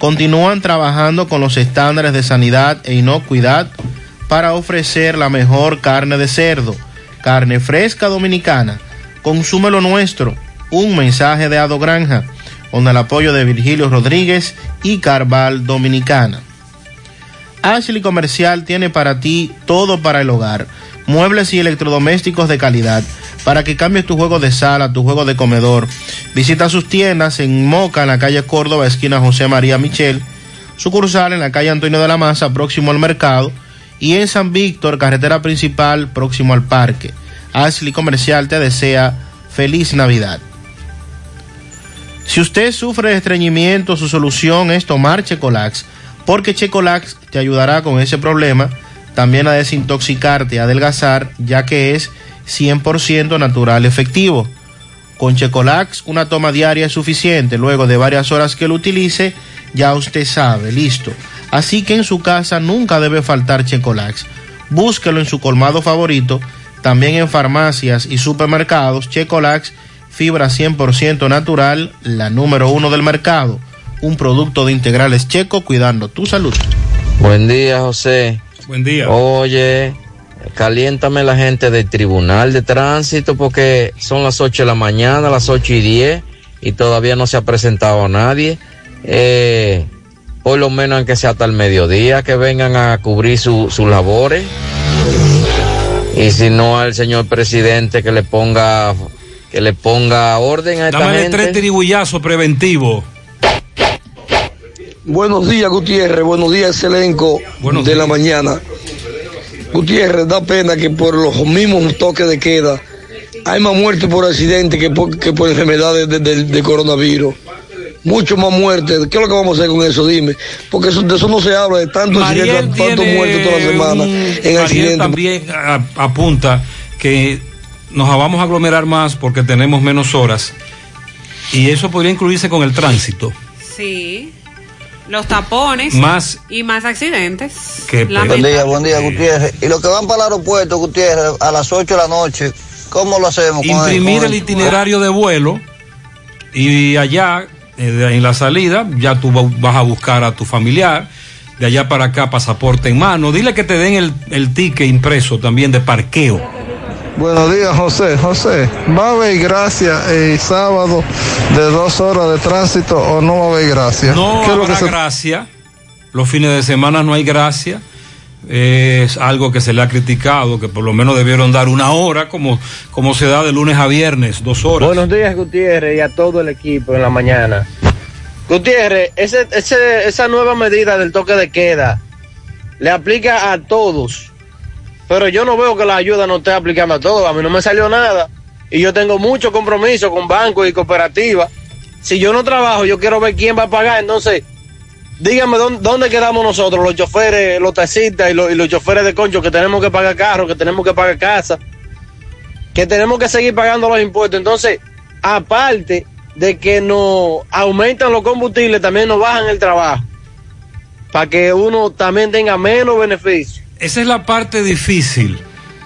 continúan trabajando con los estándares de sanidad e inocuidad para ofrecer la mejor carne de cerdo, carne fresca dominicana. Consume lo nuestro. Un mensaje de Ado Granja, con el apoyo de Virgilio Rodríguez y Carval Dominicana. Ashley Comercial tiene para ti todo para el hogar, muebles y electrodomésticos de calidad, para que cambies tu juego de sala, tu juego de comedor. Visita sus tiendas en Moca, en la calle Córdoba, esquina José María Michel, sucursal en la calle Antonio de la Maza, próximo al mercado, y en San Víctor, carretera principal, próximo al parque. Ashley Comercial te desea feliz Navidad. Si usted sufre de estreñimiento, su solución es tomar Checolax, porque Checolax te ayudará con ese problema, también a desintoxicarte, a adelgazar, ya que es 100% natural efectivo. Con Checolax, una toma diaria es suficiente. Luego de varias horas que lo utilice, ya usted sabe, listo. Así que en su casa nunca debe faltar Checolax. Búsquelo en su colmado favorito, también en farmacias y supermercados. Checolax, fibra 100% natural, la número uno del mercado. Un producto de integrales checo cuidando tu salud. Buen día, José. Buen día. Oye, caliéntame la gente del Tribunal de Tránsito porque son las 8 de la mañana, las 8 y 10 y todavía no se ha presentado nadie. Eh, por lo menos aunque sea hasta el mediodía, que vengan a cubrir sus labores. Y si no al señor presidente que le ponga que le ponga orden a esta Dame gente. tres tribuyazos preventivos. Buenos días, Gutiérrez. Buenos días, elenco de la mañana. Gutiérrez, da pena que por los mismos toques de queda hay más muertes por accidente que por, que por enfermedades de, de- de coronavirus. Mucho más muertes. ¿Qué es lo que vamos a hacer con eso? Dime. Porque eso- de eso no se habla, de tantos Mariel accidentes, tantos tiene muertos toda la semana un- en Mariel también apunta que nos vamos a aglomerar más porque tenemos menos horas y eso podría incluirse con el tránsito. Sí. Los tapones. Más Y más accidentes. que Buen día, buen día, Gutiérrez. Y los que van para el aeropuerto, Gutiérrez, a las 8 de la noche, ¿cómo lo hacemos? con imprimir con el itinerario de vuelo y allá eh, en la salida ya tú va- vas a buscar a tu familiar de allá para acá pasaporte en mano dile que te den el, el ticket impreso también de parqueo Buenos días, José. José, ¿va a haber gracia el sábado de dos horas de tránsito o no va a haber gracia? no ¿Qué es lo que habrá se- gracia los fines de semana no hay gracia es algo que se le ha criticado que por lo menos debieron dar una hora como, como se da de lunes a viernes dos horas Buenos días, Gutiérrez, y a todo el equipo en la mañana. Gutiérrez, ese, ese- esa nueva medida del toque de queda le aplica a todos, pero yo no veo que la ayuda no esté aplicando a todos. A mí no me salió nada y yo tengo mucho compromiso con bancos y cooperativas. Si yo no trabajo, yo quiero ver quién va a pagar. Entonces, dígame dónde, dónde quedamos nosotros, los choferes, los taxistas y los, y los choferes de concho que tenemos que pagar carros, que tenemos que pagar casa que tenemos que seguir pagando los impuestos. Entonces, aparte de que nos aumentan los combustibles, también nos bajan el trabajo. Para que uno también tenga menos beneficios. Esa es la parte difícil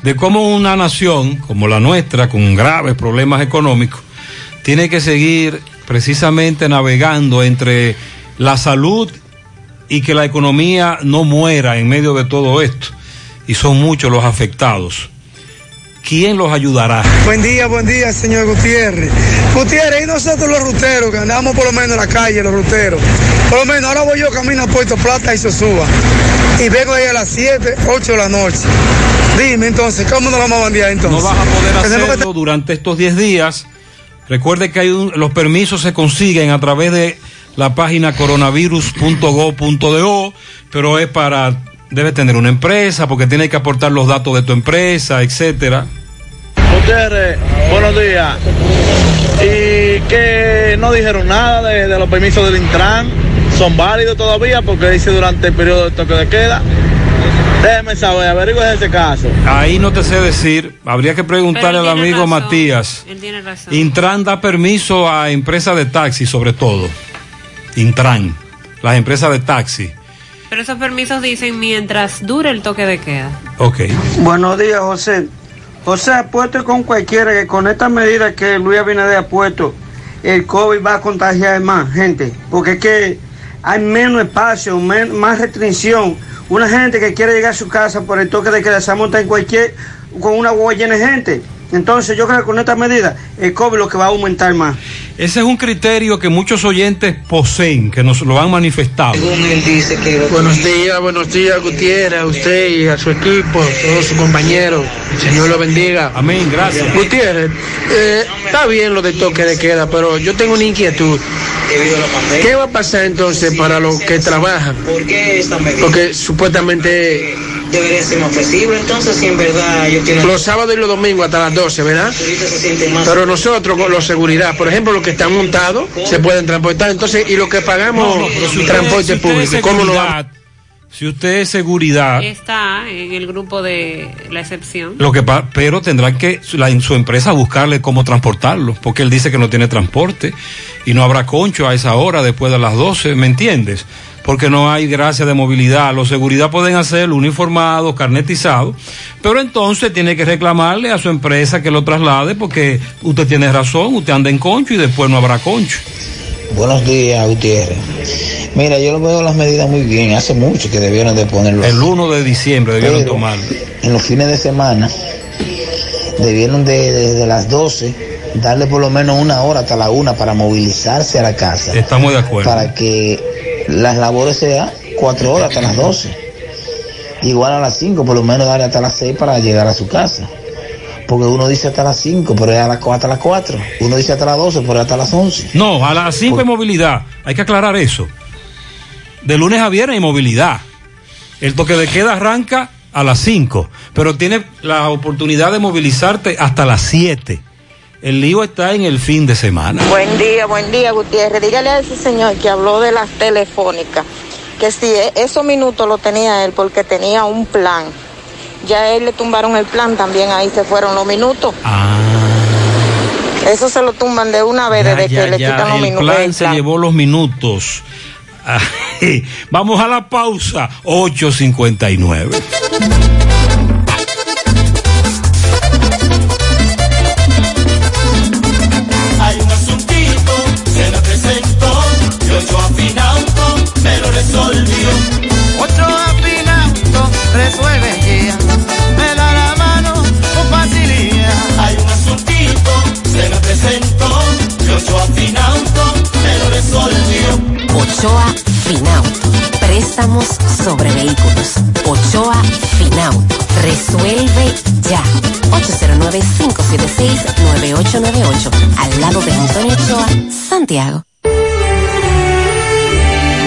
de cómo una nación como la nuestra, con graves problemas económicos, tiene que seguir precisamente navegando entre la salud y que la economía no muera en medio de todo esto. Y son muchos los afectados. ¿Quién los ayudará? Buen día, buen día, señor Gutiérrez. Gutiérrez, y nosotros los ruteros, que andamos por lo menos en la calle, los ruteros. Por lo menos ahora voy yo camino a Puerto Plata y Sosúa. Y vengo ahí a las 7, 8 de la noche. Dime entonces, ¿cómo nos vamos a bandear entonces? No vas a poder hacerlo durante estos 10 días. Recuerde que hay un- los permisos se consiguen a través de la página coronavirus.go.do, pero es para debe tener una empresa porque tiene que aportar los datos de tu empresa, etcétera. Gutiérrez, buenos días. Y que no dijeron nada de, de los permisos del Intran. Son válidos todavía porque dice durante el periodo de toque de queda. Déjeme saber, averigüe ese caso. Ahí no te sé decir, habría que preguntarle al amigo Matías. Él tiene razón. Intran da permiso a empresas de taxi sobre todo. Intran, las empresas de taxi. Pero esos permisos dicen mientras dure el toque de queda. Ok. Buenos días, José. José, apuesto con cualquiera que con esta medida que Luis Abinader ha puesto, el COVID va a contagiar más gente. Porque es que hay menos espacio, más restricción. Una gente que quiere llegar a su casa por el toque de queda se monta en cualquier, con una huella llena de gente. Entonces yo creo que con esta medida el COVID lo que va a aumentar más. Ese es un criterio que muchos oyentes poseen, que nos lo han manifestado. Buenos días, buenos días, Gutiérrez, a usted y a su equipo, a todos sus compañeros. El Señor lo bendiga. Amén, gracias. Gutiérrez, eh, está bien lo del toque de queda, pero yo tengo una inquietud. ¿Qué va a pasar entonces para los que trabajan? ¿Por qué esta medida? Porque supuestamente Debería ser más flexible, entonces, si en verdad ellos tienen... los sábados y los domingos hasta las 12, ¿verdad? Se más... Pero nosotros con los seguridad, por ejemplo, los que están montados se pueden transportar, entonces, y los que pagamos No, si transporte usted público, ¿cómo lo vamos? Si usted es seguridad, Está en el grupo de la excepción. lo que pa- pero tendrán que la- su empresa buscarle cómo transportarlo, porque él dice que no tiene transporte y no habrá concho a esa hora después de las 12, ¿me entiendes? Porque no hay gracia de movilidad. Los seguridad pueden hacerlo uniformado, carnetizado, pero entonces tiene que reclamarle a su empresa que lo traslade porque usted tiene razón, usted anda en concho y después no habrá concho. Buenos días, Gutiérrez. Mira, yo lo veo las medidas muy bien. Hace mucho que debieron de ponerlo. El 1 de diciembre debieron Pero, tomarlo. En los fines de semana debieron de desde las 12 darle por lo menos una hora hasta la una para movilizarse a la casa. Estamos de acuerdo. Para que las labores sean cuatro horas hasta las 12. Igual a las 5, por lo menos darle hasta las 6 para llegar a su casa. Porque uno dice hasta las 5, pero es a las, hasta las 4. Uno dice hasta las 12, pero es hasta las 11. No, a las 5 hay movilidad. Hay que aclarar eso. De lunes a viernes hay movilidad. El toque de queda arranca a las 5, pero tienes la oportunidad de movilizarte hasta las 7. El lío está en el fin de semana. Buen día, buen día, Gutiérrez. Dígale a ese señor que habló de las telefónicas, que si e- esos minutos lo tenía él porque tenía un plan. Ya a él le tumbaron el plan, también ahí se fueron los minutos. Eso se lo tumban de una vez desde Ya, que le quitan los el minutos. plan el se plan. llevó los minutos. Vamos a la pausa. 8.59. resolvió. Otro afinauto resuelve ya, me da la mano con facilidad. Hay un asuntito, se me presentó, yo yo afinauto, me lo resolvió. Ochoa Finauto. Préstamos sobre vehículos. Ochoa Finauto. Resuelve ya. 809-576-9898. Al lado de Antonio Ochoa, Santiago.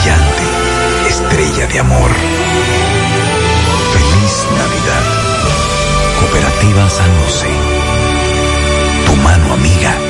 brillante estrella de amor. Feliz Navidad. Cooperativa San José. Tu mano amiga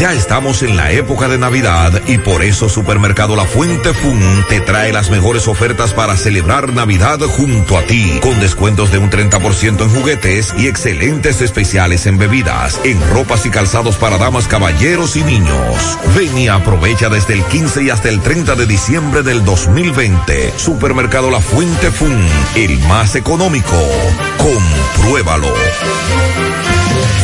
Ya estamos en la época de Navidad y por eso Supermercado La Fuente Fun te trae las mejores ofertas para celebrar Navidad junto a ti, con descuentos de un 30% en juguetes y excelentes especiales en bebidas, en ropas y calzados para damas, caballeros y niños. Ven y aprovecha desde el 15 y hasta el 30 de diciembre del 2020. Supermercado La Fuente Fun, el más económico. Compruébalo.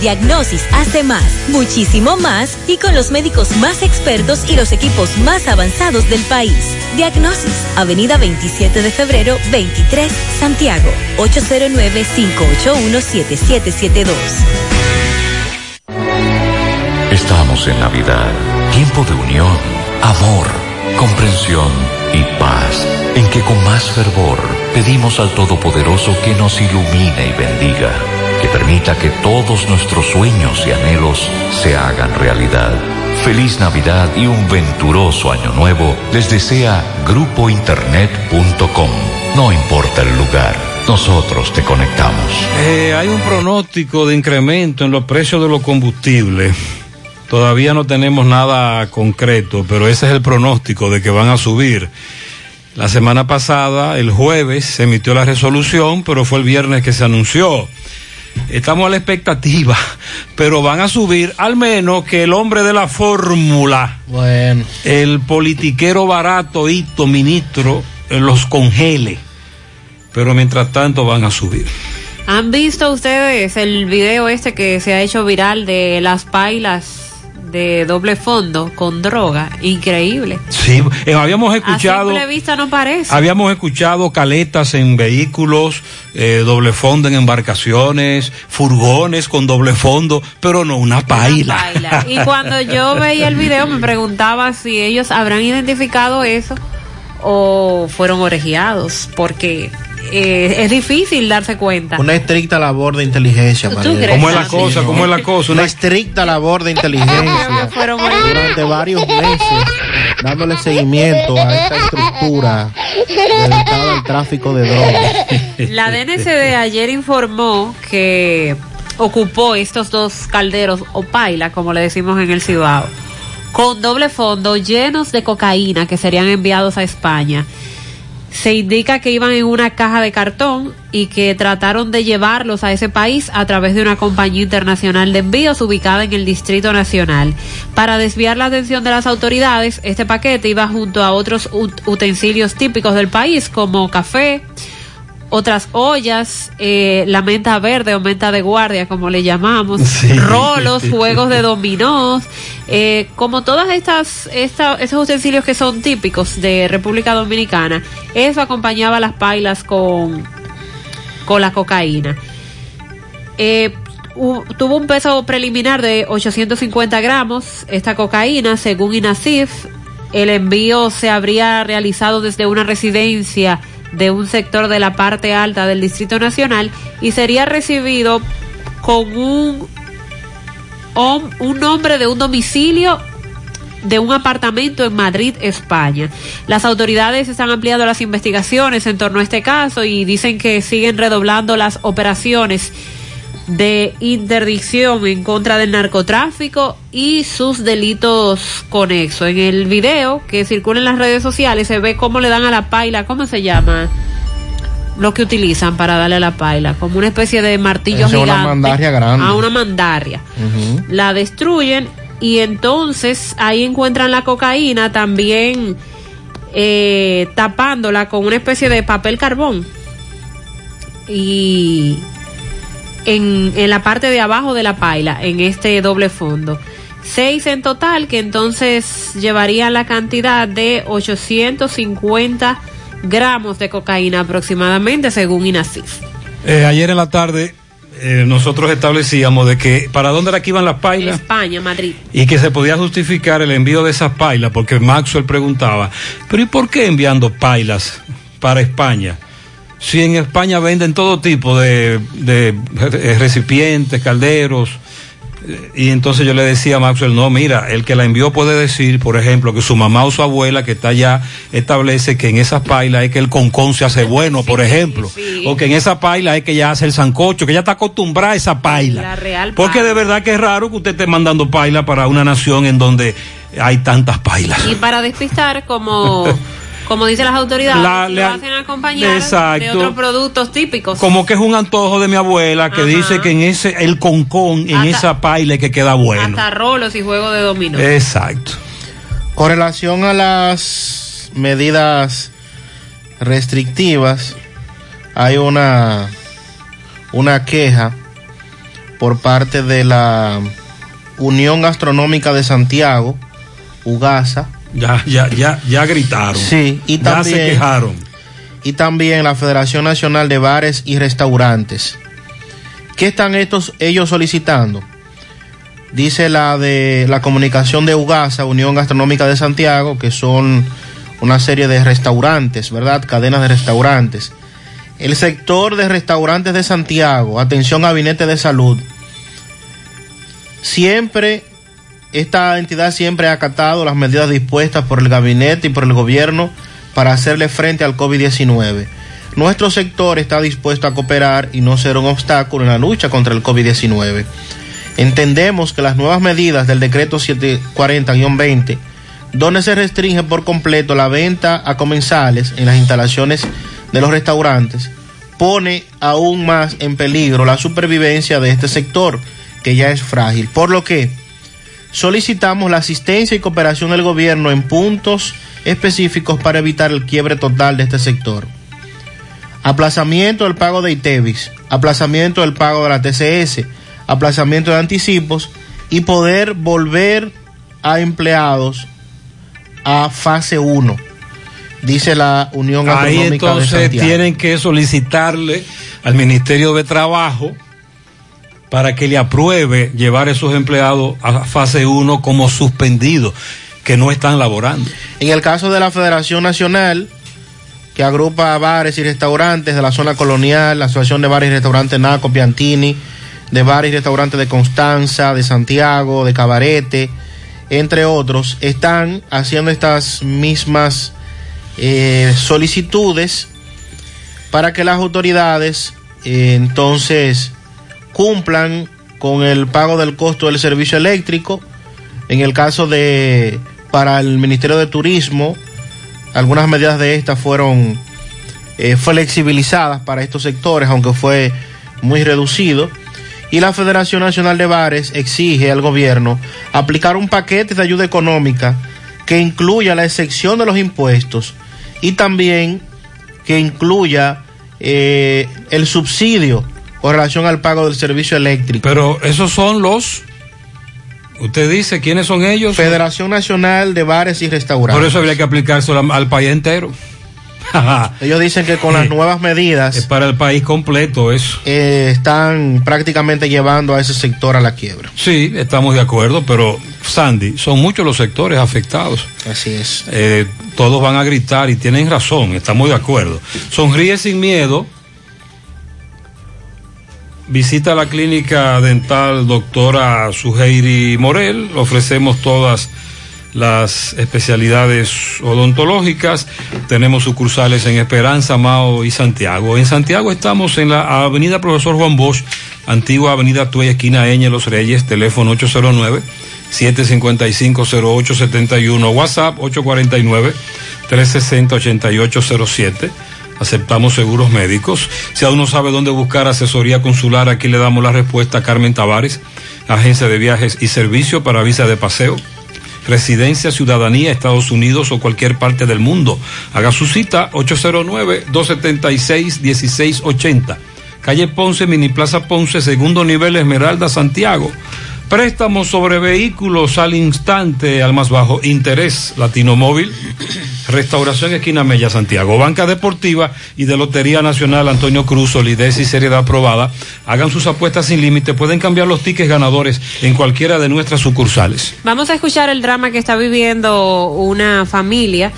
Diagnosis hace más, muchísimo más y con los médicos más expertos y los equipos más avanzados del país. Diagnosis, Avenida 27 de febrero, 23, Santiago, 809-581-7772. Estamos en Navidad, tiempo de unión, amor, comprensión y paz, en que con más fervor pedimos al Todopoderoso que nos ilumine y bendiga, que permita que todos nuestros sueños y anhelos se hagan realidad. Feliz Navidad y un venturoso año nuevo les desea grupointernet.com. No importa el lugar, nosotros te conectamos. Eh, hay un pronóstico de incremento en los precios de los combustibles. Todavía no tenemos nada concreto, pero ese es el pronóstico de que van a subir. La semana pasada, el jueves, se emitió la resolución, pero fue el viernes que se anunció. Estamos a la expectativa, pero van a subir al menos que el hombre de la fórmula, Bueno. el politiquero barato, hito, ministro, eh, los congele. Pero mientras tanto van a subir. ¿Han visto ustedes el video este que se ha hecho viral de las pailas de doble fondo con droga? Increíble. Sí, eh, habíamos A escuchado... simple vista no parece. Habíamos escuchado caletas en vehículos, eh, doble fondo en embarcaciones, furgones con doble fondo, pero no una paila. Baila. Y cuando yo veía el video me preguntaba si ellos habrán identificado eso o fueron orejeados, porque eh, es difícil darse cuenta. Una estricta labor de inteligencia. ¿Tú María. ¿Cómo es la cosa? ¿Cómo es la cosa? Una estricta labor de inteligencia Fueron durante varios meses dándole seguimiento a esta estructura dedicada al tráfico de drogas. La DNCD ayer informó que ocupó estos dos calderos o paila, como le decimos en el Cibao, con doble fondo llenos de cocaína que serían enviados a España. Se indica que iban en una caja de cartón y que trataron de llevarlos a ese país a través de una compañía internacional de envíos ubicada en el Distrito Nacional. Para desviar la atención de las autoridades, este paquete iba junto a otros ut- utensilios típicos del país como café, otras ollas, eh, la menta verde o menta de guardia, como le llamamos, Sí. rolos, juegos de dominós, eh, como todas estas, esta- esos utensilios que son típicos de República Dominicana, eso acompañaba las pailas con, con la cocaína. Eh, tuvo un peso preliminar de 850 gramos esta cocaína, según INASIF. El envío se habría realizado desde una residencia de un sector de la parte alta del Distrito Nacional y sería recibido con un, un nombre de un domicilio de un apartamento en Madrid, España. Las autoridades están ampliando las investigaciones en torno a este caso y dicen que siguen redoblando las operaciones de interdicción en contra del narcotráfico y sus delitos conexos. En el video que circula en las redes sociales se ve cómo le dan a la paila, ¿cómo se llama? Lo que utilizan para darle a la paila, como una especie de martillo Es una gigante. mandaria grande. A una mandaria. La destruyen y entonces ahí encuentran la cocaína también eh, tapándola con una especie de papel carbón. Y en, en la parte de abajo de la paila, en este doble fondo. Seis en total, que entonces llevaría la cantidad de 850 gramos de cocaína aproximadamente, según INACIF. Eh, ayer en la tarde eh, nosotros establecíamos de que para dónde era que iban las pailas España, Madrid. y que se podía justificar el envío de esas pailas, porque Maxwell preguntaba, pero ¿y por qué enviando pailas para España? Si en España venden todo tipo de, de eh, recipientes, calderos, eh, y entonces yo le decía a Maxwell, no, mira, el que la envió puede decir, por ejemplo, que su mamá o su abuela que está allá establece que en esas pailas es que el concón se hace bueno, por ejemplo, o que en esa paila es que ella hace el sancocho, que ella está acostumbrada a esa paila. La real Porque de verdad que es raro que usted esté mandando paila para una nación en donde hay tantas pailas. Y para despistar, como, como dicen las autoridades, La- lo le- hacen acompañar de Exacto. otros productos típicos. Como que es un antojo de mi abuela que Ajá. dice que en ese el concón, en Hasta- esa paila es que queda bueno. Hasta rolos y juegos de dominó. Exacto. Con relación a las medidas restrictivas, hay una, una queja por parte de la Unión Gastronómica de Santiago, UGASA. Ya, ya, ya, ya gritaron. Sí, y Ya también, se quejaron. Y también la Federación Nacional de Bares y Restaurantes. ¿Qué están estos ellos solicitando? Dice la de la comunicación de UGASA, Unión Gastronómica de Santiago, que son una serie de restaurantes, ¿verdad? Cadenas de restaurantes. El sector de restaurantes de Santiago, atención gabinete de salud, siempre, esta entidad siempre ha acatado las medidas dispuestas por el gabinete y por el gobierno para hacerle frente al COVID-19. Nuestro sector está dispuesto a cooperar y no ser un obstáculo en la lucha contra el COVID-19. Entendemos que las nuevas medidas del decreto 740-20, donde se restringe por completo la venta a comensales en las instalaciones de los restaurantes, pone aún más en peligro la supervivencia de este sector, que ya es frágil. Por lo que solicitamos la asistencia y cooperación del gobierno en puntos específicos para evitar el quiebre total de este sector. Aplazamiento del pago de ITEVIS, aplazamiento del pago de la TCS, aplazamiento de anticipos y poder volver a empleados a fase 1, dice la Unión Ahí de entonces Santiago. tienen que solicitarle al Ministerio de Trabajo para que le apruebe llevar esos empleados a fase 1 como suspendidos, que no están laborando. En el caso de la Federación Nacional, que agrupa a bares y restaurantes de la zona colonial, la Asociación de Bares y Restaurantes Naco Piantini, de Bares y Restaurantes de Constanza, de Santiago, de Cabarete, entre otros, están haciendo estas mismas eh, solicitudes para que las autoridades eh, entonces cumplan con el pago del costo del servicio eléctrico. En el caso de para el Ministerio de Turismo, algunas medidas de estas fueron eh, flexibilizadas para estos sectores, aunque fue muy reducido. Y la Federación Nacional de Bares exige al gobierno aplicar un paquete de ayuda económica que incluya la excepción de los impuestos y también que incluya eh, el subsidio con relación al pago del servicio eléctrico. Pero esos son los, usted dice, ¿quiénes son ellos? Federación Nacional de Bares y Restaurantes. Por eso habría que aplicárselo al, al país entero. Ellos dicen que con las nuevas medidas... Es para el país completo eso. eh, están prácticamente llevando a ese sector a la quiebra. Sí, estamos de acuerdo, pero Sandy, son muchos los sectores afectados. Así es. Eh, todos van a gritar y tienen razón, estamos de acuerdo. Sonríe sin miedo. Visita la clínica dental doctora Suheiri Morel. Ofrecemos todas las especialidades odontológicas. Tenemos sucursales en Esperanza, Mao y Santiago. En Santiago estamos en la avenida Profesor Juan Bosch, Antigua Avenida Tuey, esquina Eñe, Los Reyes, teléfono 809-755-0871, WhatsApp 849-360-8807. Aceptamos seguros médicos. Si aún no sabe dónde buscar asesoría consular, aquí le damos la respuesta a Carmen Tavares, agencia de viajes y servicio para visa de paseo residencia, ciudadanía, Estados Unidos o cualquier parte del mundo. Haga su cita 809-276-1680. Calle Ponce, Mini Plaza Ponce, segundo nivel Esmeralda, Santiago. Préstamos sobre vehículos al instante, al más bajo interés. Latino Móvil, Restauración Esquina Mella, Santiago. Banca Deportiva y de Lotería Nacional Antonio Cruz, solidez y seriedad aprobada. Hagan sus apuestas sin límite. Pueden cambiar los tickets ganadores en cualquiera de nuestras sucursales. Vamos a escuchar el drama que está viviendo una familia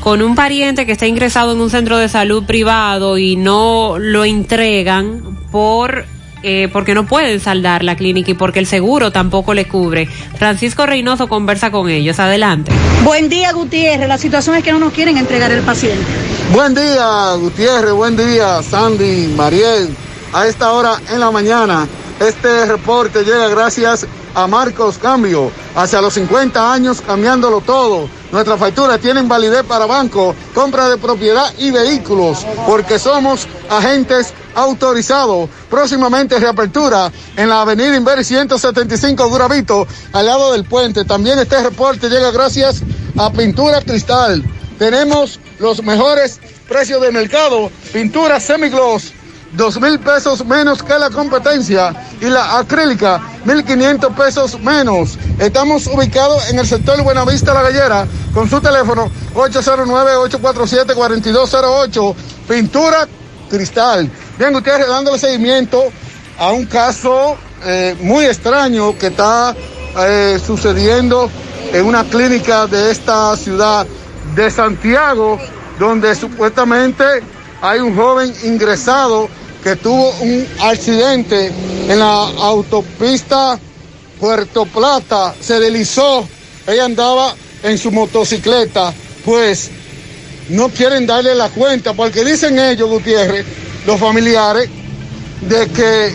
con un pariente que está ingresado en un centro de salud privado y no lo entregan por eh, porque no pueden saldar la clínica y porque el seguro tampoco le cubre. Francisco Reynoso conversa con ellos. Adelante. Buen día, Gutiérrez. La situación es que no nos quieren entregar el paciente. Buen día, Gutiérrez. Buen día, Sandy, Mariel. A esta hora en la mañana, este reporte llega gracias a Marcos Cambio. Hacia los 50 años cambiándolo todo. Nuestras facturas tienen validez para banco, compra de propiedad y vehículos, porque somos agentes autorizados. Próximamente reapertura en la avenida Inver 175 Duravito, al lado del puente. También este reporte llega gracias a Pintura Cristal. Tenemos los mejores precios de mercado. Pintura semigloss dos mil pesos menos que la competencia y la acrílica mil quinientos pesos menos. Estamos ubicados en el sector Buenavista La Gallera con su teléfono 809-847-4208, pintura cristal. Bien, ustedes dándole seguimiento a un caso eh, muy extraño que está eh, sucediendo en una clínica de esta ciudad de Santiago, donde supuestamente hay un joven ingresado que tuvo un accidente en la autopista Puerto Plata, se deslizó, ella andaba en su motocicleta, pues no quieren darle la cuenta, porque dicen ellos, Gutiérrez, los familiares, de que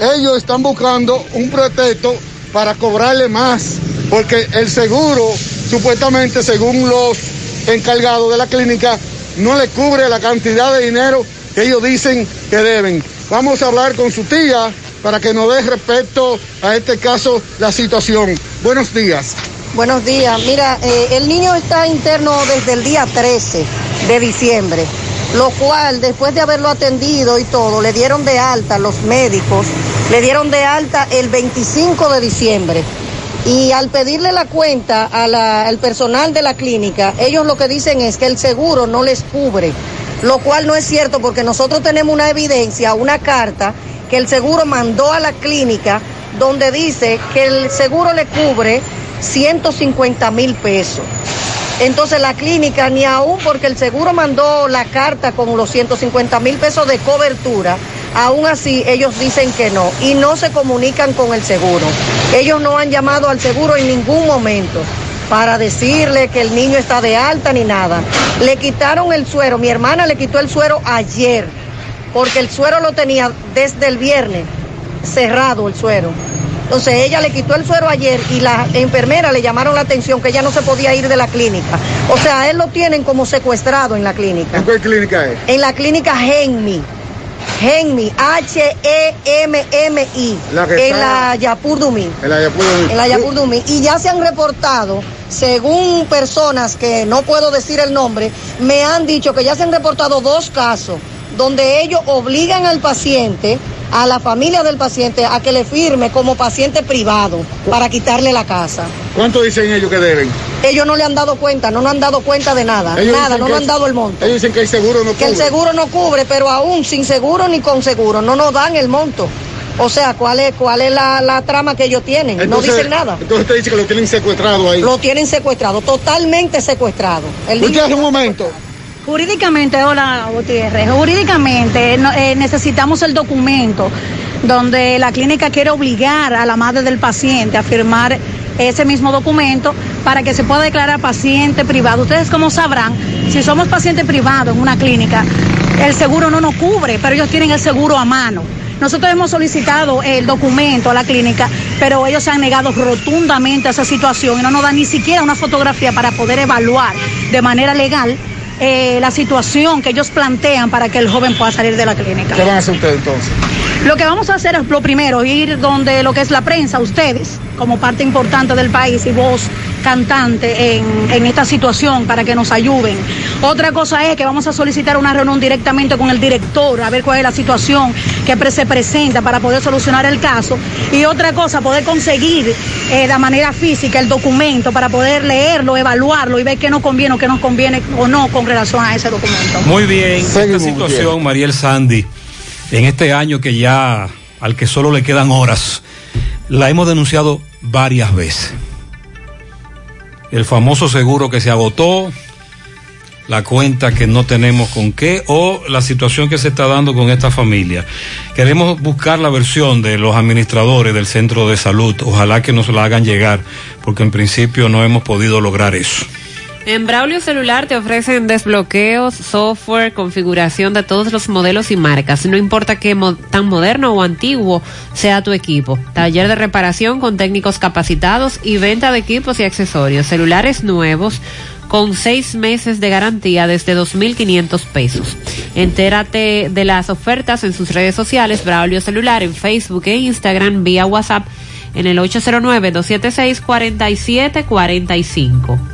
ellos están buscando un pretexto para cobrarle más, porque el seguro, supuestamente, según los encargados de la clínica, no le cubre la cantidad de dinero que ellos dicen que deben. Vamos a hablar con su tía para que nos dé respecto a este caso la situación. Buenos días. Buenos días. Mira, eh, el niño está interno desde el día 13 de diciembre, lo cual después de haberlo atendido y todo, le dieron de alta los médicos, le dieron de alta el 25 de diciembre. Y al pedirle la cuenta a la- al personal de la clínica, ellos lo que dicen es que el seguro no les cubre, lo cual no es cierto porque nosotros tenemos una evidencia, una carta que el seguro mandó a la clínica donde dice que el seguro le cubre 150 mil pesos. Entonces la clínica, ni aún porque el seguro mandó la carta con los 150 mil pesos de cobertura, aún así ellos dicen que no y no se comunican con el seguro. Ellos no han llamado al seguro en ningún momento para decirle que el niño está de alta ni nada. Le quitaron el suero, mi hermana le quitó el suero ayer, porque el suero lo tenía desde el viernes, cerrado el suero. Entonces ella le quitó el suero ayer y la enfermera le llamaron la atención que ella no se podía ir de la clínica. O sea, a él lo tienen como secuestrado en la clínica. ¿En qué clínica es? En la clínica Genmi. Genmi, H-E-M-M-I. En la Yapur Dumí. En la Yapur Dumí. En la Yapur Dumí. Y ya se han reportado, según personas que no puedo decir el nombre, me han dicho que ya se han reportado dos casos donde ellos obligan al paciente, a la familia del paciente, a que le firme como paciente privado para quitarle la casa. ¿Cuánto dicen ellos que deben? Ellos no le han dado cuenta, no nos han dado cuenta de nada, Ellos nada, no nos han dado el monto. Ellos dicen que el seguro no Que el cubre. seguro no cubre, pero aún sin seguro ni con seguro, no nos dan el monto. O sea, ¿cuál es, cuál es la, la trama que ellos tienen? Entonces- no dicen nada. Entonces usted dice que lo tienen secuestrado ahí. Lo tienen secuestrado, totalmente secuestrado. El Usted hace un momento. Jurídicamente, hola Gutiérrez, jurídicamente eh, necesitamos el documento donde la clínica quiere obligar a la madre del paciente a firmar ese mismo documento para que se pueda declarar paciente privado. Ustedes como sabrán, si somos paciente privado en una clínica, el seguro no nos cubre, pero ellos tienen el seguro a mano. Nosotros hemos solicitado el documento a la clínica, pero ellos se han negado rotundamente a esa situación y no nos dan ni siquiera una fotografía para poder evaluar de manera legal eh, la situación que ellos plantean para que el joven pueda salir de la clínica. ¿Qué van a hacer ustedes entonces? Lo que vamos a hacer es lo primero, ir donde lo que es la prensa, ustedes, como parte importante del país y voz cantante en, en esta situación para que nos ayuden. Otra cosa es que vamos a solicitar una reunión directamente con el director, a ver cuál es la situación que se presenta para poder solucionar el caso. Y otra cosa, poder conseguir eh, de manera física el documento para poder leerlo, evaluarlo y ver qué nos conviene o qué nos conviene o no con relación a ese documento. Muy bien, esta situación, Mariel Sandy, en este año que ya al que solo le quedan horas, la hemos denunciado varias veces. El famoso seguro que se agotó, la cuenta que no tenemos con qué o la situación que se está dando con esta familia. Queremos buscar la versión de los administradores del centro de salud. Ojalá que nos la hagan llegar, porque en principio no hemos podido lograr eso. En Braulio Celular te ofrecen desbloqueos, software, configuración de todos los modelos y marcas. No importa qué mo- tan moderno o antiguo sea tu equipo. Taller de reparación con técnicos capacitados y venta de equipos y accesorios. Celulares nuevos con seis meses de garantía desde 2.500 pesos. Entérate de las ofertas en sus redes sociales, Braulio Celular, en Facebook e Instagram, vía WhatsApp en el 809-276-4745.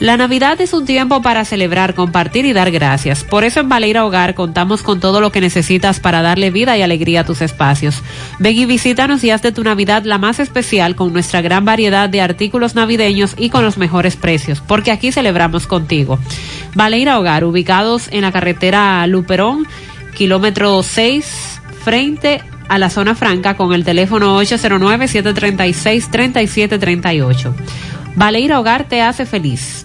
La Navidad es un tiempo para celebrar, compartir y dar gracias. Por eso en Baleira Hogar contamos con todo lo que necesitas para darle vida y alegría a tus espacios. Ven y visítanos y haz de tu Navidad la más especial con nuestra gran variedad de artículos navideños y con los mejores precios, porque aquí celebramos contigo. Baleira Hogar, ubicados en la carretera Luperón, kilómetro 6, frente a la zona franca con el teléfono 809-736-3738. Baleira Hogar te hace feliz.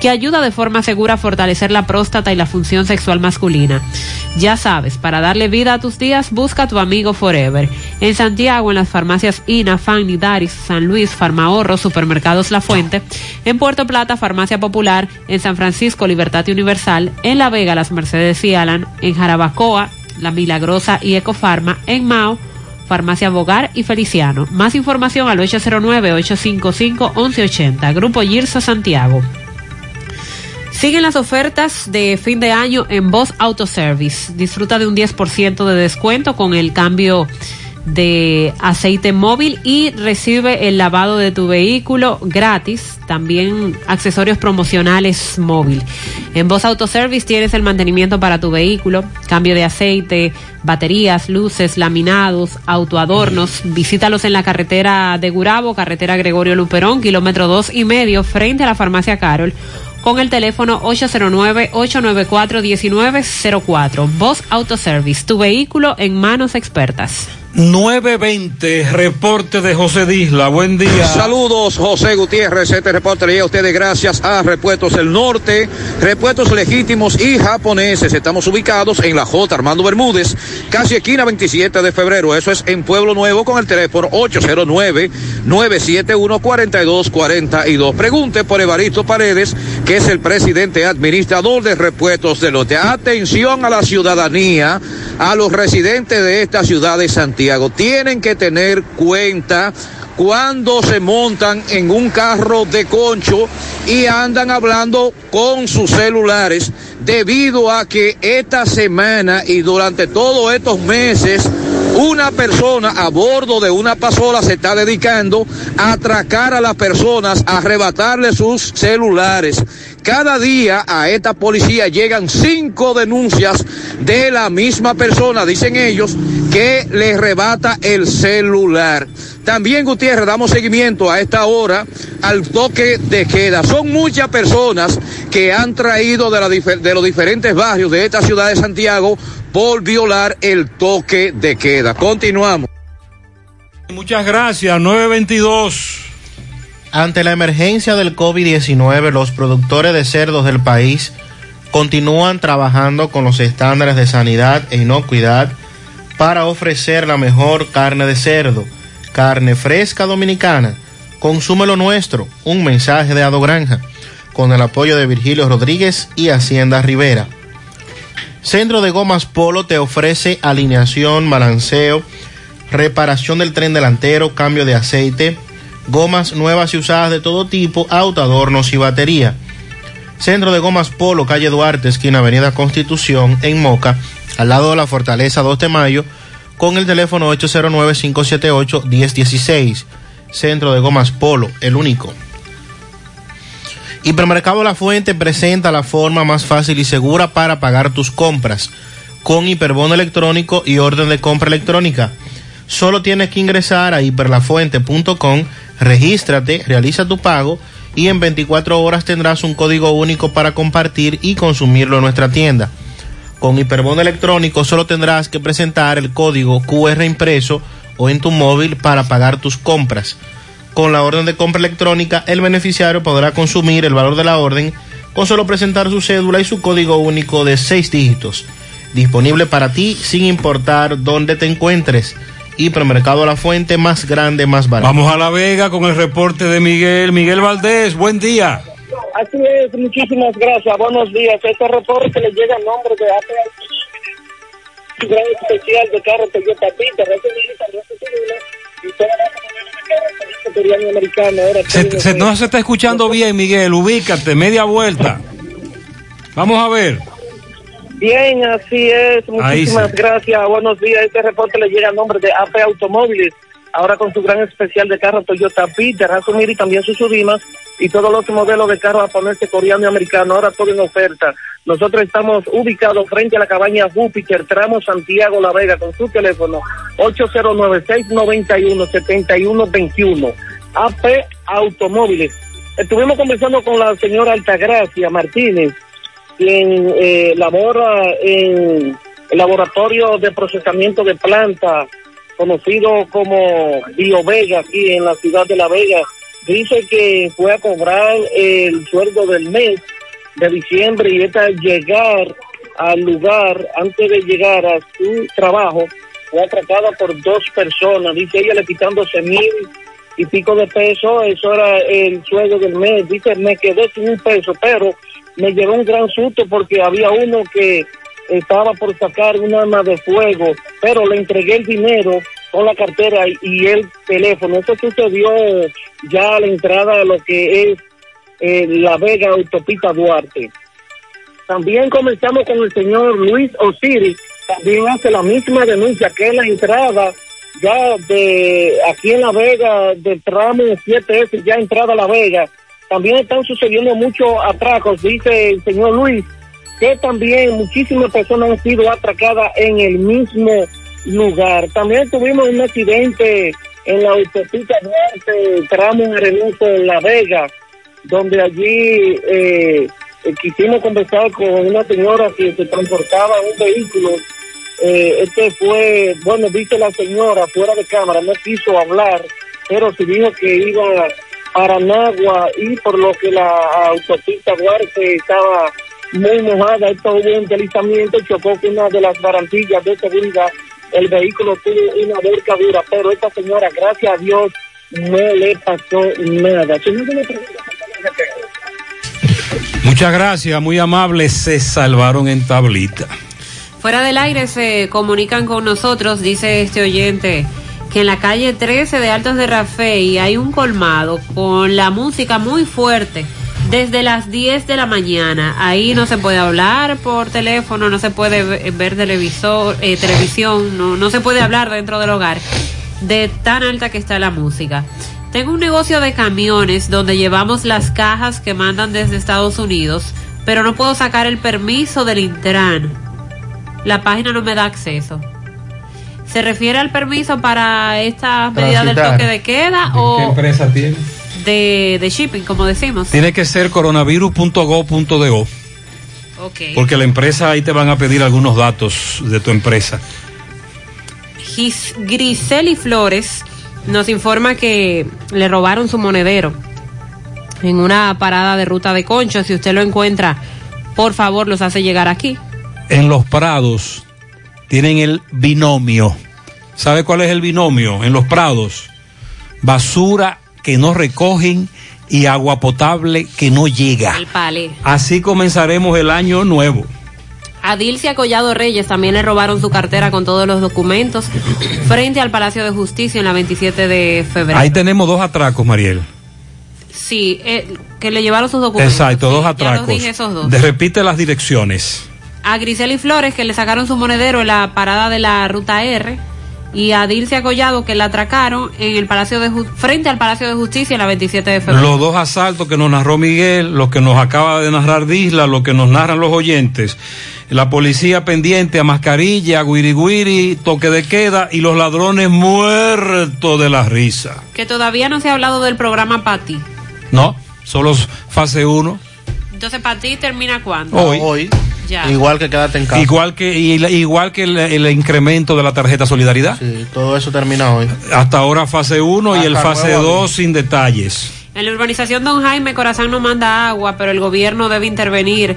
que ayuda de forma segura a fortalecer la próstata y la función sexual masculina. Ya sabes, para darle vida a tus días, busca tu Amigo Forever. En Santiago, en las farmacias INA, FAN, Nidaris, San Luis, Farmahorro, Supermercados La Fuente. En Puerto Plata, Farmacia Popular. En San Francisco, Libertad Universal. En La Vega, Las Mercedes y Alan. En Jarabacoa, La Milagrosa y Ecofarma. En Mao, Farmacia Bogar y Feliciano. Más información al 809-855-1180. Grupo Girsa Santiago. Siguen las ofertas de fin de año en Voz Autoservice. Disfruta de un 10% de descuento con el cambio de aceite móvil y recibe el lavado de tu vehículo gratis. También accesorios promocionales móvil. En Voz Autoservice tienes el mantenimiento para tu vehículo, cambio de aceite, baterías, luces, laminados, autoadornos. Visítalos en la carretera de Gurabo, carretera Gregorio Luperón, kilómetro dos y medio, frente a la farmacia Carol con el teléfono 809-894-1904. Voz Autoservice, tu vehículo en manos expertas. 920, reporte de José Disla. Buen día. Saludos, José Gutiérrez. Este reporte llega a ustedes gracias a Repuestos del Norte, Repuestos Legítimos y Japoneses. Estamos ubicados en la J. Armando Bermúdez, casi esquina 27 de febrero. Eso es en Pueblo Nuevo con el teléfono 809-971-4242. Pregunte por Evaristo Paredes, que es el presidente administrador de Repuestos del Norte. Atención a la ciudadanía, a los residentes de esta ciudad de Santiago. Tienen que tener cuenta cuando se montan en un carro de concho y andan hablando con sus celulares debido a que esta semana y durante todos estos meses una persona a bordo de una pasola se está dedicando a atracar a las personas, a arrebatarle sus celulares. Cada día a esta policía llegan cinco denuncias de la misma persona, dicen ellos, que les rebata el celular. También, Gutiérrez, damos seguimiento a esta hora al toque de queda. Son muchas personas que han traído de, de los diferentes barrios de esta ciudad de Santiago por violar el toque de queda. Continuamos. Muchas gracias, 922. Ante la emergencia del COVID-19, los productores de cerdos del país continúan trabajando con los estándares de sanidad e inocuidad para ofrecer la mejor carne de cerdo, carne fresca dominicana. Consume lo nuestro, un mensaje de Ado Granja, con el apoyo de Virgilio Rodríguez y Hacienda Rivera. Centro de Gomas Polo te ofrece alineación, balanceo, reparación del tren delantero, cambio de aceite, gomas nuevas y usadas de todo tipo, auto, adornos y batería. Centro de Gomas Polo, calle Duarte, esquina Avenida Constitución, en Moca, al lado de la Fortaleza 2 de Mayo, con el teléfono 809-578-1016. Centro de Gomas Polo, el único. Hipermercado La Fuente presenta la forma más fácil y segura para pagar tus compras con hiperbono electrónico y orden de compra electrónica. Solo tienes que ingresar a hiperlafuente.com, regístrate, realiza tu pago y en 24 horas tendrás un código único para compartir y consumirlo en nuestra tienda. Con hiperbono electrónico solo tendrás que presentar el código QR impreso o en tu móvil para pagar tus compras. Con la orden de compra electrónica, el beneficiario podrá consumir el valor de la orden con solo presentar su cédula y su código único de 6 dígitos. Disponible para ti sin importar dónde te encuentres. Hipermercado La Fuente, más grande, más barato. Vamos a La Vega con el reporte de Miguel. Miguel Valdés, buen día. Así es, muchísimas gracias. Buenos días. Este reporte le llega a nombre de APA un gran especial de carro Toyota y toda la americano. Se, se- no se está escuchando bien, Miguel. Ubícate, media vuelta. Vamos a ver. Bien, así es. Muchísimas gracias. Buenos días. Este reporte le llega a nombre de AP Automóviles. Ahora con su gran especial de carro Toyota Peter, Asumir y también sus Sudimas y todos los modelos de carro japonés, coreano y americano. Ahora todo en oferta. Nosotros estamos ubicados frente a la cabaña Júpiter, tramo Santiago La Vega, con su teléfono 809-691-7121. AP Automóviles. Estuvimos conversando con la señora Altagracia Martínez, quien eh, labora en el laboratorio de procesamiento de planta, conocido como BioVega, aquí en la ciudad de La Vega. Dice que fue a cobrar el sueldo del mes de diciembre y esta llegar al lugar, antes de llegar a su trabajo, fue atracada por dos personas. Dice ella le quitan 12 mil y pico de pesos, eso era el sueldo del mes. Dice, me quedé sin un peso, pero me llevó un gran susto porque había uno que estaba por sacar un arma de fuego, pero le entregué el dinero con la cartera y, el teléfono. Eso sucedió ya a la entrada de lo que es eh, La Vega Autopista Duarte. También comenzamos con el señor Luis Osiris, también hace la misma denuncia que es la entrada ya de aquí en La Vega, del tramo 7S, ya entrada a La Vega. También están sucediendo muchos atracos, dice el señor Luis, que también muchísimas personas han sido atracadas en el mismo lugar. También tuvimos un accidente en la autopista Duarte, tramo arenoso en La Vega, donde allí eh, quisimos conversar con una señora que se transportaba en un vehículo. Eh, este fue, bueno, dice la señora fuera de cámara, no quiso hablar, pero sí dijo que iba para Nagua y por lo que la autopista Duarte estaba muy mojada, esto hubo un deslizamiento, chocó con una de las barandillas de seguridad, el vehículo tuvo una volcadura, pero esta señora, gracias a Dios, no le pasó nada. Muchas gracias, muy amables. Se salvaron en tablita. Fuera del aire se comunican con nosotros, dice este oyente, que en la calle 13 de Altos de Rafey hay un colmado con la música muy fuerte desde las 10 de la mañana. Ahí no se puede hablar por teléfono, no se puede ve- ver televisor, eh, televisión, no, no se puede hablar dentro del hogar de tan alta que está la música. Tengo un negocio de camiones donde llevamos las cajas que mandan desde Estados Unidos, pero no puedo sacar el permiso del Intran. La página no me da acceso. ¿Se refiere al permiso para esta medida del toque de queda ¿Qué o empresa tiene? de, de shipping, como decimos? Tiene que ser coronavirus.go.do. Ok. Porque la empresa ahí te van a pedir algunos datos de tu empresa. Gis- Griseli Flores nos informa que le robaron su monedero en una parada de ruta de concho. Si usted lo encuentra, por favor, los hace llegar aquí. En los prados tienen el binomio. ¿Sabe cuál es el binomio? En los prados, basura que no recogen y agua potable que no llega. El palé. Así comenzaremos el año nuevo. A Dilcia Collado Reyes también le robaron su cartera con todos los documentos frente al Palacio de Justicia en la 27 de febrero. Ahí tenemos dos atracos, Mariel. Sí, eh, que le llevaron sus documentos. Exacto, dos Sí, Ya atracos. los dije esos dos. De- repite las direcciones. A Griseli Flores que le sacaron su monedero en la parada de la ruta R y a Dilcia Collado que la atracaron en el Palacio de frente al Palacio de Justicia en la 27 de febrero. Los dos asaltos que nos narró Miguel, los que nos acaba de narrar Disla, los que nos narran los oyentes. La policía pendiente a mascarilla, guiri guiri, toque de queda y los ladrones muertos de la risa. Que todavía no se ha hablado del programa Pati. No, solo fase 1. Entonces Pati termina cuándo? Hoy. Ya. Igual que quédate en casa. Igual que, y la- igual que el, el incremento de la tarjeta Solidaridad. Sí, todo eso termina hoy. Hasta ahora fase 1 y el fase nuevo 2 sin detalles. En la urbanización Don Jaime Corazán no manda agua, pero el gobierno debe intervenir.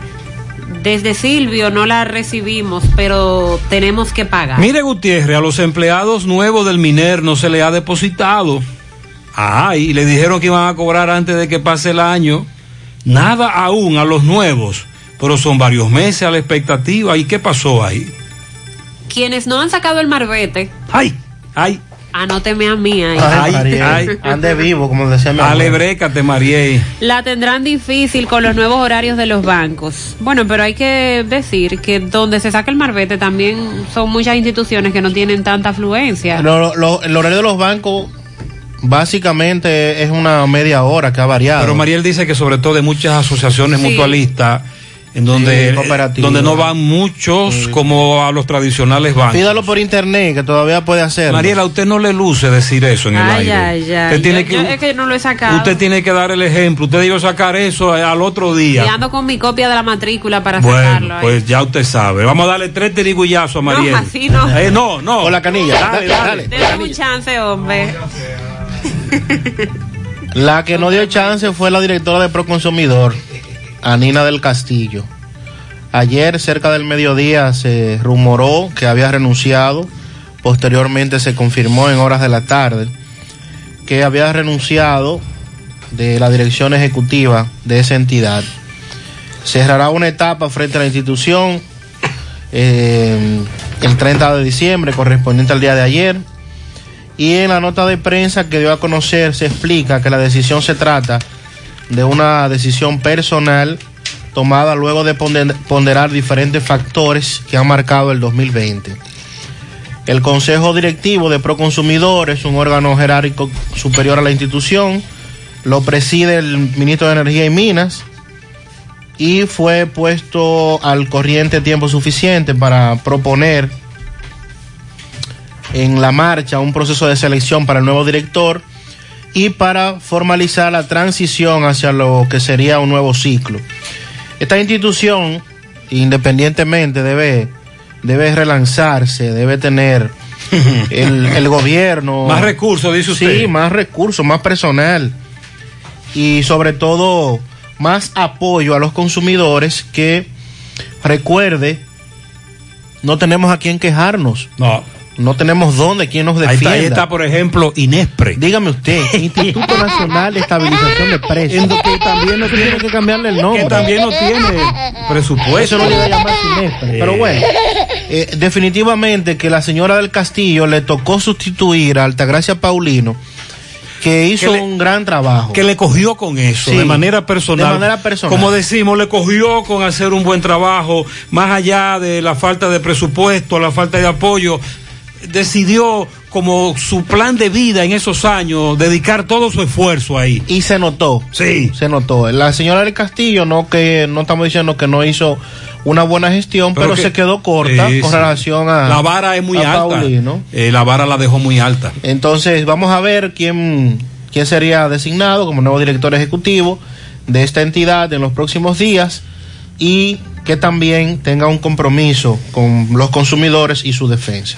Desde Silvio no la recibimos, pero tenemos que pagar. Mire Gutiérrez, a los empleados nuevos del MINER no se le ha depositado. Ah, y le dijeron que iban a cobrar antes de que pase el año. Nada aún a los nuevos, pero son varios meses a la expectativa. ¿Y qué pasó ahí? Quienes no han sacado el marbete, ¡Ay! ¡Ay! anóteme a mí ahí. Ay, Mariel, ay. Ande vivo, como decía mi. Alebrécate, Mariel. La tendrán difícil con los nuevos horarios de los bancos. Bueno, pero hay que decir que donde se saca el marbete también son muchas instituciones que no tienen tanta afluencia. Lo- lo- el horario de los bancos básicamente es una media hora que ha variado. Pero Mariel dice que sobre todo de muchas asociaciones Sí. mutualistas, en donde, Sí, cooperativas. donde no van muchos como a los tradicionales bancos. Pídalo por internet, que todavía puede hacerlo. Mariela, a usted no le luce decir eso en el Ay, aire. ay, ay. Usted tiene Yo- que, yo es que no lo he sacado. usted tiene que dar el ejemplo. Usted debió sacar eso al otro Y día. ando con mi copia de la matrícula para sacarlo. Bueno, ahí. pues ya usted sabe. Vamos a darle tres tirigullazos a Mariel. No, así no. Eh, no, no. Con la canilla. Dale, dale. Denme un chance, hombre. La que no dio chance fue la directora de Proconsumidor, Anina del Castillo. Ayer, cerca del mediodía, se rumoró que había renunciado. Posteriormente se confirmó en horas de la tarde que había renunciado de la dirección ejecutiva de esa entidad. Cerrará una etapa frente a la institución eh, el 30 de diciembre, correspondiente al día de ayer. Y en la nota de prensa que dio a conocer se explica que la decisión se trata de una decisión personal tomada luego de ponder- ponderar diferentes factores que han marcado el 2020. El Consejo Directivo de Proconsumidor es un órgano jerárquico superior a la institución, lo preside el ministro de Energía y Minas y fue puesto al corriente tiempo suficiente para proponer en la marcha un proceso de selección para el nuevo director y para formalizar la transición hacia lo que sería un nuevo ciclo. Esta institución, independientemente, debe, debe relanzarse, debe tener el, el gobierno. Más recursos, dice usted. Sí, más recursos, más personal. Y sobre todo, más apoyo a los consumidores que, recuerde, no tenemos a quién quejarnos. No. No tenemos dónde, quién nos Ahí defienda. está, ahí está, por ejemplo, Inespre. Dígame usted, Instituto Nacional de Estabilización de Precios. que también no tiene que cambiarle el nombre. Que también no tiene presupuesto. Eso no llega a llamarse Inespre. Pero bueno, eh, definitivamente que la señora del Castillo le tocó sustituir a Altagracia Paulino, que hizo Que le- un gran trabajo. que le cogió con eso, Sí, de manera personal. de manera personal. Como decimos, le cogió con hacer un buen trabajo, más allá de la falta de presupuesto, la falta de apoyo, decidió como su plan de vida en esos años, dedicar todo su esfuerzo ahí. Y se notó. Sí. Se notó. La señora del Castillo, no que no estamos diciendo que no hizo una buena gestión, pero, que- se quedó corta con relación a. La vara es muy alta. Paulino. Eh, la vara la dejó muy alta. Entonces, vamos a ver quién, quién sería designado como nuevo director ejecutivo de esta entidad en los próximos días y que también tenga un compromiso con los consumidores y su defensa.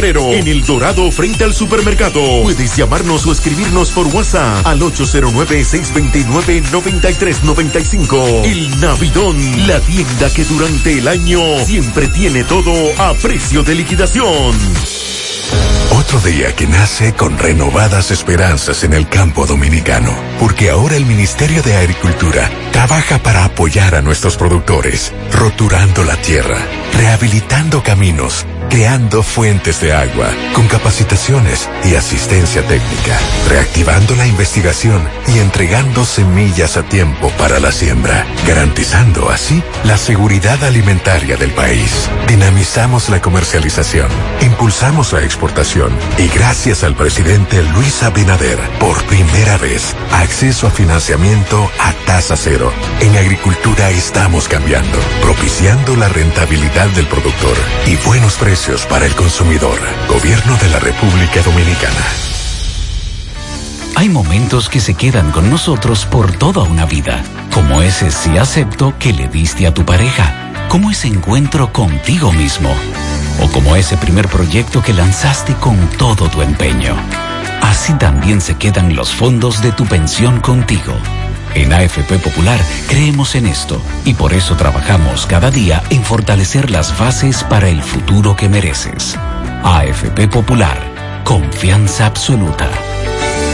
en El Dorado, frente al supermercado. Puedes llamarnos o escribirnos por WhatsApp al 809-629-9395. El Navidón, la tienda que durante el año siempre tiene todo a precio de liquidación. Otro día que nace con renovadas esperanzas en el campo dominicano, porque ahora el Ministerio de Agricultura trabaja para apoyar a nuestros productores, roturando la tierra, rehabilitando caminos, creando fuentes de agua, con capacitaciones y asistencia técnica, reactivando la investigación y entregando semillas a tiempo para la siembra, garantizando así la seguridad alimentaria del país. Dinamizamos la comercialización, impulsamos la exportación y gracias al presidente Luis Abinader, por primera vez, acceso a financiamiento a tasa cero. En agricultura estamos cambiando, propiciando la rentabilidad del productor y buenos precios para el consumidor. Gobierno de la República Dominicana. Hay momentos que se quedan con nosotros por toda una vida, como ese sí acepto que le diste a tu pareja, como ese encuentro contigo mismo, o como ese primer proyecto que lanzaste con todo tu empeño. Así también se quedan los fondos de tu pensión contigo. En AFP Popular creemos en esto y por eso trabajamos cada día en fortalecer las bases para el futuro que mereces. AFP Popular, confianza absoluta.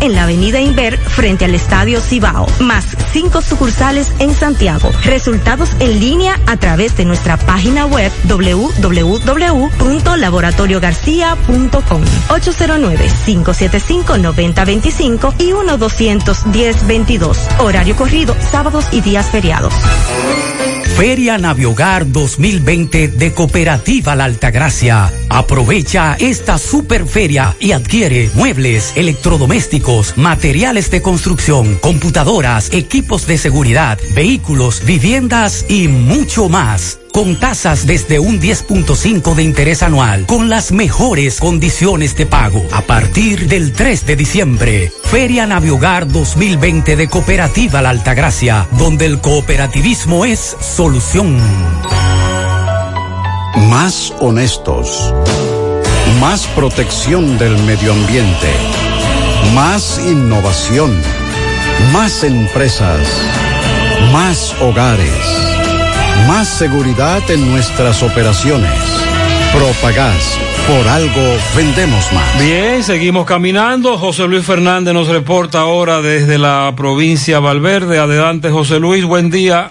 en la avenida Inver frente al Estadio Cibao, más cinco sucursales en Santiago. Resultados en línea a través de nuestra página web www.laboratoriogarcia.com 809-575-9025 y 1-210-22. Horario corrido, sábados y días feriados. Feria Naviogar 2020 de Cooperativa La Altagracia. Aprovecha esta superferia y adquiere muebles, electrodomésticos, materiales de construcción, computadoras, equipos de seguridad, vehículos, viviendas y mucho más con tasas desde un 10.5 de interés anual, con las mejores condiciones de pago. A partir del 3 de diciembre, Feria Naviogar 2020 de Cooperativa La Altagracia, donde el cooperativismo es solución. Más honestos. Más protección del medio ambiente. Más innovación. Más empresas. Más hogares. Más seguridad en nuestras operaciones. Propagás. Por algo vendemos más. Bien, seguimos caminando. José Luis Fernández nos reporta ahora desde la provincia Valverde. Adelante, José Luis, buen día.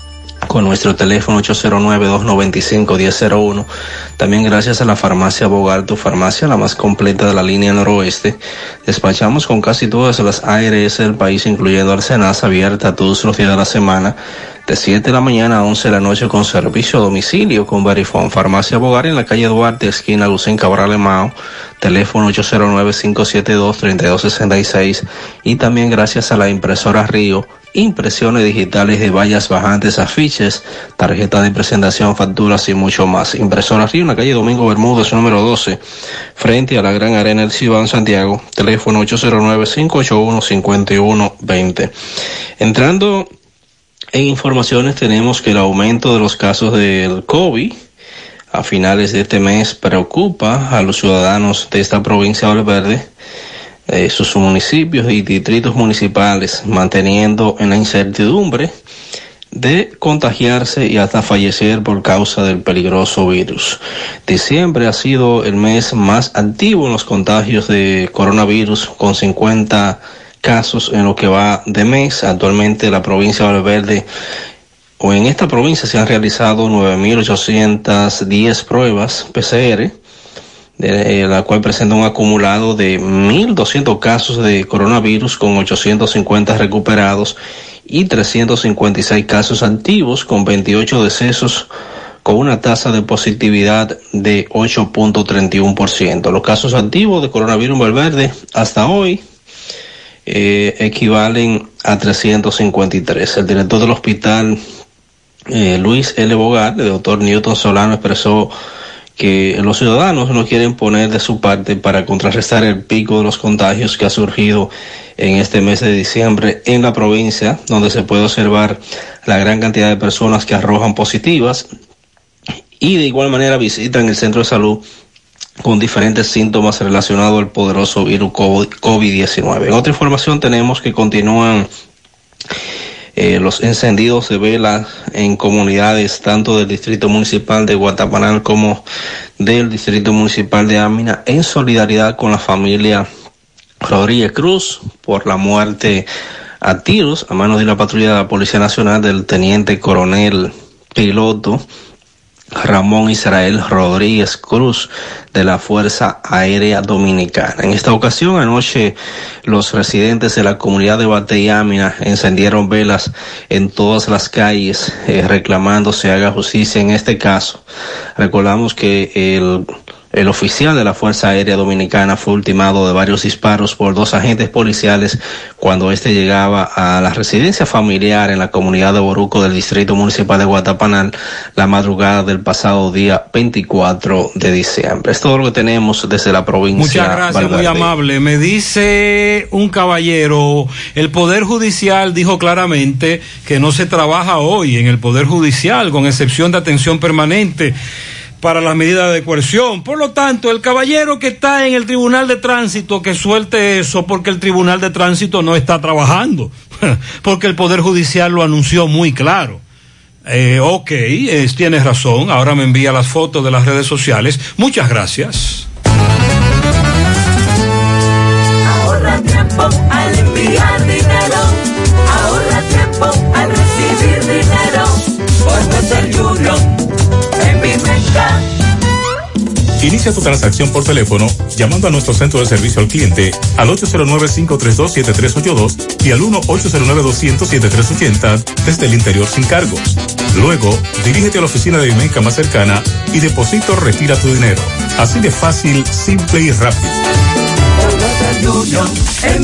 con nuestro teléfono 809-295-1001. También gracias a la farmacia Bogar, tu farmacia, la más completa de la línea noroeste. Despachamos con casi todas las ARS del país, incluyendo Arsenas, abierta todos los días de la semana, de 7 de la mañana a 11 de la noche con servicio a domicilio con Verifone. Farmacia Bogar en la calle Duarte, esquina Lucen Cabral Mao, teléfono 809-572-3266. Y también gracias a la impresora Río impresiones digitales de vallas bajantes, afiches, tarjeta de presentación, facturas y mucho más. Impresora Río, en la calle Domingo Bermúdez, número 12, frente a la Gran Arena del Cibán, Santiago, teléfono 809-581-5120. Entrando en informaciones, tenemos que el aumento de los casos del COVID a finales de este mes preocupa a los ciudadanos de esta provincia de Verde eh, sus municipios y distritos municipales, manteniendo en la incertidumbre de contagiarse y hasta fallecer por causa del peligroso virus. Diciembre ha sido el mes más activo en los contagios de coronavirus, con 50 casos en lo que va de mes. Actualmente la provincia de Valverde o en esta provincia se han realizado 9.810 pruebas PCR de la cual presenta un acumulado de 1.200 casos de coronavirus con 850 recuperados y 356 casos activos con 28 decesos con una tasa de positividad de 8.31%. Los casos activos de coronavirus en Valverde hasta hoy eh, equivalen a 353. El director del hospital, eh, Luis L. Bogar, el doctor Newton Solano, expresó que los ciudadanos no quieren poner de su parte para contrarrestar el pico de los contagios que ha surgido en este mes de diciembre en la provincia, donde se puede observar la gran cantidad de personas que arrojan positivas y de igual manera visitan el centro de salud con diferentes síntomas relacionados al poderoso virus COVID-19. En otra información tenemos que continúan eh, los encendidos de velas en comunidades tanto del distrito municipal de Guatapanal como del distrito municipal de Ámina en solidaridad con la familia Rodríguez Cruz por la muerte a tiros a manos de la patrulla de la Policía Nacional del teniente coronel piloto Ramón Israel Rodríguez Cruz de la Fuerza Aérea Dominicana. En esta ocasión, anoche, los residentes de la comunidad de Bateyámina encendieron velas en todas las calles eh, reclamando se haga justicia en este caso. Recordamos que el el oficial de la Fuerza Aérea Dominicana fue ultimado de varios disparos por dos agentes policiales cuando éste llegaba a la residencia familiar en la comunidad de Boruco del Distrito Municipal de Guatapanal la madrugada del pasado día 24 de diciembre. Es todo lo que tenemos desde la provincia. Muchas gracias, muy amable. Me dice un caballero, el Poder Judicial dijo claramente que no se trabaja hoy en el Poder Judicial, con excepción de atención permanente para las medidas de coerción. Por lo tanto, el caballero que está en el Tribunal de Tránsito, que suelte eso porque el Tribunal de Tránsito no está trabajando, porque el Poder Judicial lo anunció muy claro. Eh, ok, es, tienes razón, ahora me envía las fotos de las redes sociales. Muchas gracias. Ahorra tiempo al enviar dinero. Ahorra tiempo al recibir dinero. Inicia tu transacción por teléfono llamando a nuestro centro de servicio al cliente al 809-532-7382 y al 1-809-200-7380 desde el interior sin cargos. Luego, dirígete a la oficina de Vimenca más cercana y deposito retira tu dinero. Así de fácil, simple y rápido. En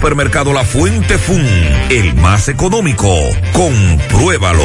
Supermercado La Fuente Fun, el más económico. Compruébalo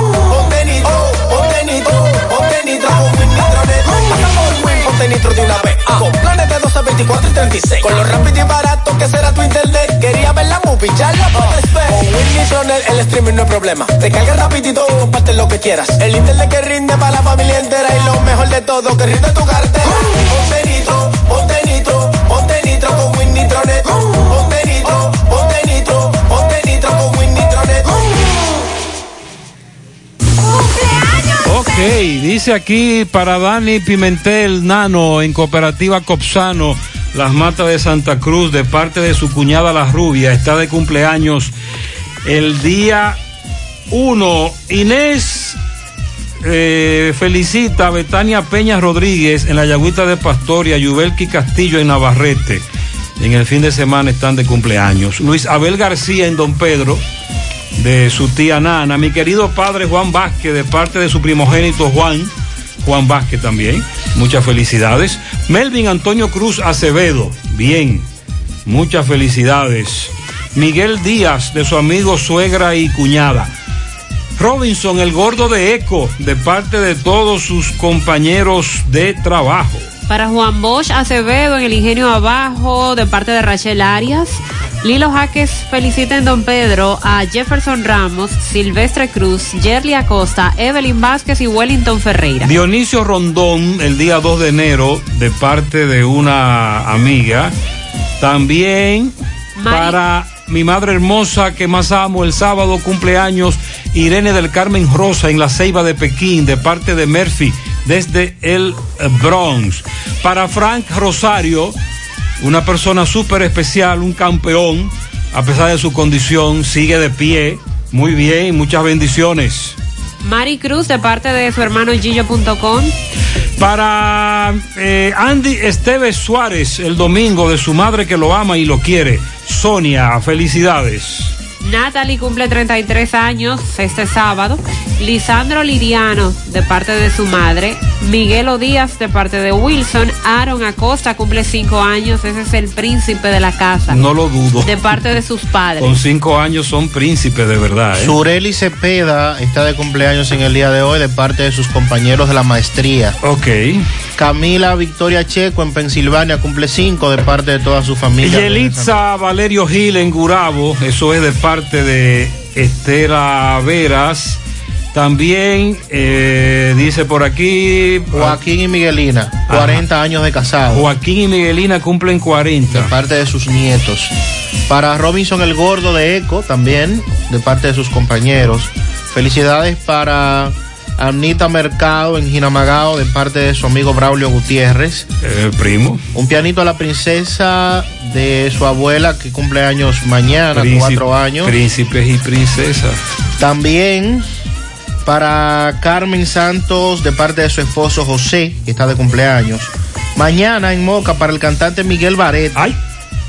De una vez. Con planes de 12, 24 y 36. Con lo rápido y barato que será tu internet. Quería ver la movie, ya la puedes ver. Con Win Nitronet el streaming no es problema. Te carga rapidito, comparte lo que quieras. El internet que rinde para la familia entera. Y lo mejor de todo, que rinde tu cartera. Ponte nitro, ponte nitro, ponte nitro con Win Nitronet. Ponte Ok, dice aquí para Dani Pimentel Nano en Cooperativa Copsano, Las Matas de Santa Cruz, de parte de su cuñada La Rubia, está de cumpleaños el día 1. Inés eh, felicita a Betania Peña Rodríguez en la Yagüita de Pastoria, Yubelki Castillo en Navarrete. En el fin de semana están de cumpleaños. Luis Abel García en Don Pedro, de su tía Nana. Mi querido padre Juan Vázquez, de parte de su primogénito Juan. Juan Vázquez también. Muchas felicidades. Melvin Antonio Cruz Acevedo. Bien. Muchas felicidades. Miguel Díaz, de su amigo suegra y cuñada. Robinson, el gordo de Eco, de parte de todos sus compañeros de trabajo. Para Juan Bosch Acevedo en el Ingenio Abajo, de parte de Rachel Arias. Lilo Jaques felicita en Don Pedro a Jefferson Ramos, Silvestre Cruz, Yerly Acosta, Evelyn Vázquez y Wellington Ferreira. Dionisio Rondón, el día 2 de enero, de parte de una amiga. También para mi madre hermosa que más amo, el sábado cumpleaños, Irene del Carmen Rosa en la Ceiba de Pekín, de parte de Murphy, desde el Bronx. Para Frank Rosario, una persona súper especial, un campeón, a pesar de su condición, sigue de pie. Muy bien, muchas bendiciones. Mari Cruz, de parte de su hermano Gillo.com. Para eh, Andy Esteves Suárez, el domingo de su madre que lo ama y lo quiere. Sonia, felicidades. Natalie cumple 33 años este sábado. Lisandro Liriano, de parte de su madre. Miguelo Díaz, de parte de Wilson. Aaron Acosta cumple 5 años. Ese es el príncipe de la casa. No lo dudo. De parte de sus padres. Con cinco años son príncipes de verdad. ¿eh? Sureli Cepeda está de cumpleaños en el día de hoy de parte de sus compañeros de la maestría. Ok. Camila Victoria Checo en Pensilvania cumple 5 de parte de toda su familia. Yelitza Valerio Gil en Gurabo, eso es de parte de Estela Veras. También eh, dice por aquí Joaquín y Miguelina, 40 años de casado. Joaquín y Miguelina cumplen 40. De parte de sus nietos. Para Robinson el Gordo de Eco, también, de parte de sus compañeros. Felicidades para Anita Mercado en Ginamagao, de parte de su amigo Braulio Gutiérrez. El primo. Un pianito a la princesa de su abuela, que cumple años mañana, Príncipe- cuatro años. Príncipes y princesas. También para Carmen Santos, de parte de su esposo José, que está de cumpleaños. Mañana en Moca para el cantante Miguel Baret. ¡Ay!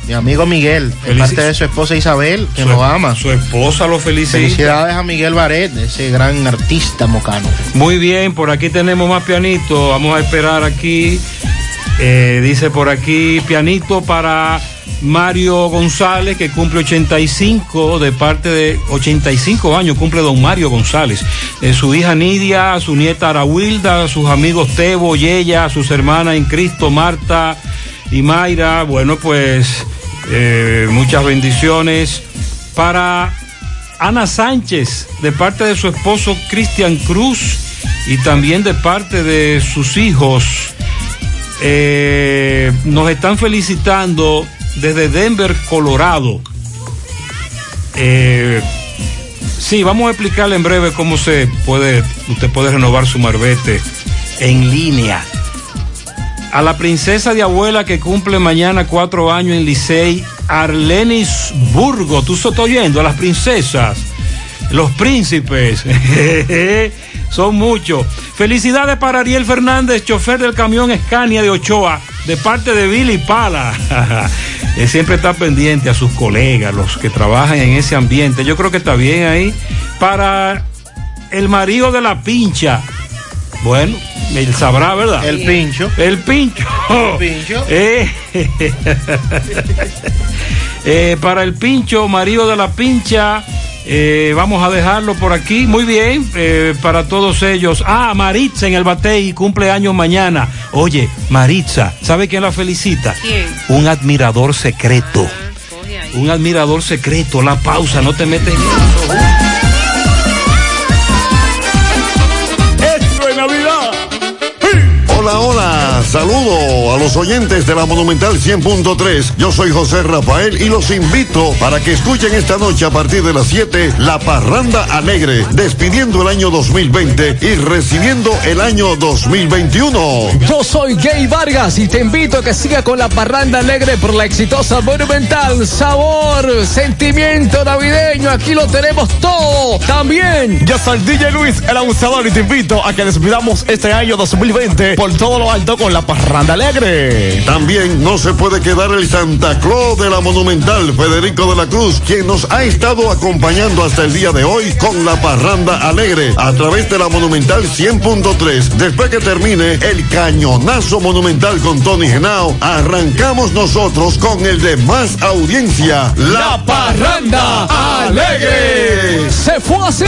Mi amigo Miguel, de parte de su esposa Isabel, que Su- lo ama. Su esposa lo felicita. Felicidades a Miguel Baret, ese gran artista mocano. Muy bien, por aquí tenemos más pianito. Vamos a esperar aquí. Eh, dice por aquí pianito para Mario González, que cumple 85 de parte de 85 años, cumple don Mario González. Eh, su hija Nidia, su nieta Arahuilda, sus amigos Tebo, Yeya, sus hermanas en Cristo, Marta y Mayra. Bueno, pues eh, muchas bendiciones para Ana Sánchez, de parte de su esposo Cristian Cruz y también de parte de sus hijos. Eh, nos están felicitando desde Denver, Colorado. Eh, sí, vamos a explicarle en breve cómo se puede, usted puede renovar su marbete en línea. A la princesa de abuela que cumple mañana cuatro años en Licey, Arlenis Burgo. Tú estás oyendo a las princesas, los príncipes. Son muchos. Felicidades para Ariel Fernández, chofer del camión Escania de Ochoa, de parte de Billy Pala. Él siempre está pendiente a sus colegas, los que trabajan en ese ambiente. Yo creo que está bien ahí. Para el marido de la pincha. Bueno, él sabrá, ¿verdad? El pincho. El pincho. El pincho. Eh, eh, para el pincho, marido de la pincha. eh, vamos a dejarlo por aquí. Muy bien, eh, para todos ellos. Ah, Maritza en el Batey, cumpleaños mañana. Oye, Maritza, ¿sabe quién la felicita? ¿Quién? Un admirador secreto. Un admirador secreto. La pausa, no te metes en eso. Saludo a los oyentes de la Monumental 100.3. Yo soy José Rafael y los invito para que escuchen esta noche a partir de las 7 La Parranda Alegre, despidiendo el año 2020 y recibiendo el año 2021. Yo soy Gay Vargas y te invito a que siga con la parranda alegre por la exitosa Monumental. Sabor, sentimiento navideño, aquí lo tenemos todo. También. Yo soy DJ Luis, el abusador, y te invito a que despidamos este año 2020 por todo lo alto con la parranda alegre. También no se puede quedar el Santa Claus de la Monumental, Federico de la Cruz, quien nos ha estado acompañando hasta el día de hoy con la parranda alegre a través de la Monumental 100.3. Después que termine el cañonazo monumental con Tony Genao, arrancamos nosotros con el de más audiencia, la parranda alegre. Se fue así.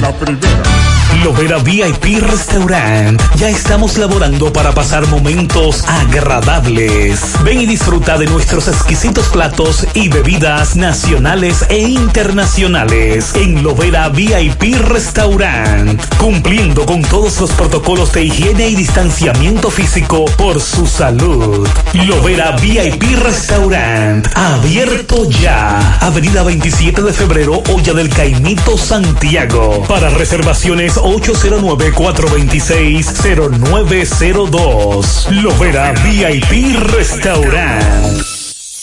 La primera. Lovera VIP Restaurant. Ya estamos laborando para pasar momentos agradables. Ven y disfruta de nuestros exquisitos platos y bebidas nacionales e internacionales en Lovera VIP Restaurant. Cumpliendo con todos los protocolos de higiene y distanciamiento físico por su salud. Lovera VIP Restaurant. Abierto ya. Avenida 27 de febrero, Olla del Caimito, Santiago. Para reservaciones 809-426-0902. Lovera VIP Restaurant.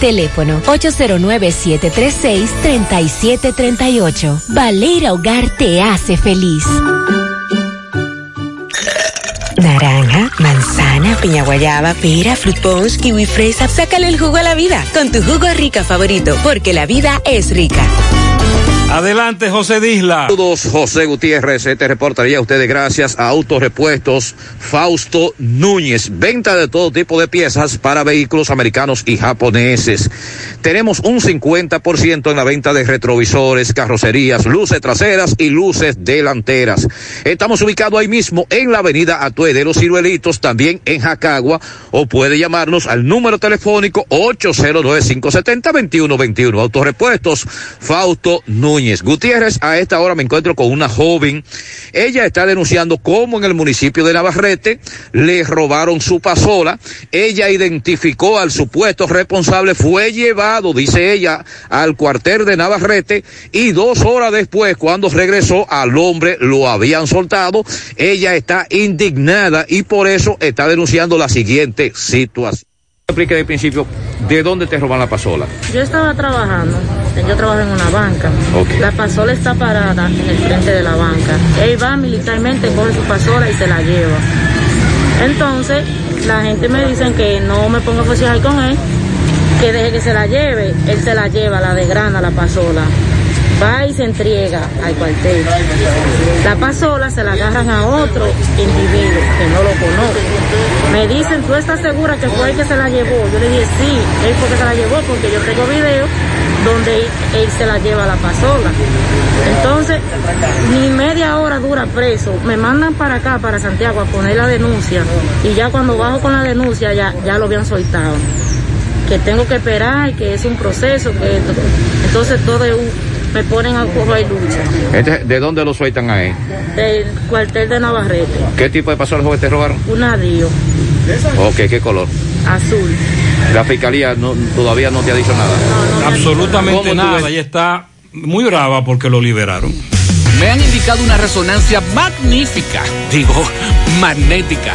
Teléfono 809-736-3738. Valera Hogar te hace feliz. Naranja, manzana, piña guayaba, pera, fruit punch, kiwi fresa. Sácale el jugo a la vida con tu jugo rica favorito, porque la vida es rica. Adelante, José Disla. Saludos, José Gutiérrez. Este reportaría a ustedes gracias a Autorepuestos Fausto Núñez. Venta de todo tipo de piezas para vehículos americanos y japoneses. Tenemos un 50% en la venta de retrovisores, carrocerías, luces traseras y luces delanteras. Estamos ubicados ahí mismo en la avenida Atue de los Ciruelitos, también en Jacagua, o puede llamarnos al número telefónico 809-570-2121. Autorepuestos Fausto Núñez. Gutiérrez, a esta hora me encuentro con una joven. Ella está denunciando cómo en el municipio de Navarrete le robaron su pasola. Ella identificó al supuesto responsable, fue llevado, dice ella, al cuartel de Navarrete y dos horas después, cuando regresó al hombre, lo habían soltado. Ella está indignada y por eso está denunciando la siguiente situación. Explique de principio, ¿de dónde te roban la pasola? Yo estaba trabajando, yo trabajo en una banca. La pasola está parada en el frente de la banca. Él va militarmente, coge su pasola y se la lleva. Entonces, la gente me dice que no me ponga a negociar con él, que deje que se la lleve. Él se la lleva, la desgrana, la pasola. va y se entrega al cuartel. La pasola se la agarran a otro individuo que no lo conozco. Me dicen, ¿tú estás segura que fue el que se la llevó? Yo le dije, sí, él fue que se la llevó porque yo tengo video donde él, se la lleva a la pasola. Entonces, ni media hora dura preso. Me mandan para acá, para Santiago, a poner la denuncia. Y ya cuando bajo con la denuncia, ya, ya lo habían soltado. Que tengo que esperar, que es un proceso, que esto- entonces todo es un- me ponen a coger lucha. Este, ¿De dónde lo sueltan ahí? Del cuartel de Navarrete, ¿Qué tipo de pasola fue que te robaron? un adiós Ok, ¿qué color? Azul. La fiscalía no, todavía no te ha dicho nada. Absolutamente ¿Cómo tú nada. Ella está muy brava porque lo liberaron. Me han indicado una resonancia magnífica, digo, magnética.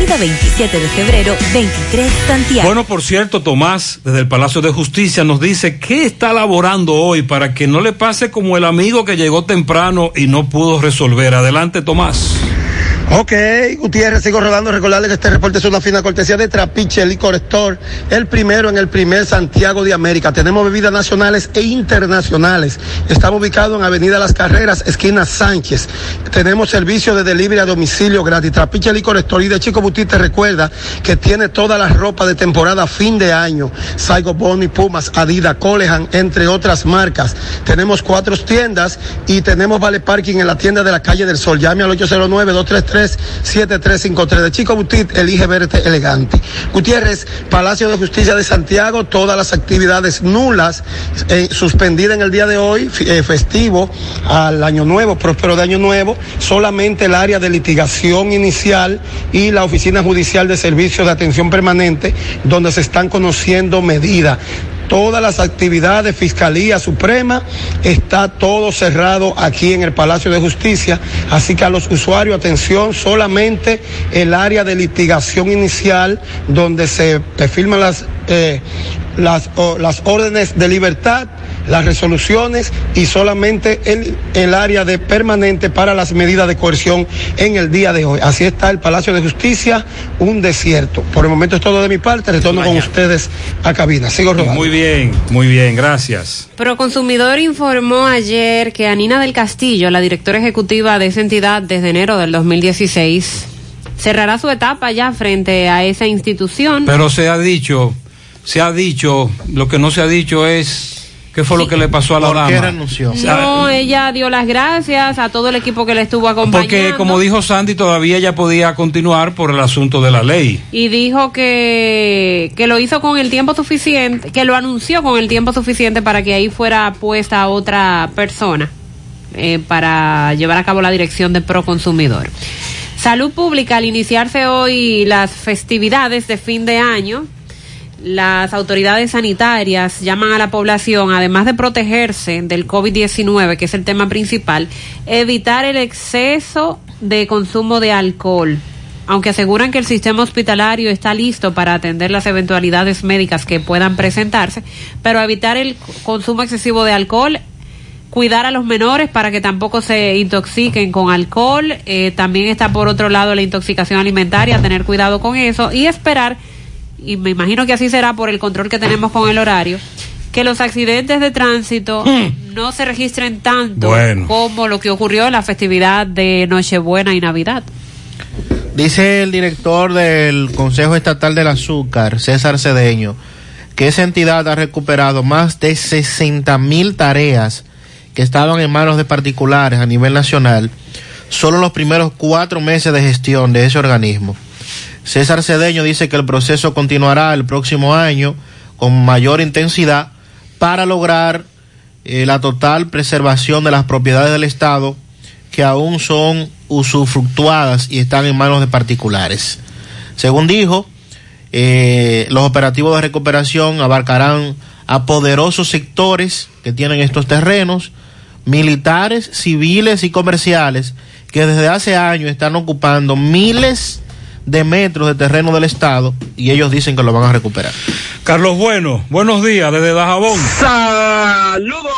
27 de febrero, 23 Santiago. Bueno, por cierto, Tomás, desde el Palacio de Justicia, nos dice qué está laborando hoy para que no le pase como el amigo que llegó temprano y no pudo resolver. Adelante, Tomás. Ok, Gutiérrez, sigo rodando. Recordarle que este reporte es una fina cortesía de Trapiche Licor Store, el primero en el primer Santiago de América. Tenemos bebidas nacionales e internacionales. Estamos ubicados en Avenida Las Carreras, esquina Sánchez. Tenemos servicio de delivery a domicilio gratis. Trapiche Licor Store y de Chico Butit te recuerda que tiene toda la ropa de temporada fin de año. Saigo Boni, Pumas, Adidas, Colehan, entre otras marcas. Tenemos cuatro tiendas y tenemos vale parking en la tienda de la calle del Sol. Llame al 809-233-7353. De Chico Butit, elige verte elegante. Gutiérrez, Palacio de Justicia de Santiago, todas las actividades nulas, eh, suspendidas en el día de hoy, eh, festivo al Año Nuevo, próspero de Año Nuevo, solamente el área de litigación inicial y la Oficina Judicial de Servicios de Atención Permanente, donde se están conociendo medidas todas las actividades, Fiscalía Suprema, está todo cerrado aquí en el Palacio de Justicia, así que a los usuarios, atención, solamente el área de litigación inicial, donde se firman las, eh, las, o- las órdenes de libertad, las resoluciones y solamente el, el área de permanente para las medidas de coerción en el día de hoy. Así está el Palacio de Justicia, un desierto. Por el momento es todo de mi parte, retorno con ustedes a cabina. Sigo rodando. Muy bien, muy bien, gracias. Proconsumidor informó ayer que Anina del Castillo, la directora ejecutiva de esa entidad desde enero del 2016, cerrará su etapa ya frente a esa institución. Pero se ha dicho, se ha dicho, lo que no se ha dicho es qué fue lo que le pasó a la ¿Por dama. qué renunció? No, ella dio las gracias a todo el equipo que le estuvo acompañando. Porque como dijo Sandy, todavía ella podía continuar por el asunto de la ley. y dijo que, que lo hizo con el tiempo suficiente, que lo anunció con el tiempo suficiente para que ahí fuera puesta otra persona eh, para llevar a cabo la dirección de Proconsumidor. Salud Pública, al iniciarse hoy las festividades de fin de año, las autoridades sanitarias llaman a la población, además de protegerse del COVID-19, que es el tema principal, evitar el exceso de consumo de alcohol. Aunque aseguran que el sistema hospitalario está listo para atender las eventualidades médicas que puedan presentarse, pero evitar el consumo excesivo de alcohol cuidar a los menores para que tampoco se intoxiquen con alcohol. Eh, también está por otro lado la intoxicación alimentaria, tener cuidado con eso y esperar, y me imagino que así será por el control que tenemos con el horario, que los accidentes de tránsito no se registren tanto Bueno. como lo que ocurrió en la festividad de Nochebuena y Navidad. Dice el director del Consejo Estatal del Azúcar, César Cedeño, que esa entidad ha recuperado más de 60 mil tareas que estaban en manos de particulares a nivel nacional, solo en los primeros cuatro meses de gestión de ese organismo. César Cedeño dice que el proceso continuará el próximo año con mayor intensidad para lograr eh, la total preservación de las propiedades del Estado que aún son usufructuadas y están en manos de particulares. Según dijo, eh, los operativos de recuperación abarcarán a poderosos sectores que tienen estos terrenos, militares, civiles y comerciales que desde hace años están ocupando miles de metros de terreno del Estado y ellos dicen que lo van a recuperar. Carlos Bueno, buenos días desde Dajabón. Saludos.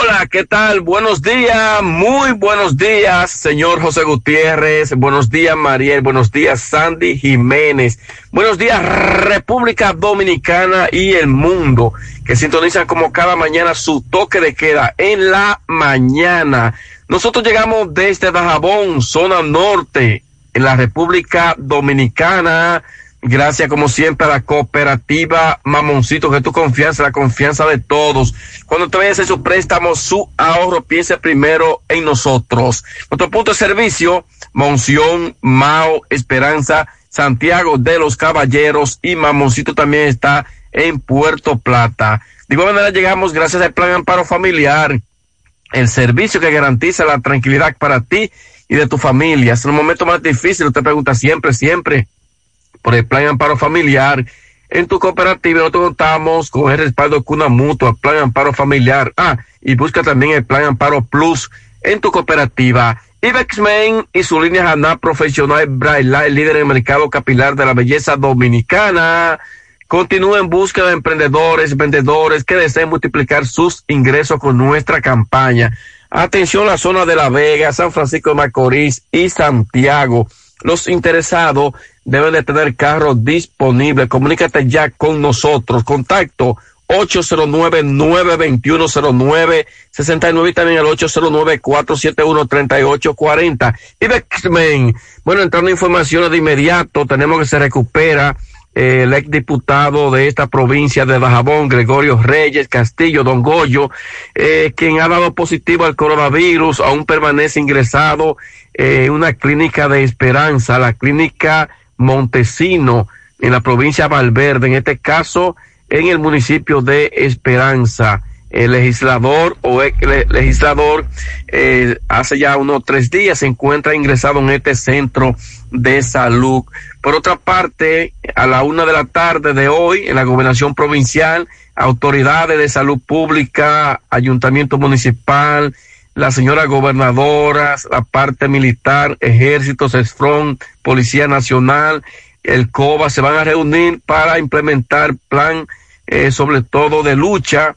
Hola, ¿qué tal? Buenos días, muy buenos días, señor José Gutiérrez. Buenos días, Mariel. Buenos días, Sandy Jiménez. Buenos días, República Dominicana y el mundo, que sintonizan como cada mañana su toque de queda en la mañana. Nosotros llegamos desde Dajabón, zona norte, en la República Dominicana. Gracias, como siempre, a la cooperativa Mamoncito, que tu confianza, la confianza de todos. Cuando te vayas a hacer su préstamo, su ahorro, piense primero en nosotros. Nuestro punto de servicio, Monción, Mao, Esperanza, Santiago de los Caballeros y Mamoncito también está en Puerto Plata. De igual manera, llegamos gracias al Plan Amparo Familiar, el servicio que garantiza la tranquilidad para ti y de tu familia. Es el momento más difícil, usted pregunta siempre, siempre por el plan amparo familiar. En tu cooperativa nosotros contamos con el respaldo Cuna Mutua, plan amparo familiar. Ah, y busca también el plan amparo plus en tu cooperativa. Ibexmen y su línea Haná Profesional Braille, el líder en mercado capilar de la belleza dominicana. Continúa en búsqueda de emprendedores, vendedores que deseen multiplicar sus ingresos con nuestra campaña. Atención la zona de La Vega, San Francisco de Macorís y Santiago. Los interesados deben de tener carros disponibles. Comunícate ya con nosotros. Contacto 809-921-0969 y también el 809-471-3840. Y Bexmen, bueno, entrando informaciones de inmediato, tenemos que se recupera el ex diputado de esta provincia de Dajabón, Gregorio Reyes Castillo, Don Goyo, eh, quien ha dado positivo al coronavirus, aún permanece ingresado en una clínica de esperanza, la clínica Montesino, en la provincia de Valverde, en este caso en el municipio de Esperanza. El legislador o ex legislador eh, hace ya unos tres días se encuentra ingresado en este centro de salud. Por otra parte, a la una de la tarde de hoy, en la gobernación provincial, autoridades de salud pública, ayuntamiento municipal, la señora gobernadora, la parte militar, ejército, CESFRON, Policía Nacional, el COBA, se van a reunir para implementar plan, eh, sobre todo de lucha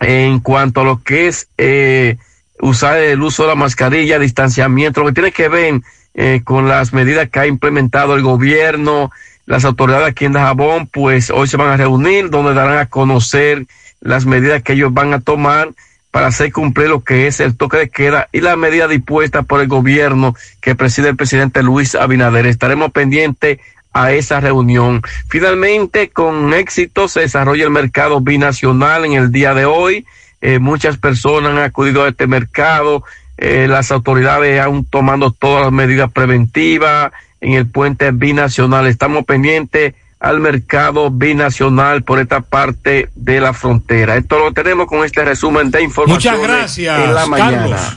en cuanto a lo que es eh, usar el uso de la mascarilla, distanciamiento, lo que tiene que ver eh, con las medidas que ha implementado el gobierno, las autoridades aquí en Dajabón, pues hoy se van a reunir donde darán a conocer las medidas que ellos van a tomar para hacer cumplir lo que es el toque de queda y la medida dispuesta por el gobierno que preside el presidente Luis Abinader. Estaremos pendientes a esa reunión. Finalmente, con éxito se desarrolla el mercado binacional en el día de hoy. Eh, muchas personas han acudido a este mercado. Eh, las autoridades aún tomando todas las medidas preventivas en el puente binacional. Estamos pendientes al mercado binacional por esta parte de la frontera. Esto lo tenemos con este resumen de información. Muchas gracias, en la mañana. Carlos.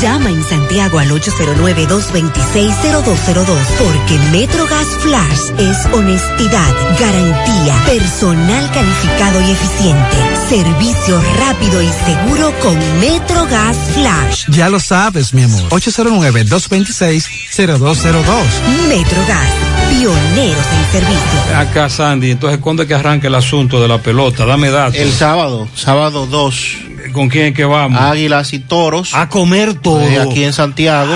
Llama en Santiago al 809-226-0202 porque MetroGas Flash es honestidad, garantía, personal calificado y eficiente, servicio rápido y seguro con MetroGas Flash. Ya lo sabes, mi amor. 809-226-0202. MetroGas, pioneros en servicio. Acá, Sandy, entonces, ¿cuándo es que arranca el asunto de la pelota? Dame datos. El sábado, sábado 2. ¿Con quién es que vamos? Águilas y toros. A comer todo. Eh, aquí en Santiago.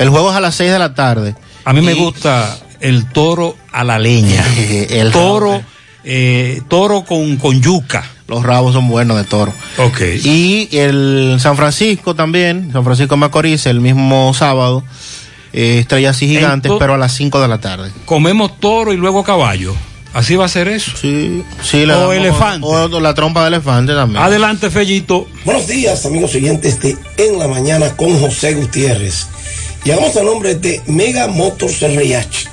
El juego es a las 6 de la tarde. A mí me gusta el toro a la leña. el toro eh, toro con, con yuca. Los rabos son buenos de toro. Ok. Y el San Francisco también, San Francisco de Macorís, el mismo sábado, eh, estrellas y gigantes, pero a las 5 de la tarde. Comemos toro y luego caballo. ¿Así va a ser eso? Sí. Sí, le o elefante. O la trompa de elefante también. Adelante, Fellito. Buenos días, amigos oyentes de En la Mañana con José Gutiérrez. Llegamos al nombre de Mega Motors RH,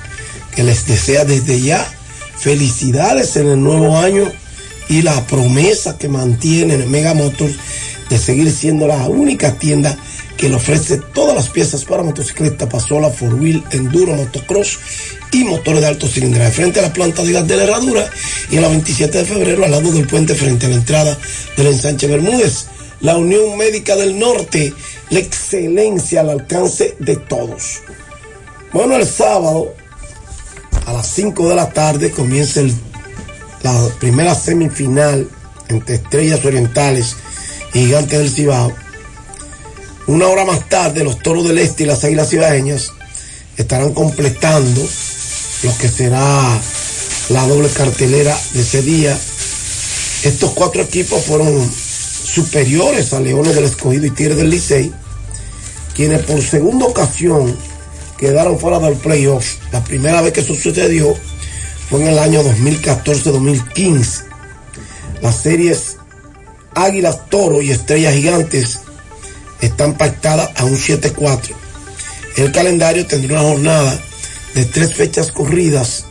que les desea desde ya felicidades en el nuevo año y la promesa que mantiene Mega Motors de seguir siendo la única tienda que le ofrece todas las piezas para motocicleta, pasola, four wheel, enduro, motocross y motores de alto cilindraje. Frente a la planta de gas de la herradura y a la 27 de febrero al lado del puente frente a la entrada del ensanche Bermúdez. La Unión Médica del Norte, la excelencia al alcance de todos. Bueno, el sábado a las 5 de la tarde comienza la primera semifinal entre Estrellas Orientales y Gigantes del Cibao. Una hora más tarde, los Toros del Este y las Águilas Cibaeñas estarán completando lo que será la doble cartelera de ese día. Estos cuatro equipos fueron superiores a Leones del Escogido y Tigres del Licey, quienes por segunda ocasión quedaron fuera del playoff. La primera vez que eso sucedió fue en el año 2014-2015. Las series Águilas Toro y Estrellas Gigantes están pactadas a un 7-4. El calendario tendrá una jornada de tres fechas corridas,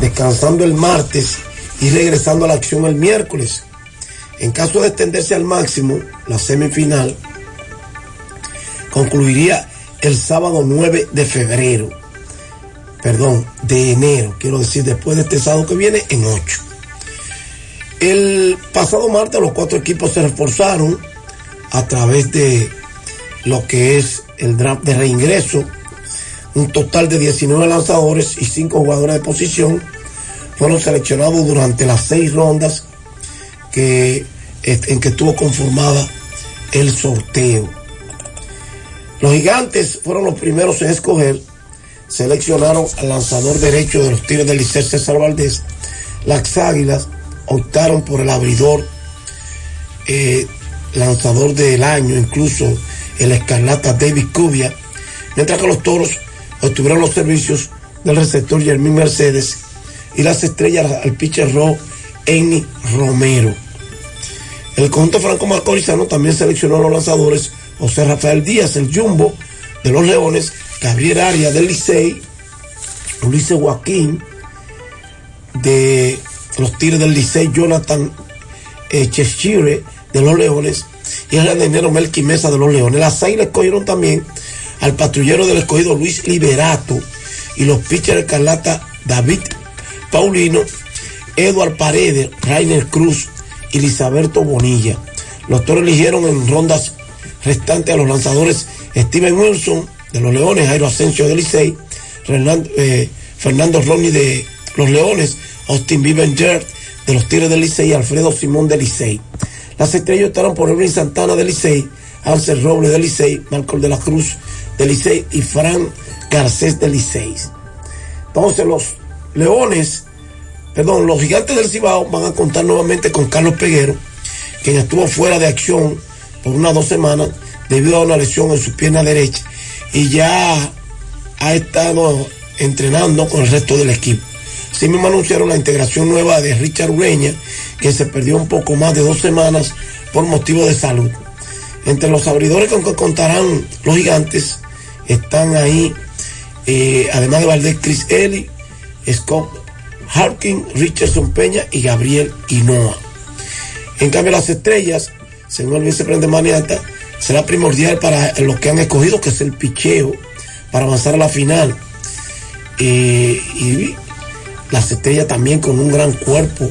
descansando el martes y regresando a la acción el miércoles. En caso de extenderse al máximo, la semifinal concluiría el sábado 9 de febrero. Perdón, de enero, quiero decir, después de este sábado que viene, en 8. El pasado martes los cuatro equipos se reforzaron a través de lo que es el draft de reingreso. Un total de 19 lanzadores y 5 jugadores de posición fueron seleccionados durante las seis rondas que, en que estuvo conformada el sorteo. Los gigantes fueron los primeros en escoger. Seleccionaron al lanzador derecho de los Tigres del Liceo César Valdés. Las Águilas optaron por el abridor, eh, lanzador del año, incluso el escarlata David Cubia. Mientras que los toros obtuvieron los servicios del receptor Jermín Mercedes y las estrellas al pitcher rojo Eni Romero. El conjunto franco macorizano también seleccionó a los lanzadores José Rafael Díaz, el Jumbo de los Leones, Gabriel Arias del Licey, Ulises Joaquín de los Tigres del Licey, Jonathan eh, Cheshire de los Leones y el enero Melqui Mesa de los Leones. Las le escogieron también al patrullero del escogido Luis Liberato y los pitchers escarlata David Paulino, Eduard Paredes, Rainer Cruz y Lisaberto Bonilla. Los toros eligieron en rondas restantes a los lanzadores Steven Wilson de los Leones, Jairo Asensio del Licey, eh, Fernando Ronnie de los Leones, Austin Bivenger de los Tigres del Licey y Alfredo Simón del Licey. Las estrellas estarán por Evelyn Santana del Licey, Ansel Robles del Licey, Marco de la Cruz del Licey y Fran Garcés del Licey. Entonces los Leones, perdón, los gigantes del Cibao van a contar nuevamente con Carlos Peguero, quien estuvo fuera de acción por unas dos semanas debido a una lesión en su pierna derecha y ya ha estado entrenando con el resto del equipo. Así mismo anunciaron la integración nueva de Richard Ureña, que se perdió un poco más de dos semanas por motivo de salud. Entre los abridores con que contarán los gigantes están ahí, eh, además de Valdés, Chris Eli, Scott Harkin, Richardson Peña y Gabriel Hinoa. En cambio, las estrellas, según el vicepresidente Maniata, será primordial para los que han escogido, que es el picheo, para avanzar a la final. Eh, y las estrellas también con un gran cuerpo